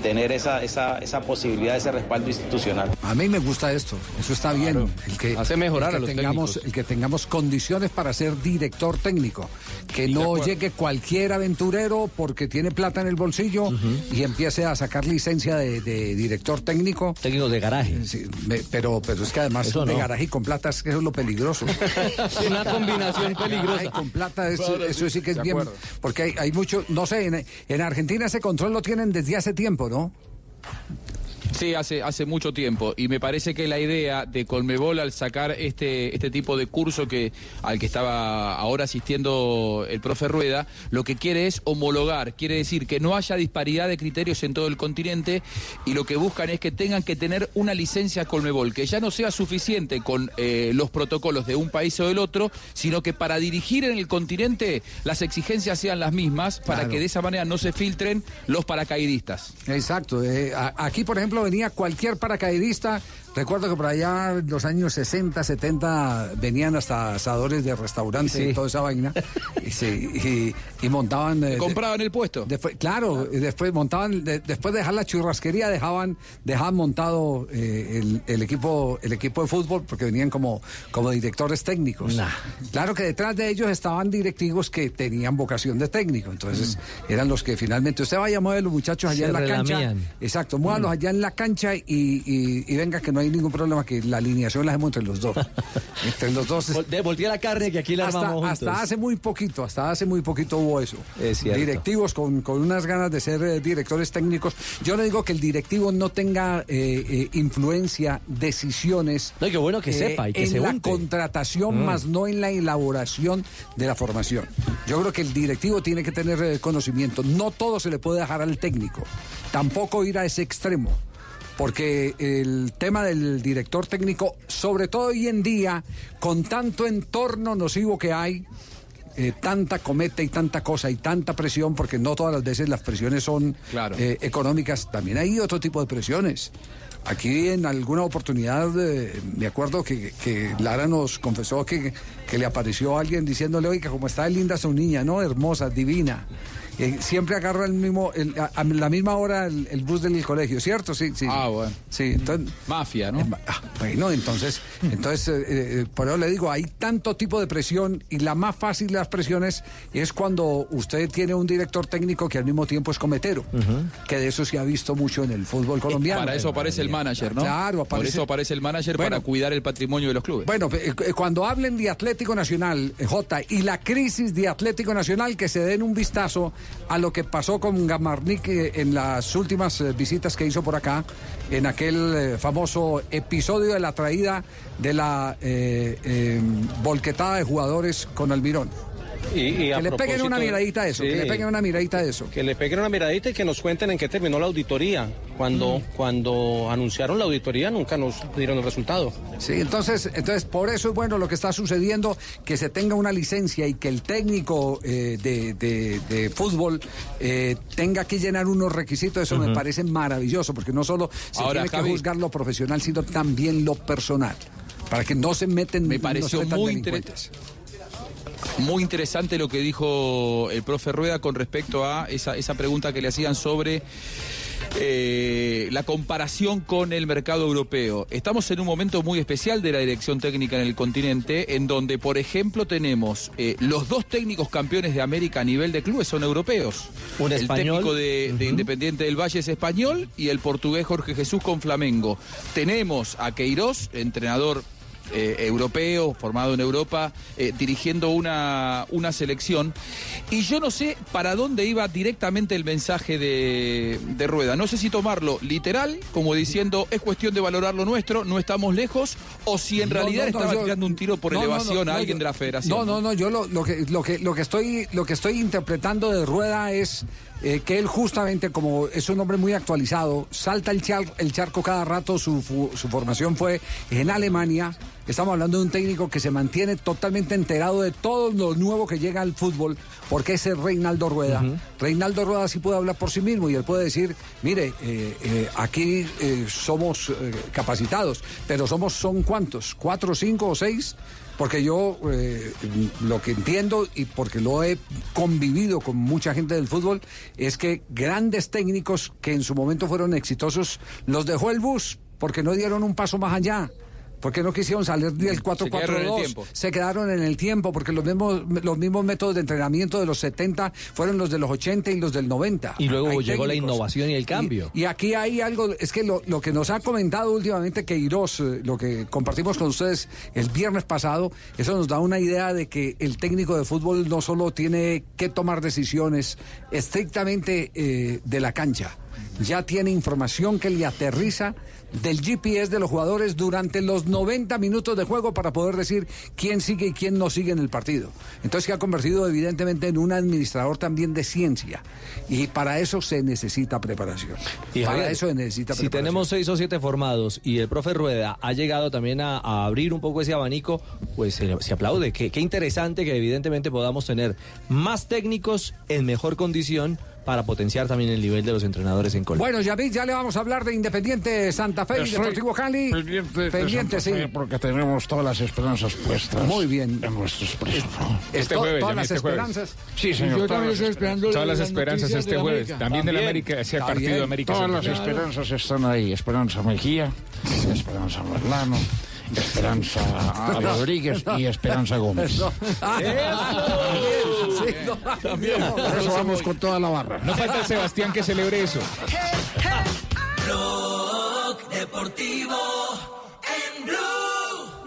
tener esa, esa, esa posibilidad, ese respaldo institucional. A mí me gusta esto, eso está bien. El que, Hace mejorar el que a los tengamos, técnicos. El que tengamos condiciones para ser director técnico. Que no llegue cualquier aventurero porque tiene plata en el bolsillo y empiece a sacar licencia de, de director técnico. Técnico de garaje. pero, pero es que además Eso de no. garaje y con plata es que eso es lo peligroso. Una combinación Garaje peligrosa. con plata, eso, Claro, eso sí, que es bien. acuerdo. Porque hay, hay mucho, no sé, en, en Argentina ese control lo tienen desde hace tiempo, ¿no? Sí, hace, hace mucho tiempo. Y me parece que la idea de Colmebol al sacar este, este tipo de curso que, al que estaba ahora asistiendo el profe Rueda, lo que quiere es homologar, quiere decir que no haya disparidad de criterios en todo el continente y lo que buscan es que tengan que tener una licencia Colmebol, que ya no sea suficiente con eh, los protocolos de un país o del otro, sino que para dirigir en el continente las exigencias sean las mismas, para Claro. que de esa manera no se filtren los paracaidistas. Exacto. eh, aquí, por ejemplo, venía cualquier paracaidista. Recuerdo que por allá en los años 60, 70 venían hasta asadores de restaurantes Sí. y toda esa vaina. y, sí, y- y montaban. eh, Compraban el puesto. Después, claro, y después montaban, de- después de dejar la churrasquería, dejaban, dejaban montado eh, el, el equipo, el equipo de fútbol, porque venían como, como directores técnicos. Claro que detrás de ellos estaban directivos que tenían vocación de técnico. Entonces, eran los que finalmente, usted vaya a mover los muchachos allá Se en la cancha. Exacto, muévalos allá en la cancha y venga que no hay ningún problema, que la alineación la hacemos entre los dos. entre los dos. De voltea la carne que aquí la hasta, armamos juntos. hasta hace muy poquito, hasta hace muy poquito hubo eso. Es. Directivos con, con unas ganas de ser eh, directores técnicos. Yo no digo que el directivo no tenga eh, eh, influencia, decisiones. No, y qué bueno que sepa y que en se la unte. contratación, Mm. más no en la elaboración de la formación. Yo creo que el directivo tiene que tener conocimiento. No todo se le puede dejar al técnico. Tampoco ir a ese extremo. Porque el tema del director técnico, sobre todo hoy en día, con tanto entorno nocivo que hay, eh, tanta cometa y tanta cosa y tanta presión, porque no todas las veces las presiones son eh, económicas, también hay otro tipo de presiones. Aquí en alguna oportunidad eh, me acuerdo que, que Lara nos confesó que, que le apareció alguien diciéndole, oiga, como está linda su niña, ¿no? Hermosa, divina. Eh, siempre agarra el mismo, el- a, a la misma hora el, el bus del colegio, ¿cierto? Sí, sí. Ah, bueno. Sí, entonces, Mafia, ¿no? ah, bueno, entonces, entonces eh, eh, por eso le digo, hay tanto tipo de presión y la más fácil de las presiones es cuando usted tiene un director técnico que al mismo tiempo es cometero, que de eso se ha visto mucho en el fútbol colombiano. Para eso aparece el manager, ¿no? Claro, Por aparece- eso aparece el manager Bueno. para cuidar el patrimonio de los clubes. Bueno, eh, eh, cuando hablen de Atlético Nacional, eh, J, y la crisis de Atlético Nacional, que se den un vistazo a lo que pasó con Gamarnik eh, en las últimas eh, visitas que hizo por acá, en aquel eh, famoso episodio de la traída de la eh, volquetada de jugadores con Almirón. Y- y a que le peguen una miradita a eso, que le peguen una miradita a eso. Que le peguen una miradita y que nos cuenten en qué terminó la auditoría. Cuando, cuando anunciaron la auditoría nunca nos dieron el resultado. Sí, entonces, entonces por eso es bueno lo que está sucediendo, que se tenga una licencia y que el técnico eh, de, de- de fútbol eh, tenga que llenar unos requisitos, eso me parece maravilloso, porque no solo se Ahora, tiene que Javi. juzgar lo profesional, sino también lo personal, para que no se meten Me no se pareció metan muy delincuentes. Muy interesante lo que dijo el profe Rueda con respecto a esa, esa pregunta que le hacían sobre eh, la comparación con el mercado europeo. Estamos en un momento muy especial de la dirección técnica en el continente, en donde, por ejemplo, tenemos eh, los dos técnicos campeones de América a nivel de clubes son europeos. Un el español. técnico de, de Independiente del Valle es español y el portugués Jorge Jesús con Flamengo. Tenemos a Queiroz, entrenador eh, europeo, formado en Europa, eh, dirigiendo una, una selección. Y yo no sé para dónde iba directamente el mensaje de, de Rueda. No sé si tomarlo literal, como diciendo es cuestión de valorar lo nuestro, no estamos lejos, o si en No, realidad no, no, estaba yo- tirando un tiro por elevación no, a alguien de la federación. No, no, no, yo lo, lo que, lo, que, lo, que estoy, lo que estoy interpretando de Rueda es eh, que él justamente, como es un hombre muy actualizado, salta el, char- el charco cada rato, su, formación fue en Alemania. Estamos hablando de un técnico que se mantiene totalmente enterado de todo lo nuevo que llega al fútbol, porque ese es Reinaldo Rueda. Reinaldo Rueda sí puede hablar por sí mismo y él puede decir, mire, eh, eh, aquí somos capacitados, pero somos, ¿son cuántos? ¿Cuatro, cinco o seis? Porque yo eh, lo que entiendo y porque lo he convivido con mucha gente del fútbol es que grandes técnicos que en su momento fueron exitosos los dejó el bus porque no dieron un paso más allá. Porque no quisieron salir del quedaron en el 4-4-2. tiempo. Se quedaron en el tiempo porque los mismos, los mismos métodos de entrenamiento de los 70 fueron los de los 80 y los del 90. Y luego Hay llegó la innovación y el cambio. Y aquí hay algo, es que lo, lo que nos ha comentado últimamente Queiroz, eh, lo que compartimos con ustedes el viernes pasado, eso nos da una idea de que el técnico de fútbol no solo tiene que tomar decisiones estrictamente eh, de la cancha, ya tiene información que le aterriza del GPS de los jugadores durante los 90 minutos de juego para poder decir quién sigue y quién no sigue en el partido. Entonces se ha convertido evidentemente en un administrador también de ciencia y para eso se necesita preparación. Y para Javier, eso se necesita Si preparación. tenemos seis o siete formados y el profe Rueda ha llegado también a, a abrir un poco ese abanico, pues se, se aplaude. Qué, qué interesante que evidentemente podamos tener más técnicos en mejor condición para potenciar también el nivel de los entrenadores en Colombia. Bueno, ya vi, ya le vamos a hablar de Independiente Santa Fe y Deportivo Cali. Pendiente, de Pendiente, Santa sí. Fe, porque tenemos todas las esperanzas puestas. Muy bien. En nuestro expreso. Este To- jueves, todas las este jueves. esperanzas. Sí, señor. Yo todas también las estoy esperando esperanzas. Todas las las esperanzas este de la jueves. América. También de la América, ese Está partido de. América Todas las esperanzas están ahí. Esperanza Mejía, Esperanza Merlano, Esperanza Rodríguez y Esperanza Gómez. Por eso vamos con toda la barra. No falta el Sebastián que celebre eso. Deportivo en Blue.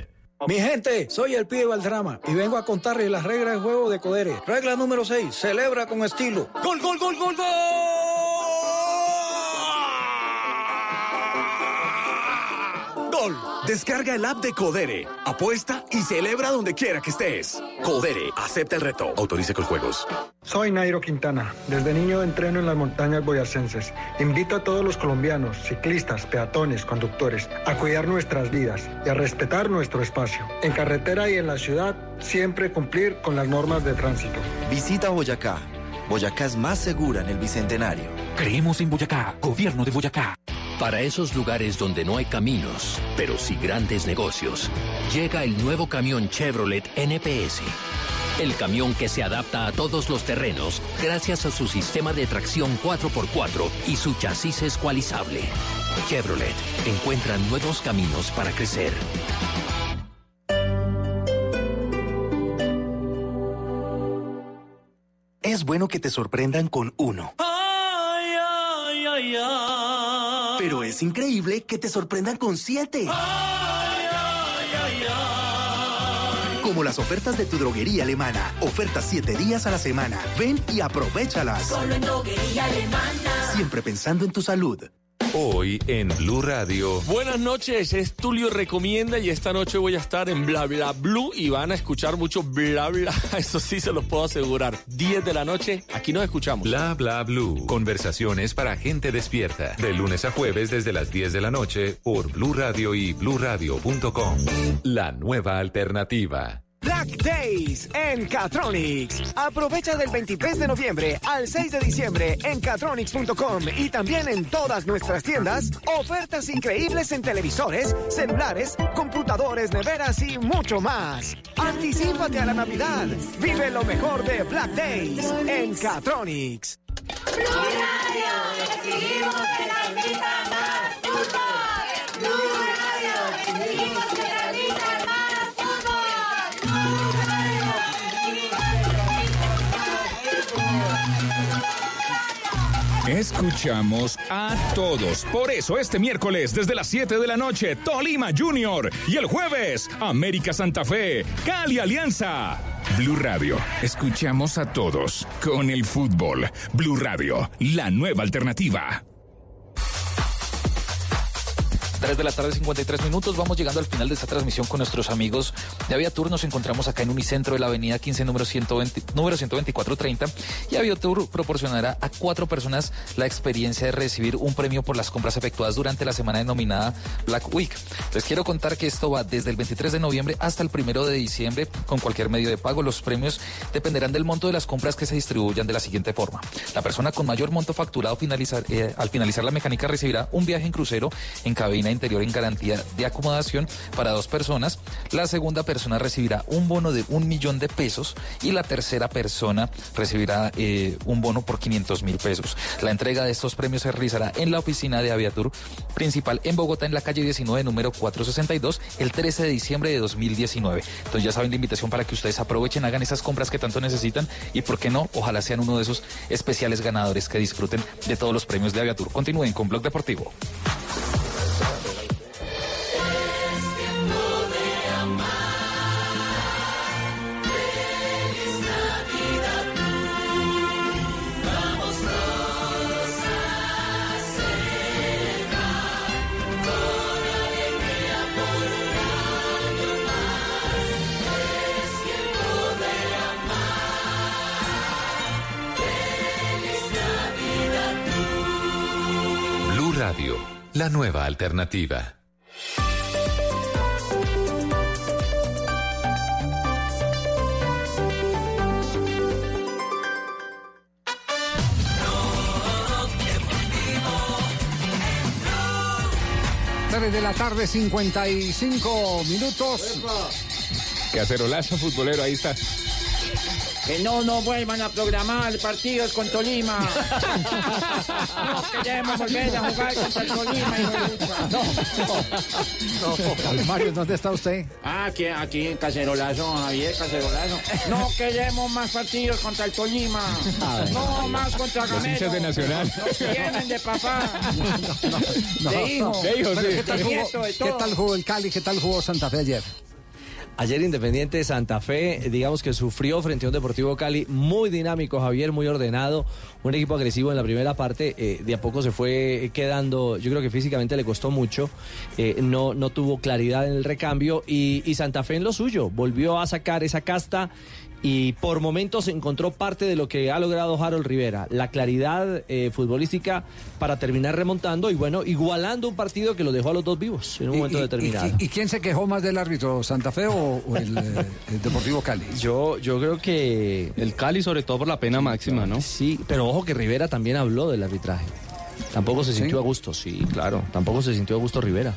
Mi gente, soy el pibe Valdrama y vengo a contarles las reglas del juego de Codere. Regla número 6, celebra con estilo. ¡Gol, gol, gol, gol, gol! Descarga el app de Codere, apuesta y celebra donde quiera que estés. Codere, acepta el reto. Autorice con juegos. Soy Nairo Quintana. Desde niño entreno en las montañas boyacenses. Invito a todos los colombianos, ciclistas, peatones, conductores, a cuidar nuestras vidas y a respetar nuestro espacio. En carretera y en la ciudad, siempre cumplir con las normas de tránsito. Visita Boyacá. Boyacá es más segura en el Bicentenario. Creemos en Boyacá, gobierno de Boyacá. Para esos lugares donde no hay caminos, pero sí grandes negocios, llega el nuevo camión Chevrolet NPS. El camión que se adapta a todos los terrenos gracias a su sistema de tracción 4x4 y su chasis escualizable. Chevrolet encuentra nuevos caminos para crecer. Es bueno que te sorprendan con uno. Pero es increíble que te sorprendan con siete. Como las ofertas de tu droguería alemana. Ofertas siete días a la semana. Ven y aprovechalas. Solo en droguería alemana. Siempre pensando en tu salud. Hoy en Blue Radio. Buenas noches, es Tulio Recomienda y esta noche voy a estar en Bla Bla Blue y van a escuchar mucho Bla Bla, eso sí se los puedo asegurar. 10 de la noche, aquí nos escuchamos. Bla Bla Blue. Conversaciones para gente despierta. De lunes a jueves desde las 10 de la noche por Blue Radio y bluradio.com. La nueva alternativa. Black Days en Catronics. Aprovecha del 23 de noviembre al 6 de diciembre en catronics.com y también en todas nuestras tiendas ofertas increíbles en televisores, celulares, computadores, neveras y mucho más. Anticípate a la Navidad. Vive lo mejor de Black Days en Catronics. Escuchamos a todos. Por eso este miércoles desde las 7 de la noche, Tolima Junior. Y el jueves, América Santa Fe, Cali Alianza. Blue Radio. Escuchamos a todos con el fútbol. Blue Radio, la nueva alternativa. 3 de la tarde, 53 minutos. Vamos llegando al final de esta transmisión con nuestros amigos de Aviatur. Nos encontramos acá en Unicentro de la Avenida 15, número, 120, número 12430. Y Aviatur proporcionará a cuatro personas la experiencia de recibir un premio por las compras efectuadas durante la semana denominada Black Week. Les quiero contar que esto va desde el 23 de noviembre hasta el primero de diciembre con cualquier medio de pago. Los premios dependerán del monto de las compras que se distribuyan de la siguiente forma. La persona con mayor monto facturado eh, al finalizar la mecánica recibirá un viaje en crucero en cabina interior en garantía de acomodación para dos personas. La segunda persona recibirá un bono de un millón de pesos y la tercera persona recibirá eh, un bono por 500 mil pesos. La entrega de estos premios se realizará en la oficina de Aviatur principal en Bogotá, en la calle 19, número 462, el 13 de diciembre de 2019. Entonces ya saben la invitación para que ustedes aprovechen, hagan esas compras que tanto necesitan y, ¿por qué no? Ojalá sean uno de esos especiales ganadores que disfruten de todos los premios de Aviatur. Continúen con Blog Deportivo. La nueva alternativa. Tres de la tarde, 55 minutos. Cacerolazo futbolero, ahí está. Que no nos vuelvan a programar partidos con Tolima. no queremos volver a jugar contra el Tolima. No, Mario, ¿dónde está usted? Ah, aquí, aquí en Cacerolazo, Javier, Cacerolazo. No queremos más partidos contra el Tolima. No más contra Gamero. de Nacional. Nos tienen de papá. No, de hijo. Pero ¿qué, tal de de ¿Qué tal jugó el Cali? ¿Qué tal jugó Santa Fe ayer? Ayer Independiente de Santa Fe, digamos que sufrió frente a un Deportivo Cali muy dinámico, Javier, muy ordenado, un equipo agresivo en la primera parte, eh, de a poco se fue quedando, yo creo que físicamente le costó mucho, eh, no, no tuvo claridad en el recambio y Santa Fe en lo suyo, volvió a sacar esa casta y por momentos encontró parte de lo que ha logrado Harold Rivera, la claridad eh, futbolística para terminar remontando y bueno, igualando un partido que lo dejó a los dos vivos en un ¿Y- momento y- determinado. ¿Y, y quién se quejó más del árbitro, Santa Fe o, o el, eh, el Deportivo Cali? Yo, yo creo que El Cali, sobre todo por la pena máxima, ¿no? Sí, pero ojo que Rivera también habló del arbitraje. Tampoco se sintió a gusto, sí, claro. Tampoco se sintió a gusto Rivera.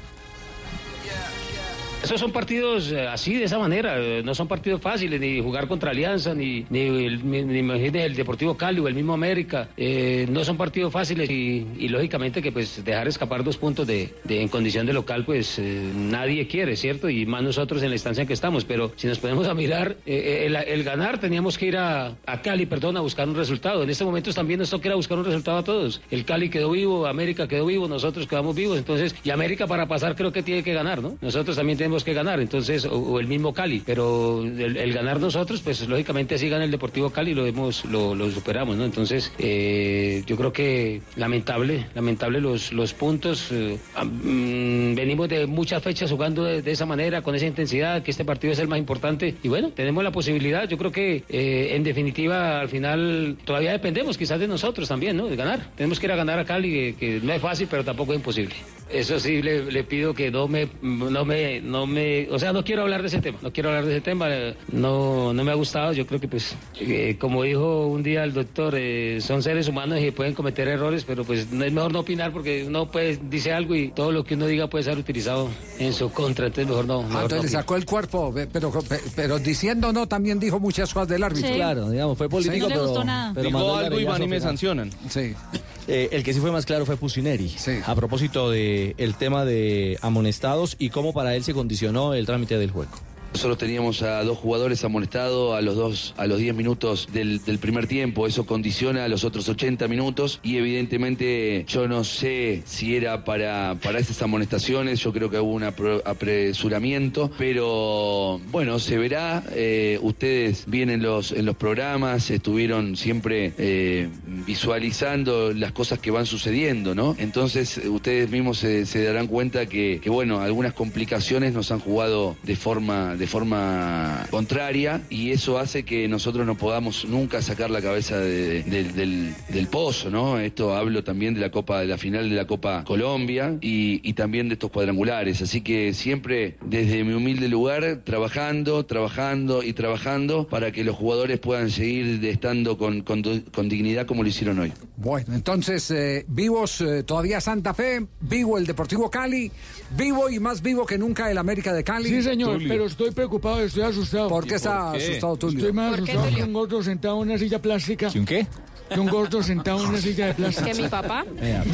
Esos son partidos eh, así, de esa manera. eh, No son partidos fáciles, ni jugar contra Alianza, ni, ni, ni, ni el Deportivo Cali o el mismo América. Eh, no son partidos fáciles y, y lógicamente que pues dejar escapar dos puntos de, de- en condición de local, pues eh, nadie quiere, ¿cierto? Y más nosotros en la instancia en que estamos. Pero si nos ponemos a mirar, eh, el, el ganar teníamos que ir a, a Cali, perdón, a buscar un resultado. En este momento también nos toca ir a buscar un resultado a todos. El Cali quedó vivo, América quedó vivo, nosotros quedamos vivos. Entonces, y América para pasar creo que tiene que ganar, ¿no? Nosotros también tenemos que ganar, entonces, o, el mismo Cali. Pero el, ganar nosotros, pues lógicamente así gana el Deportivo Cali lo, hemos, lo, lo superamos, ¿no? Entonces, eh, yo creo que lamentable, lamentable los, los puntos. eh, mm, venimos de muchas fechas jugando de, esa manera, con esa intensidad, que este partido es el más importante. Y bueno, tenemos la posibilidad, yo creo que eh, en definitiva al final todavía dependemos quizás de nosotros también, ¿no? De ganar. Tenemos que ir a ganar a Cali, que, que no es fácil, pero tampoco es imposible. Eso sí, le, le pido que no me, no me, no me, o sea, no quiero hablar de ese tema, no quiero hablar de ese tema, eh, no, no me ha gustado, yo creo que pues, eh, como dijo un día el doctor, eh, son seres humanos y pueden cometer errores, pero pues no es mejor no opinar porque uno pues dice algo y todo lo que uno diga puede ser utilizado en su contra, entonces mejor no. Ah, mejor entonces no sacó el cuerpo, pero, pe- pero diciendo no también dijo muchas cosas del árbitro. Sí. Claro, digamos, fue político, No le pero- gustó nada. pero el algo y van y me sancionan. Sí. Eh, el que sí fue más claro fue Pusineri. A propósito del el tema de amonestados y cómo para él se el trámite del juego. Solo teníamos a dos jugadores amonestados a los dos, a los 10 minutos del, primer tiempo. Eso condiciona a los otros 80 minutos. Y evidentemente yo no sé si era para, para esas amonestaciones. Yo creo que hubo un apresuramiento. Pero bueno, se verá. Eh, ustedes vienen los, en los programas, estuvieron siempre eh, visualizando las cosas que van sucediendo, ¿no? Entonces ustedes mismos se, darán cuenta que, que, bueno, algunas complicaciones nos han jugado de forma, de forma contraria y eso hace que nosotros no podamos nunca sacar la cabeza de- de- del, del pozo, ¿no? Esto hablo también de la Copa, de la final de la Copa Colombia y, y también de estos cuadrangulares. Así que siempre desde mi humilde lugar, trabajando, trabajando y trabajando para que los jugadores puedan seguir de- estando con, con- con dignidad como lo hicieron hoy. Bueno, entonces, eh, vivos eh, todavía Santa Fe, vivo el Deportivo Cali, vivo y más vivo que nunca el América de Cali. Sí, señor, pero estoy preocupado, estoy asustado. ¿Por qué está ¿Por qué? asustado Tulio? Estoy más ¿Por qué, asustado que un gordo sentado en una silla plástica. ¿Que un qué? Que un gordo sentado en una silla de plástico. ¿Que mi papá?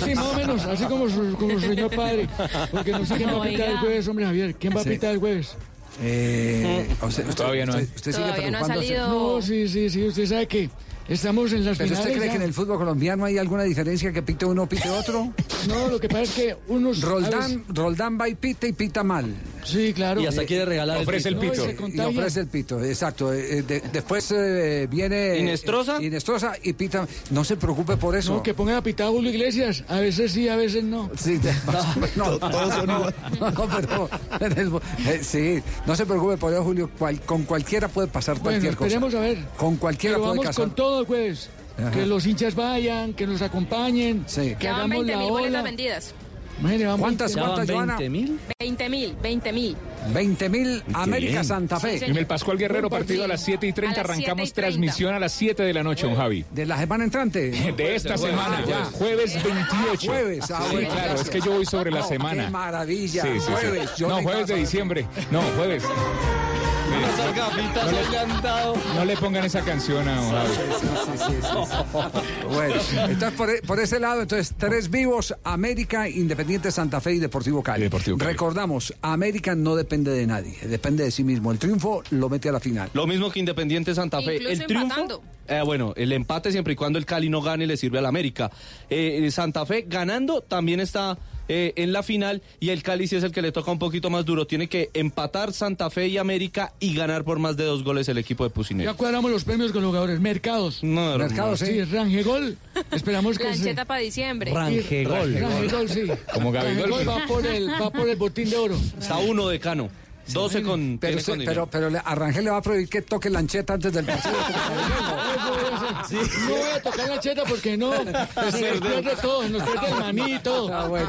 Sí, más o menos, así como su, como su señor padre. Porque no sé quién va a pitar el jueves, hombre Javier. ¿Quién va a pitar el jueves? Eh, o sea, usted- Todavía no hay. usted- usted sigue Todavía no ha preocupándose. salido. No, sí, sí, sí. Usted sabe que estamos en las ¿Pero finales. usted cree ya. que en el fútbol colombiano hay alguna diferencia que pite uno o pite otro? No, lo que pasa es que unos. Roldán, Roldán va y pita y pita mal. Sí, claro. Y hasta quiere regalar el Ofrece pito. el No, y pito. y contagia. ofrece el pito, exacto. Eh, de- después eh, viene... ¿Inestrosa? eh, Inestrosa y pita. No se preocupe por eso. No, que pongan a pitar a Julio Iglesias. A veces sí, a veces no. Sí, no, todos son igual. No, pero en el- eh, sí, no se preocupe por eso, Julio. cual- con cualquiera puede pasar Bueno, cualquier cosa. esperemos a ver. Con cualquiera Pero puede vamos pasar. con todo el jueves. Ajá. Que los hinchas vayan, que nos acompañen, que Ya hagamos 20 la mil ola. vendidas. Imagínate, van ¿Cuántas, 20. cuántas, Joana? 20 mil, 20 mil. 20 mil América Santa Fe. En el Pascual Guerrero, partido a las 7 y 30. A las 7 y Arrancamos 30. transmisión a las 7 de la noche, don Javi. ¿De la semana entrante? De esta semana, ya. jueves 28. Jueves, ah, sí, bueno, claro, gracias. es que yo voy sobre la semana. qué maravilla, Sí, sí, sí. jueves, yo No, jueves de diciembre. No, jueves. Esas gafitas No le- hoy le han dado. No le pongan esa canción a Javi. Bueno, entonces por, e- por ese lado, entonces tres vivos, América, Independiente Santa Fe y Deportivo Cali. Recordamos, América no depende de nadie, depende de sí mismo. El triunfo lo mete a la final. Lo mismo que Independiente Santa Fe. Incluso el triunfo. eh, bueno, el empate siempre y cuando el Cali no gane le sirve al América. Eh, Santa Fe ganando también está eh, en la final y el Cali sí es el que le toca un poquito más duro. Tiene que empatar Santa Fe y América y ganar por más de dos goles el equipo de Pusineri. Ya cuadramos los premios con los jugadores. Mercados. No. Mercados, Sí, Rangegol. Esperamos que se... Plancheta para diciembre. Rangegol. Rangegol, sí. Como Gabigol. Rangegol va por el, va por el botín de oro. Está uno de Cano. 12 con, Pero, se- con pero, pero le- a Rangel le va a prohibir que toque lancheta antes del partido. No voy a tocar la cheta porque no. Se nos pierde todo, nos pierde el todo. Ah, bueno.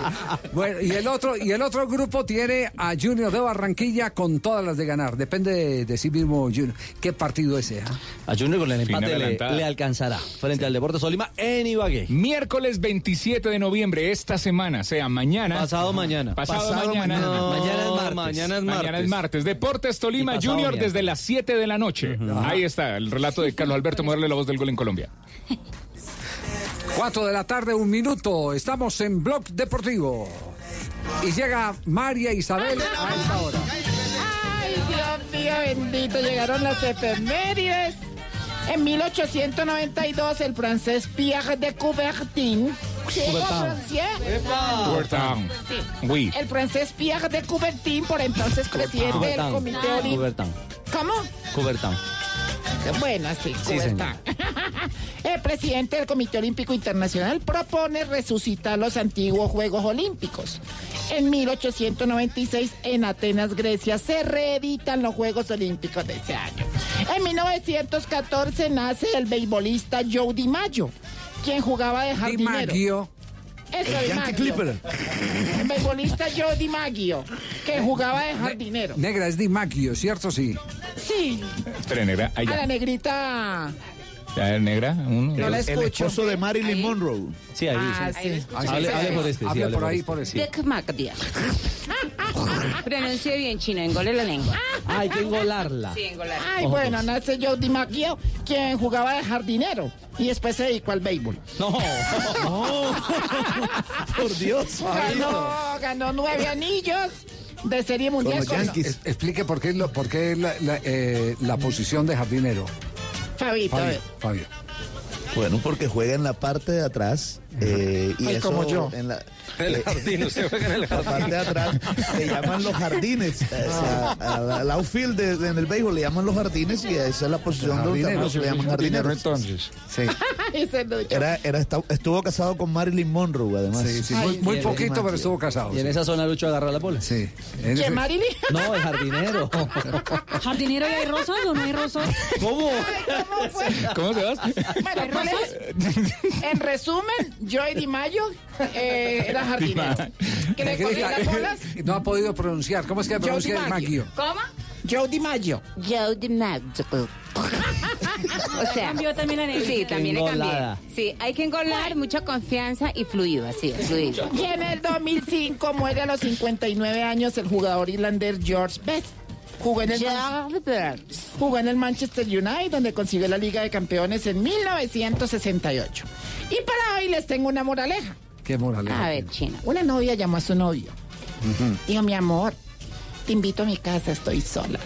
Bueno, y el otro y el otro grupo tiene a Junior de Barranquilla con todas las de ganar. Depende de, de sí mismo Junior. ¿Qué partido ese? ah? A Junior con el empate le, alcanzará frente al Deportes Tolima en Ibagué. Miércoles 27 de noviembre, esta semana, sea mañana. Pasado mañana. Pasado, Pasado mañana. mañana. No, mañana es martes. mañana es Mañana es martes. Deportes Tolima Junior desde las 7 de la noche. Ahí está, el relato de Carlos Alberto Morales, la voz del gol en Colombia. Cuatro de la tarde, un minuto. Estamos en Blog Deportivo. Y llega María Isabel a esta hora. Ay, Dios mío, bendito, llegaron las efemérides. En 1892, el francés Pierre de Coubertin. ¿Sí, Coubertin. francés? Coubertin. Sí. Oui. El francés Pierre de Coubertin, por entonces presidente del. Comité Olímpico. Coubertin. ¿Cómo? Coubertin. Bueno, sí, Sí, Coubertin. El presidente del Comité Olímpico Internacional propone resucitar los antiguos Juegos Olímpicos. En 1896, en Atenas, Grecia, se reeditan los Juegos Olímpicos de ese año. En 1914 nace el beisbolista Joe DiMaggio, quien jugaba de Di jardinero. Maggio. Eso, Di Yankee Maggio. Clipper. El beisbolista Joe DiMaggio, que jugaba de jardinero. Negra es Di Maggio, ¿cierto? Sí. Sí, Espera, negra. A la negrita Ya, negra. Uno. no la El escucho. esposo de Marilyn Monroe. Sí, ahí. Ah, sí. sí. Hable, hable por este. sí, Hable hable por ahí, este. por ese. Dick Macdia. Pronuncie bien chino, engole la lengua. Hay que engolarla. Sí, engolar. Ay, bueno, nace Joe DiMaggio, quien jugaba de jardinero y después se dedicó al béisbol. No. Por Dios. Ganó, ganó nueve anillos de serie mundial. los con- Yankees. Es- explique por qué, lo- por qué la, la, eh, la posición de jardinero. Fabito, Fabio. ver. Fabio. Bueno, porque juega en la parte de atrás. Eh, y Ay, eso como yo. En la, El eh, jardín, usted juega en el la jardín. parte de atrás le llaman los jardines. O sea, al, al outfield de- de- en el béisbol le llaman los jardines y esa es la posición de ultramar, se le llaman jardineros. entonces. Sí. Era, era, estuvo casado con Marilyn Monroe, además. sí, sí. Muy, muy Ay, poquito, pero estuvo casado. Y en esa zona Lucho agarra la bola. Sí. En ¿Qué, ese- Marilyn? No, el jardinero. ¿Jardinero y hay rosas o no hay rosas? ¿Cómo? ¿Cómo fue? ¿Cómo te vas? Bueno, ¿cuál es? En resumen, Joey DiMaggio eh, era jardinero. ¿Que le cogía las bolas? No ha podido pronunciar. ¿Cómo es que Joe pronuncia DiMaggio. Maggio? ¿Cómo? Joe DiMaggio. Joe DiMaggio. O sea, Cambió también la negrita. Sí, también le cambié. Engolada. Sí, hay que engolar mucha confianza y fluido, así, fluido. Y en el 2005 muere a los 59 años el jugador irlandés George Best. Jugó en, el jugó en el Manchester United, donde consiguió la Liga de Campeones en 1968. Y para hoy les tengo una moraleja. Qué moraleja. A ver, China. Una novia llamó a su novio. Dijo, mi amor, te invito a mi casa, estoy sola.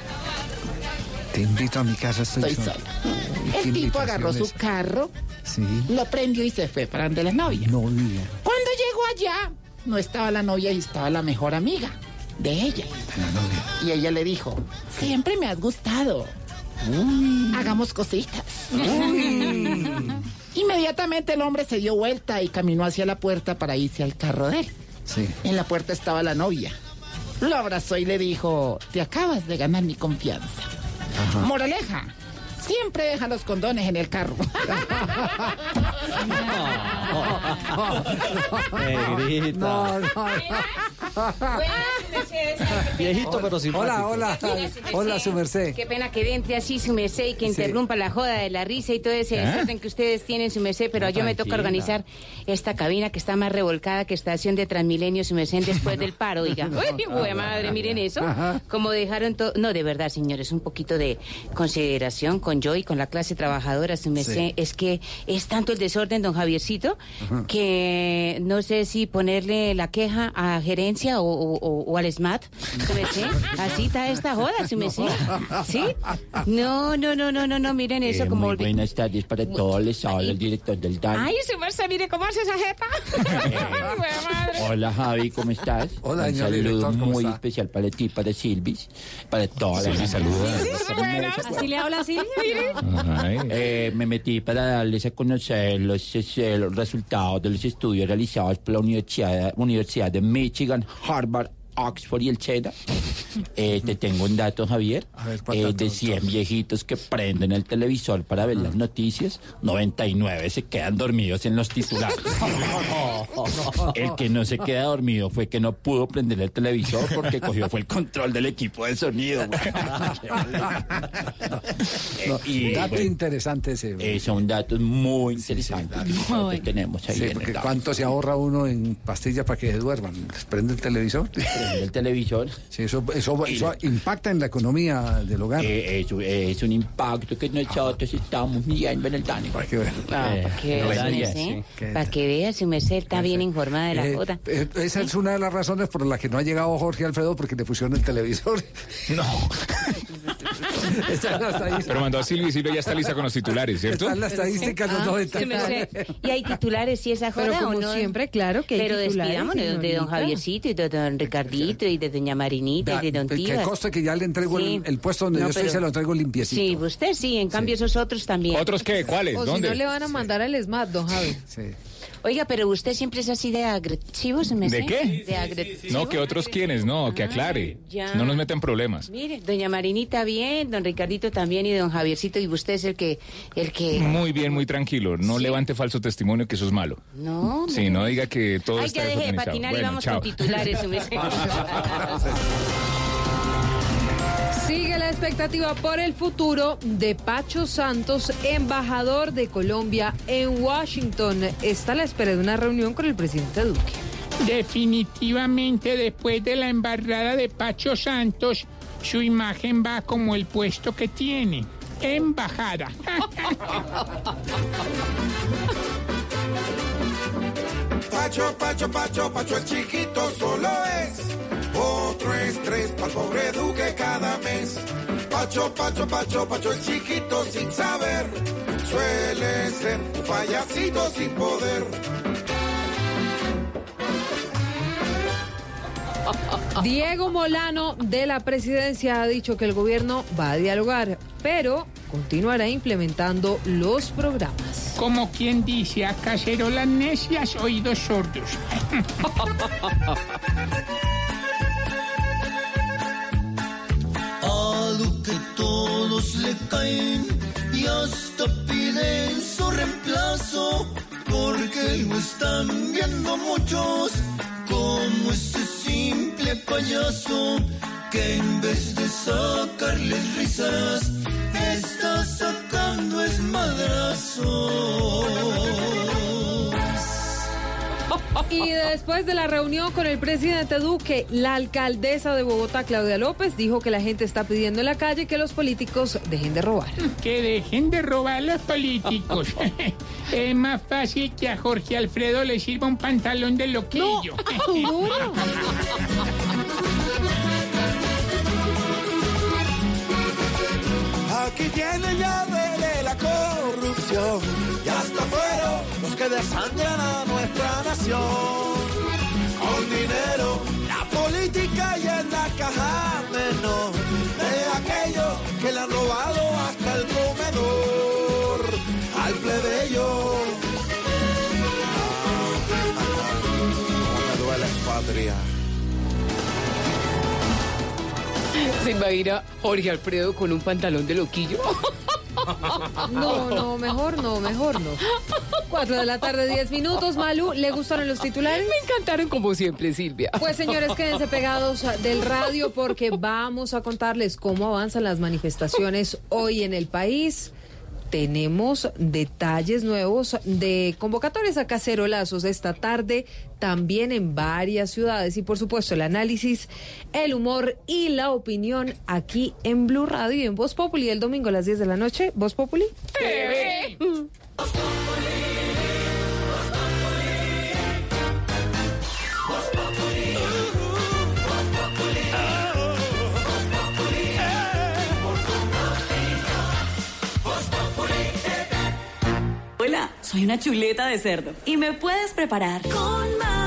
Te invito a mi casa, estoy, Estoy sola. ¿Y El tipo agarró su carro, Sí. lo prendió y se fue para donde la novia. No diga. Cuando llegó allá, no estaba la novia y estaba la mejor amiga de ella. Y ella le dijo, siempre me has gustado. Hagamos cositas. Inmediatamente el hombre se dio vuelta y caminó hacia la puerta para irse al carro de él. Sí. En la puerta estaba la novia. Lo abrazó y le dijo, te acabas de ganar mi confianza. Moraleja, siempre deja los condones en el carro. No, no. Viejito pero simpático. Hola, hola. Hola, su merced. Qué pena que entre así su merced y que interrumpa la joda de la risa y todo ese ¿Eh? desorden que ustedes tienen su merced, pero yo me toca organizar esta cabina que está más revolcada que estación de Transmilenio su merced después del paro, oiga. Uy, buena madre, miren eso. Ajá. Como dejaron todo... No, de verdad, señores, un poquito de consideración con yo y con la clase trabajadora, su merced. Sí. Es que es tanto el desorden, don Javiercito, Ajá. que no sé si ponerle la queja a gerencia o, o- o- o al SMAT. Así está esta joda, su merced. ¿Sí? No, no, no, no, no, no, miren eso Eh, como... muy buenas tardes para todos. Les habla el director del DAN. Ay, su merced, mire cómo hace esa jeta. Ay. Hola Javi, ¿cómo estás? Hola, Un saludo director, ¿cómo muy está? especial para ti, para Silvis, para toda la saludos. Así le habla Silvia, mire. Eh, me metí para darles a conocer los, eh, los resultados de los estudios realizados por la Universidad, Universidad de Michigan, Harvard, Oxford y el CHEDA. Eh, te tengo un dato, Javier. Eh, de 100 viejitos que prenden el televisor para ver las noticias, 99 se quedan dormidos en los titulares. El que no se queda dormido fue que no pudo prender el televisor porque cogió fue el control del equipo de sonido. No, Y, dato bueno, interesante ese. eh, son datos muy interesantes que tenemos ahí Sí, en porque el ¿cuánto se ahorra uno en pastillas para que duerman? ¿Les prende el televisor? El televisor. Sí, eso, eso, eso impacta en la economía del hogar. Eh, eso es un impacto que nosotros estamos midiendo en el DANE. Para que vean. Ah, para que vea, su merced. Para que vea, su merced está bien informada de la Eh, eh, esa es una de las razones por las que no ha llegado Jorge Alfredo porque le pusieron el televisor. No. Pero mandó a Silvia y Silvia ya está lista con los titulares, ¿cierto? Está en la estadística de los Ah, 90. su merced. ¿Y hay titulares y esa joda Pero o como no? siempre, claro que hay Pero titulares, despidámonos de don. Javiercito y de don Y de doña Marinita y de don Que Tívas. conste que ya le entrego el, Sí. el puesto donde No, yo estoy, pero- se lo entrego limpiecito. Sí, usted sí, en cambio esos otros también. ¿Otros qué? ¿Cuáles? O si ¿Dónde? no le van a mandar al SMAT, don Javi. Oiga, pero usted siempre es así de agresivo, ¿se me ¿De sé? qué? De agresivo. No, que otros quiénes, no, que aclare. ya. No nos meten problemas. Mire, doña Marinita bien, don Ricardito también y don Javiercito y usted es el que, el que... Muy bien, muy tranquilo. No levante falso testimonio que eso es malo. No, Sí, no diga que todo Ay, está que deje de patinar y vamos chao. con titulares, la expectativa por el futuro de Pacho Santos, embajador de Colombia en Washington. Está a la espera de una reunión con el presidente Duque. Definitivamente después de la embarrada de Pacho Santos, su imagen va como el puesto que tiene. Embajada. Pacho, Pacho, Pacho, Pacho el chiquito solo es otro estrés para pobre Duque cada mes. Pacho, Pacho, Pacho, Pacho el chiquito sin saber suele ser un payasito sin poder. Diego Molano de la presidencia ha dicho que el gobierno va a dialogar, pero continuará implementando los programas. Como quien dice, a cacerolas necias, oídos sordos. A Duque todos le caen y hasta piden su reemplazo, porque lo están viendo muchos como ese simple payaso que en vez de sacarles risas está sacando es. Y después de la reunión con el presidente Duque, la alcaldesa de Bogotá, Claudia López, dijo que la gente está pidiendo en la calle que los políticos dejen de robar. Que dejen de robar los políticos. es más fácil que a Jorge Alfredo le sirva un pantalón de loquillo. Aquí tiene llave de la corrupción y hasta fueron los que desangran a nuestra nación. Con dinero, la política y en la caja menor de aquellos que le han robado hasta ¿Se imagina Jorge Alfredo con un pantalón de loquillo? No, no, mejor no, mejor no. Cuatro de la tarde, diez minutos. Malu, ¿le gustaron los titulares? Me encantaron como siempre, Silvia. Pues señores, quédense pegados del radio porque vamos a contarles cómo avanzan las manifestaciones hoy en el país. Tenemos detalles nuevos de convocatorias a cacerolazos esta tarde, también en varias ciudades y por supuesto el análisis, el humor y la opinión aquí en Blue Radio y en Voz Populi el domingo a las 10 de la noche. Voz Populi. TV. Soy una chuleta de cerdo. Y me puedes preparar con mayonesa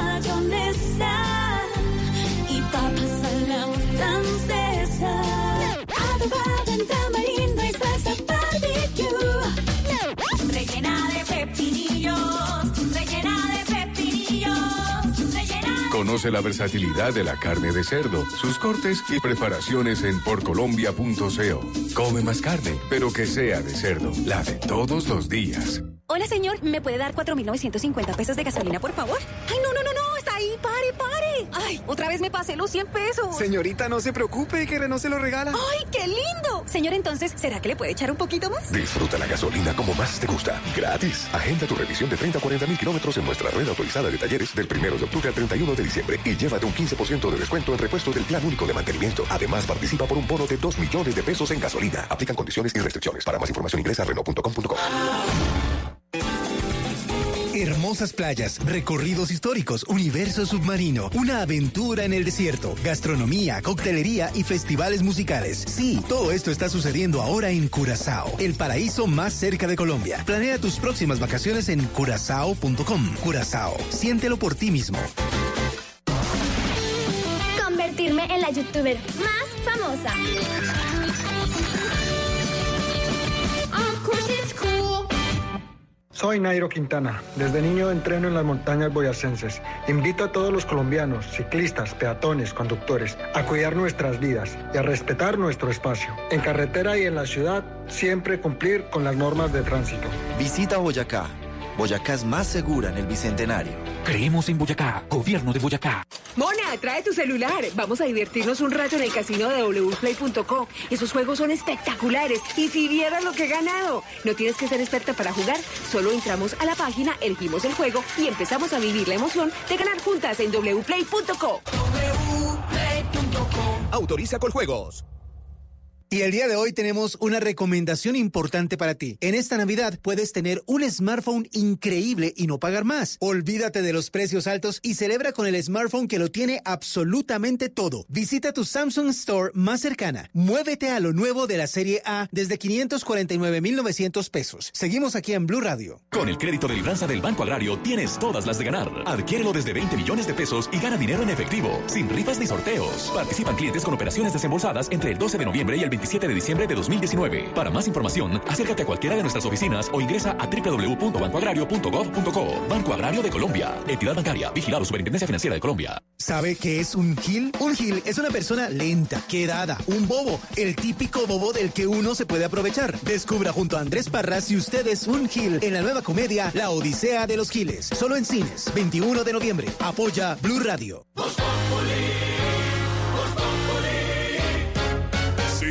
Conoce la versatilidad de la carne de cerdo, sus cortes y preparaciones en porcolombia.co. Come más carne, pero que sea de cerdo, la de todos los días. Hola, señor. ¿Me puede dar 4.950 pesos de gasolina, por favor? Ay, no, no, no, no. Está ahí. Pare, pare. Ay, otra vez me pasé los 100 pesos. Señorita, no se preocupe, que Renault se lo regala. Ay, qué lindo. Señor, entonces, ¿será que le puede echar un poquito más? Disfruta la gasolina como más te gusta, gratis. Agenda tu revisión de 30 a 40 mil kilómetros en nuestra red autorizada de talleres del 1 de octubre al 31 de diciembre y llévate un 15% de descuento en repuesto del plan único de mantenimiento. Además, participa por un bono de 2 millones de pesos en gasolina. Aplican condiciones y restricciones. Para más información ingresa a Renault.com.co. Hermosas playas, recorridos históricos, universo submarino, una aventura en el desierto, gastronomía, coctelería y festivales musicales. Sí, todo esto está sucediendo ahora en Curazao, el paraíso más cerca de Colombia. Planea tus próximas vacaciones en curazao.com. Curazao, siéntelo por ti mismo. Convertirme en la youtuber más famosa. Soy Nairo Quintana. Desde niño entreno en las montañas boyacenses. Invito a todos los colombianos, ciclistas, peatones, conductores, a cuidar nuestras vidas y a respetar nuestro espacio. En carretera y en la ciudad, siempre cumplir con las normas de tránsito. Visita Boyacá. Boyacá es más segura en el Bicentenario. Creemos en Boyacá, gobierno de Boyacá. Mona, trae tu celular. Vamos a divertirnos un rato en el casino de wplay.co. Esos juegos son espectaculares. Y si vieras lo que he ganado. No tienes que ser experta para jugar. Solo entramos a la página, elegimos el juego y empezamos a vivir la emoción de ganar juntas en wplay.co. Autoriza con juegos. Y el día de hoy tenemos una recomendación importante para ti. En esta Navidad puedes tener un smartphone increíble y no pagar más. Olvídate de los precios altos y celebra con el smartphone que lo tiene absolutamente todo. Visita tu Samsung Store más cercana. Muévete a lo nuevo de la serie A desde 549,900 pesos. Seguimos aquí en Blue Radio. Con el crédito de libranza del Banco Agrario tienes todas las de ganar. Adquiérelo desde 20 millones de pesos y gana dinero en efectivo, sin rifas ni sorteos. Participan clientes con operaciones desembolsadas entre el 12 de noviembre y el 27 de diciembre de 2019. Para más información, acércate a cualquiera de nuestras oficinas o ingresa a www.bancoagrario.gov.co. Banco Agrario de Colombia. Entidad bancaria. Vigilado Superintendencia Financiera de Colombia. ¿Sabe qué es un gil? Un gil es una persona lenta, quedada, un bobo, el típico bobo del que uno se puede aprovechar. Descubra junto a Andrés Parras si usted es un gil en la nueva comedia La Odisea de los Giles. Solo en cines, 21 de noviembre. Apoya Blue Radio.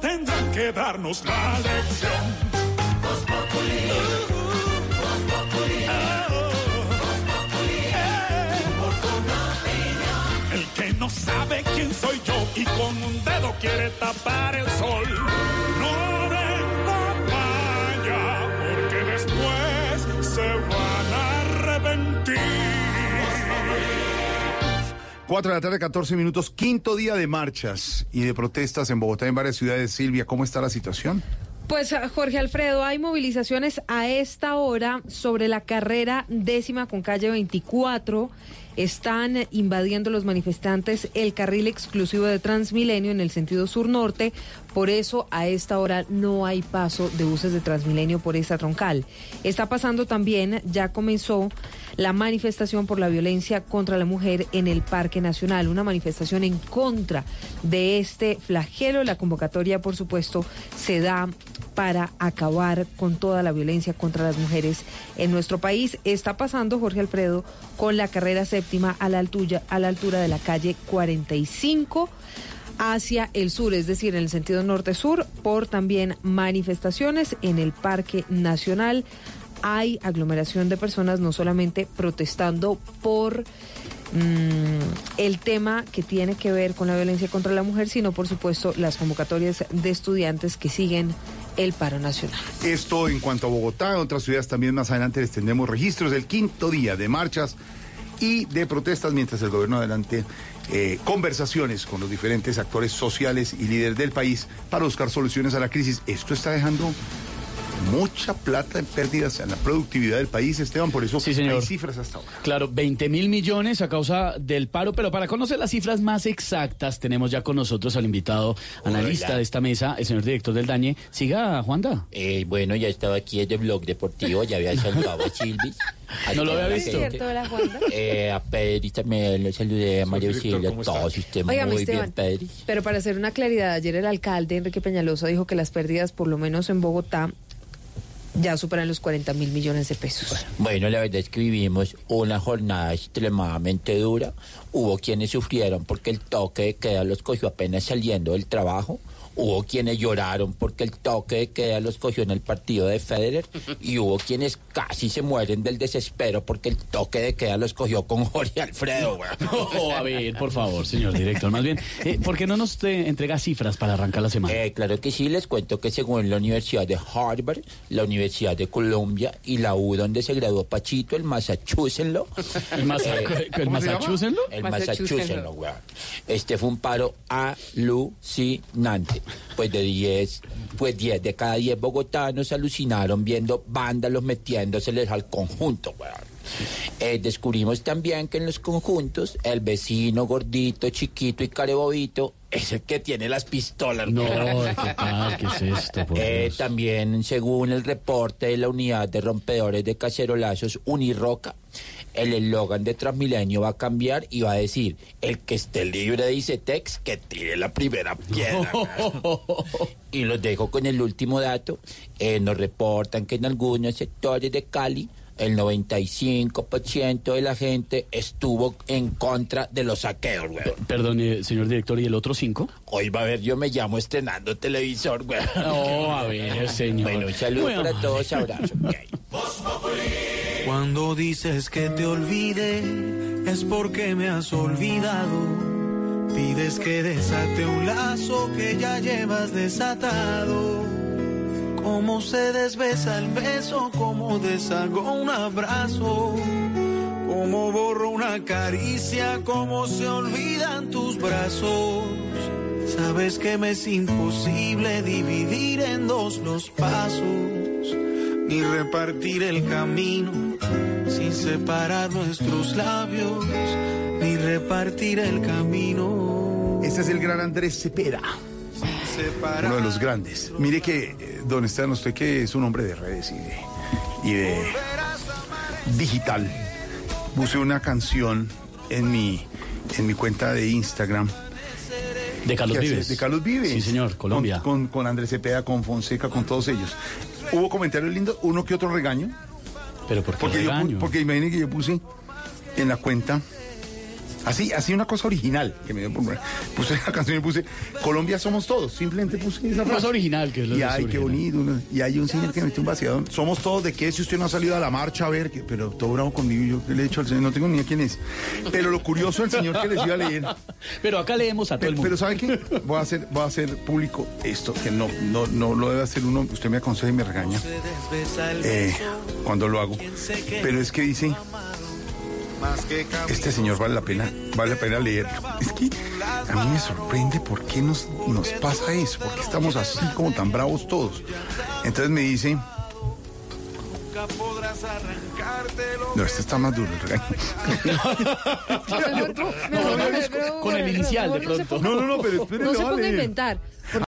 Tendrán que darnos la lección. El que no sabe quién soy yo y con un dedo quiere tapar el sol. No den papaya, porque después se van 4 de la tarde, 14 minutos, quinto día de marchas y de protestas en Bogotá en varias ciudades. Silvia, ¿cómo está la situación? Pues Jorge Alfredo, hay movilizaciones a esta hora sobre la carrera décima con calle 24. Están invadiendo los manifestantes el carril exclusivo de Transmilenio en el sentido sur-norte. Por eso a esta hora no hay paso de buses de Transmilenio por esta troncal. Está pasando también, ya comenzó la manifestación por la violencia contra la mujer en el Parque Nacional, una manifestación en contra de este flagelo. La convocatoria, por supuesto, se da para acabar con toda la violencia contra las mujeres en nuestro país. Está pasando, Jorge Alfredo, con la carrera séptima a la altura, la de la calle 45 hacia el sur, es decir, en el sentido norte-sur, por también manifestaciones en el Parque Nacional hay aglomeración de personas no solamente protestando por mm, el tema que tiene que ver con la violencia contra la mujer, sino por supuesto las convocatorias de estudiantes que siguen el paro nacional. Esto en cuanto a Bogotá, en otras ciudades también más adelante les tendremos registros del quinto día de marchas y de protestas mientras el gobierno adelante eh, conversaciones con los diferentes actores sociales y líderes del país para buscar soluciones a la crisis. Esto está dejando mucha plata en pérdidas en la productividad del país, Esteban, por eso señor. hay cifras hasta ahora. Claro, 20 mil millones a causa del paro, pero para conocer las cifras más exactas tenemos ya con nosotros al invitado analista de esta mesa, el señor director del DAñe. Siga, Juanda. Eh, bueno, ya estaba aquí en el blog deportivo, ya había saludado a Silvis. No lo había visto. ¿Cierto, la Juanda? Eh, a Pedri también lo saludé, a Auxilia, ¿cómo a todos ustedes muy Esteban, bien, Pedri. pero para hacer una claridad, ayer el alcalde Enrique Peñalosa dijo que las pérdidas, por lo menos en Bogotá, ya superan los 40 mil millones de pesos. Bueno, la verdad es que vivimos una jornada extremadamente dura. Hubo quienes sufrieron porque el toque de queda los cogió apenas saliendo del trabajo. Hubo quienes lloraron porque el toque de queda los cogió en el partido de Federer. Y hubo quienes casi se mueren del desespero porque el toque de queda los cogió con Jorge Alfredo. Oh, a ver, por favor, señor director. Más bien, eh, ¿por qué no nos eh, entrega cifras para arrancar la semana? Eh, claro que sí, les cuento que según la Universidad de Harvard, la Universidad de Colombia y la U donde se graduó Pachito, el Massachusetts, ¿El. Massachusetts? El Massachusetts. Massachusetts, weón. Este fue un paro alucinante. Pues de 10, pues 10 de cada 10 bogotanos alucinaron viendo vándalos metiéndoseles al conjunto, weón. Eh, descubrimos también que en los conjuntos el vecino gordito, chiquito y carebobito es el que tiene las pistolas. No. ¿qué tal? ¿Qué es esto? Por Eh, Dios? también, según el reporte de la unidad de rompedores de cacerolazos Uniroca, el eslogan de Transmilenio va a cambiar y va a decir, el que esté libre de ICETEX, que tire la primera piedra. y los dejo con el último dato. Eh, nos reportan que en algunos sectores de Cali, el 95% de la gente estuvo en contra de los saqueos, güey. Perdón, eh, señor director, ¿y el otro cinco? Hoy va a ver, yo me llamo estrenando televisor, güey. No, a ver, señor. Bueno, un saludo Bueno. para todos, abrazo. Cuando dices que te olvide, es porque me has olvidado. Pides que desate un lazo que ya llevas desatado. Cómo se desbesa el beso, cómo deshago un abrazo. Cómo borro una caricia, cómo se olvidan tus brazos. Sabes que me es imposible dividir en dos los pasos, ni repartir el camino sin separar nuestros labios, ni repartir el camino. Este es el gran Andrés Cepeda. Uno de los grandes. Mire que, eh, don Esteban, usted que es un hombre de redes y de, y de digital, puse una canción en mi, en mi cuenta de Instagram. De Carlos Vives. De Carlos Vives. Sí, señor, Colombia. Con, con, con Andrés Cepeda, con Fonseca, con todos ellos. Hubo comentarios lindos, uno que otro regaño. Pero ¿por qué Porque, yo, regaño? porque imagínense que yo puse en la cuenta, así, así una cosa original, que me dio por puse la canción y puse Colombia somos todos, simplemente puse esa frase. original que es lo Y ay, qué bonito. uno- Y hay un señor que metió un vaciadón. Somos todos de qué si usted no ha salido a la marcha a ver, que- pero todo bravo conmigo. Yo ¿qué le he hecho al señor, no tengo ni idea quién es. Pero lo curioso del señor que les iba a leer. Pero acá leemos a todo el Pero, mundo. pero ¿sabe qué? Voy a hacer, voy a hacer público esto, que no, no, no lo debe hacer uno. Usted me aconseja y me regaña el eh, cuando lo hago. Pero es que dice. Este señor vale la pena, vale la pena leer. Es que a mí me sorprende por qué nos, nos pasa eso, por qué estamos así como tan bravos todos. Entonces me dice, Nunca podrás arrancártelo. no, este está más duro el regaño. Mejor- mejor- No, no, mejor- con- el inicial, de pronto. No, no, no, pero espere, No lo se ponga a inventar.